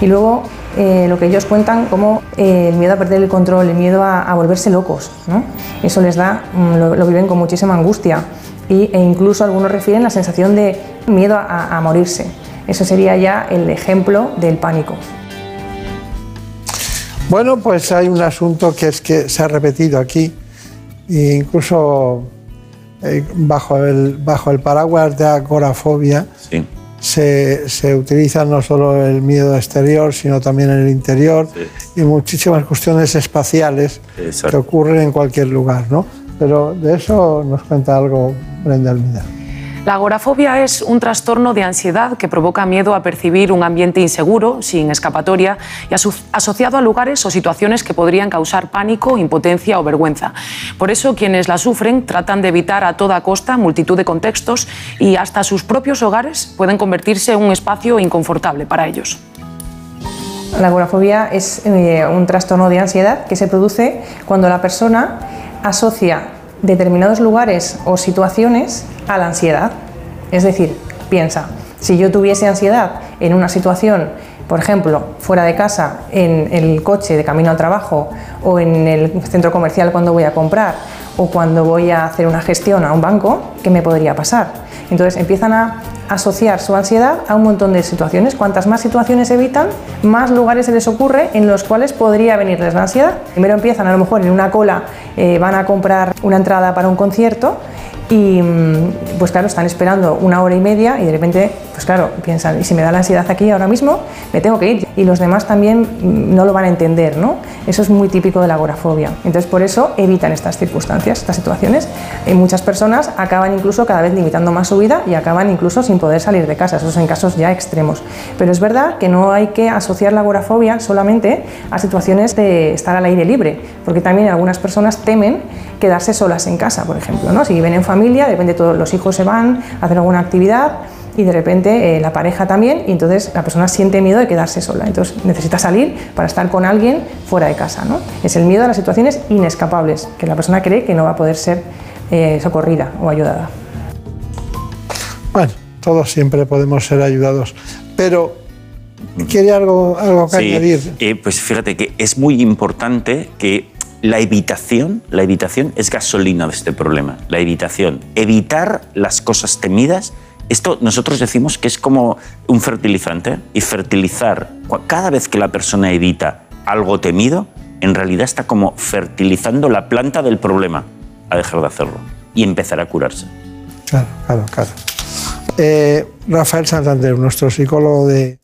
S29: Y luego eh, lo que ellos cuentan como eh, el miedo a perder el control, el miedo a, a volverse locos. ¿no? Eso les da, mm, lo, lo, viven con muchísima angustia y, e incluso algunos refieren la sensación de miedo a, a morirse. Eso sería ya el ejemplo del pánico.
S2: Bueno, pues hay un asunto que es que se ha repetido aquí, e incluso eh, bajo, el, bajo el paraguas de agorafobia
S26: Sí.
S2: Se, se utiliza no solo el miedo exterior, sino también el interior y muchísimas cuestiones espaciales que ocurren en cualquier lugar, ¿no? Pero de eso nos cuenta algo Brenda Almida.
S4: La agorafobia es un trastorno de ansiedad que provoca miedo a percibir un ambiente inseguro, sin escapatoria y aso- asociado a lugares o situaciones que podrían causar pánico, impotencia o vergüenza. Por eso quienes la sufren tratan de evitar a toda costa multitud de contextos y hasta sus propios hogares pueden convertirse en un espacio inconfortable para ellos.
S29: La agorafobia es eh, un trastorno de ansiedad que se produce cuando la persona asocia determinados lugares o situaciones a la ansiedad. Es decir, piensa, si yo tuviese ansiedad en una situación, por ejemplo, fuera de casa, en el coche de camino al trabajo o en el centro comercial cuando voy a comprar o cuando voy a hacer una gestión a un banco, ¿qué me podría pasar? Entonces empiezan a asociar su ansiedad a un montón de situaciones. Cuantas más situaciones evitan, más lugares se les ocurre en los cuales podría venirles la ansiedad. Primero empiezan a lo mejor en una cola, eh, van a comprar una entrada para un concierto y mm, pues claro, están esperando una hora y media y de repente, pues claro, piensan, y si me da la ansiedad aquí ahora mismo, me tengo que ir. Y los demás también mm, no lo van a entender, ¿no? Eso es muy típico de la agorafobia. Entonces por eso evitan estas circunstancias, estas situaciones. Y muchas personas acaban incluso cada vez limitando más su vida y acaban incluso sin poder salir de casa. Esos en casos ya extremos. Pero es verdad que no hay que asociar la agorafobia solamente a situaciones de estar al aire libre, porque también algunas personas temen quedarse solas en casa, por ejemplo. ¿no? Si viven en familia, de repente todos los hijos se van a hacer alguna actividad y de repente eh, la pareja también, y entonces la persona siente miedo de quedarse sola. Entonces necesita salir para estar con alguien fuera de casa. ¿no? Es el miedo a las situaciones inescapables, que la persona cree que no va a poder ser eh, socorrida o ayudada.
S2: Bueno, todos siempre podemos ser ayudados, pero ¿quiere algo, algo que
S26: Sí,
S2: añadir?
S26: eh, pues fíjate que es muy importante que la evitación, la evitación es gasolina de este problema. La evitación, evitar las cosas temidas. Esto nosotros decimos que es como un fertilizante y fertilizar cada vez que la persona evita algo temido, en realidad está como fertilizando la planta del problema a dejar de hacerlo y empezar a curarse.
S2: Claro, claro, claro. Eh, Rafael Santander, nuestro psicólogo de,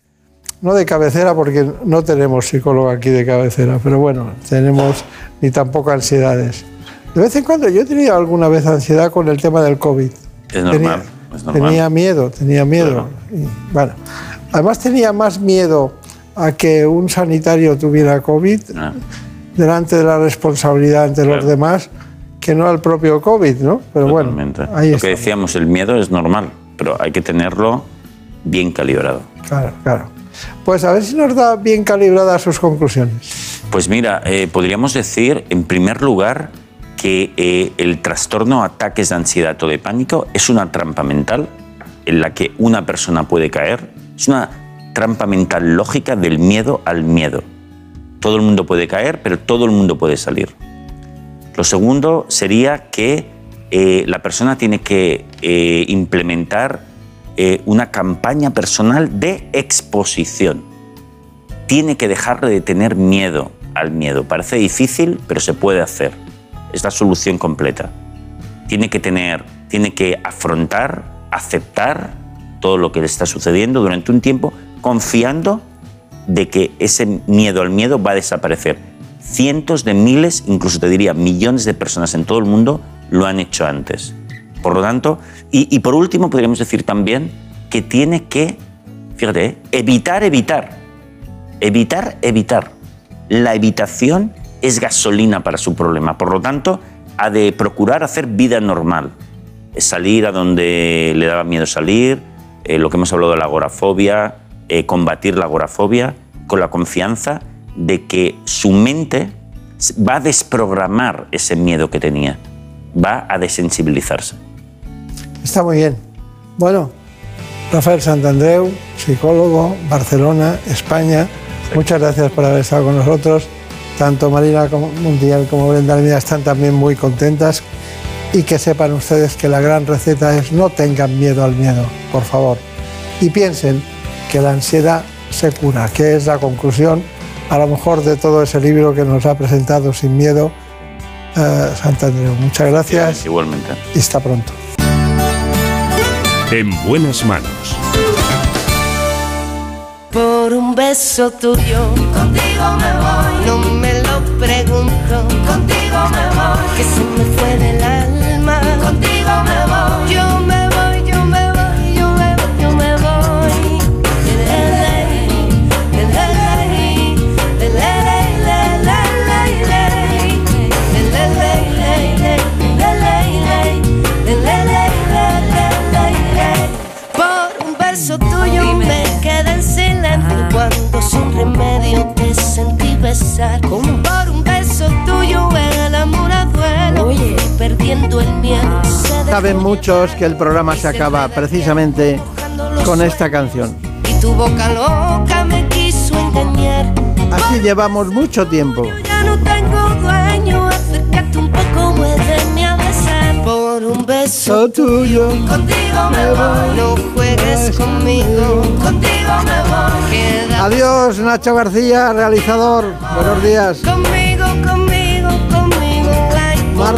S2: no de cabecera, porque no tenemos psicólogo aquí de cabecera, pero bueno, tenemos ni tampoco ansiedades. De vez en cuando yo he tenido alguna vez ansiedad con el tema del COVID.
S26: Es normal. es normal.
S2: Tenía miedo, tenía miedo. Y, bueno, además tenía más miedo a que un sanitario tuviera COVID
S26: Ah.
S2: delante de la responsabilidad ante los demás que no al propio COVID, ¿no? Pero bueno, ahí
S26: Lo
S2: está.
S26: que decíamos, el miedo es normal, pero hay que tenerlo bien calibrado.
S2: Claro, claro. Pues a ver si nos da bien calibradas sus conclusiones.
S26: Pues mira, eh, podríamos decir, en primer lugar, que eh, el trastorno ataques de ansiedad o de pánico es una trampa mental en la que una persona puede caer. Es una trampa mental lógica del miedo al miedo. Todo el mundo puede caer, pero todo el mundo puede salir. Lo segundo sería que eh, la persona tiene que implementar eh, una campaña personal de exposición. Tiene que dejar de tener miedo al miedo. Parece difícil, pero se puede hacer. Es la solución completa. Tiene que tener, tiene que afrontar, aceptar todo lo que le está sucediendo durante un tiempo, confiando de que ese miedo al miedo va a desaparecer. Cientos de miles, incluso te diría millones de personas en todo el mundo lo han hecho antes. Por lo tanto, y, por último podríamos decir también que tiene que, fíjate, ¿eh? evitar, evitar, evitar, evitar. La evitación es gasolina para su problema. Por lo tanto, ha de procurar hacer vida normal. Salir a donde le daba miedo salir, eh, lo que hemos hablado de la agorafobia, eh, combatir la agorafobia con la confianza de que su mente va a desprogramar ese miedo que tenía, va a desensibilizarse.
S2: Está muy bien. Bueno, Rafael Santandreu, psicólogo, Barcelona, España, muchas gracias por haber estado con nosotros. Tanto Marina Mundial como Brenda Almeida están también muy contentas y que sepan ustedes que la gran receta es no tengan miedo al miedo, por favor. Y piensen que la ansiedad se cura, que es la conclusión a lo mejor de todo ese libro que nos ha presentado sin miedo eh, Santandreu. Muchas gracias.
S26: igualmente.
S2: Y hasta pronto.
S1: En buenas manos.
S30: Por un beso tuyo, contigo me voy. No me lo pregunto, contigo me voy. Que se me fue del alma,
S2: Saben muchos que el programa se acaba precisamente con esta canción.
S30: Y tu boca loca me quiso engañar.
S2: Así llevamos mucho tiempo.
S30: Ya no tengo dueño, acércate un poco, muéveme a besar. Por un beso
S2: tuyo,
S30: contigo me voy. No juegues conmigo, contigo me voy. Queda
S2: Adiós, Nacho García, realizador. Buenos días.
S30: conmigo,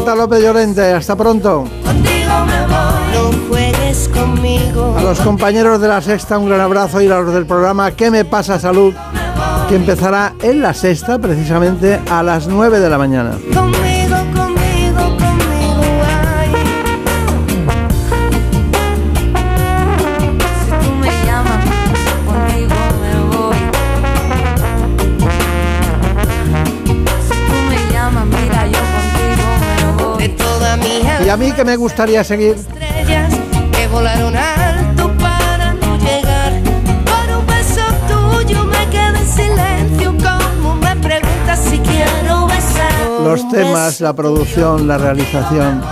S2: Marta López Llorente, hasta pronto.
S30: contigo me voy. No juegues conmigo.
S2: A los compañeros de la sexta un gran abrazo y a los del programa ¿Qué me pasa salud? que empezará en la sexta precisamente a las 9 de la mañana. A mí que me gustaría seguir
S30: estrellas que volaron alto para no llegar. Por un beso tuyo me quedé en silencio. Como me preguntas si quiero besar. Por
S2: los temas, la producción, la realización,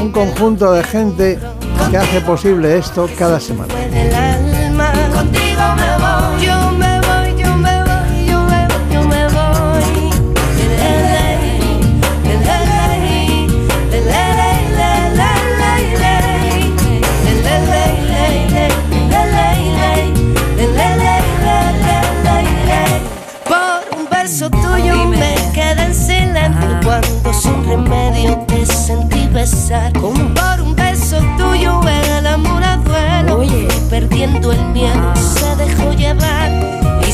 S2: un conjunto de gente que hace posible esto cada semana.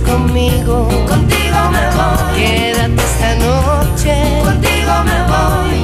S30: conmigo. Contigo me voy. Quédate esta noche. Contigo me voy.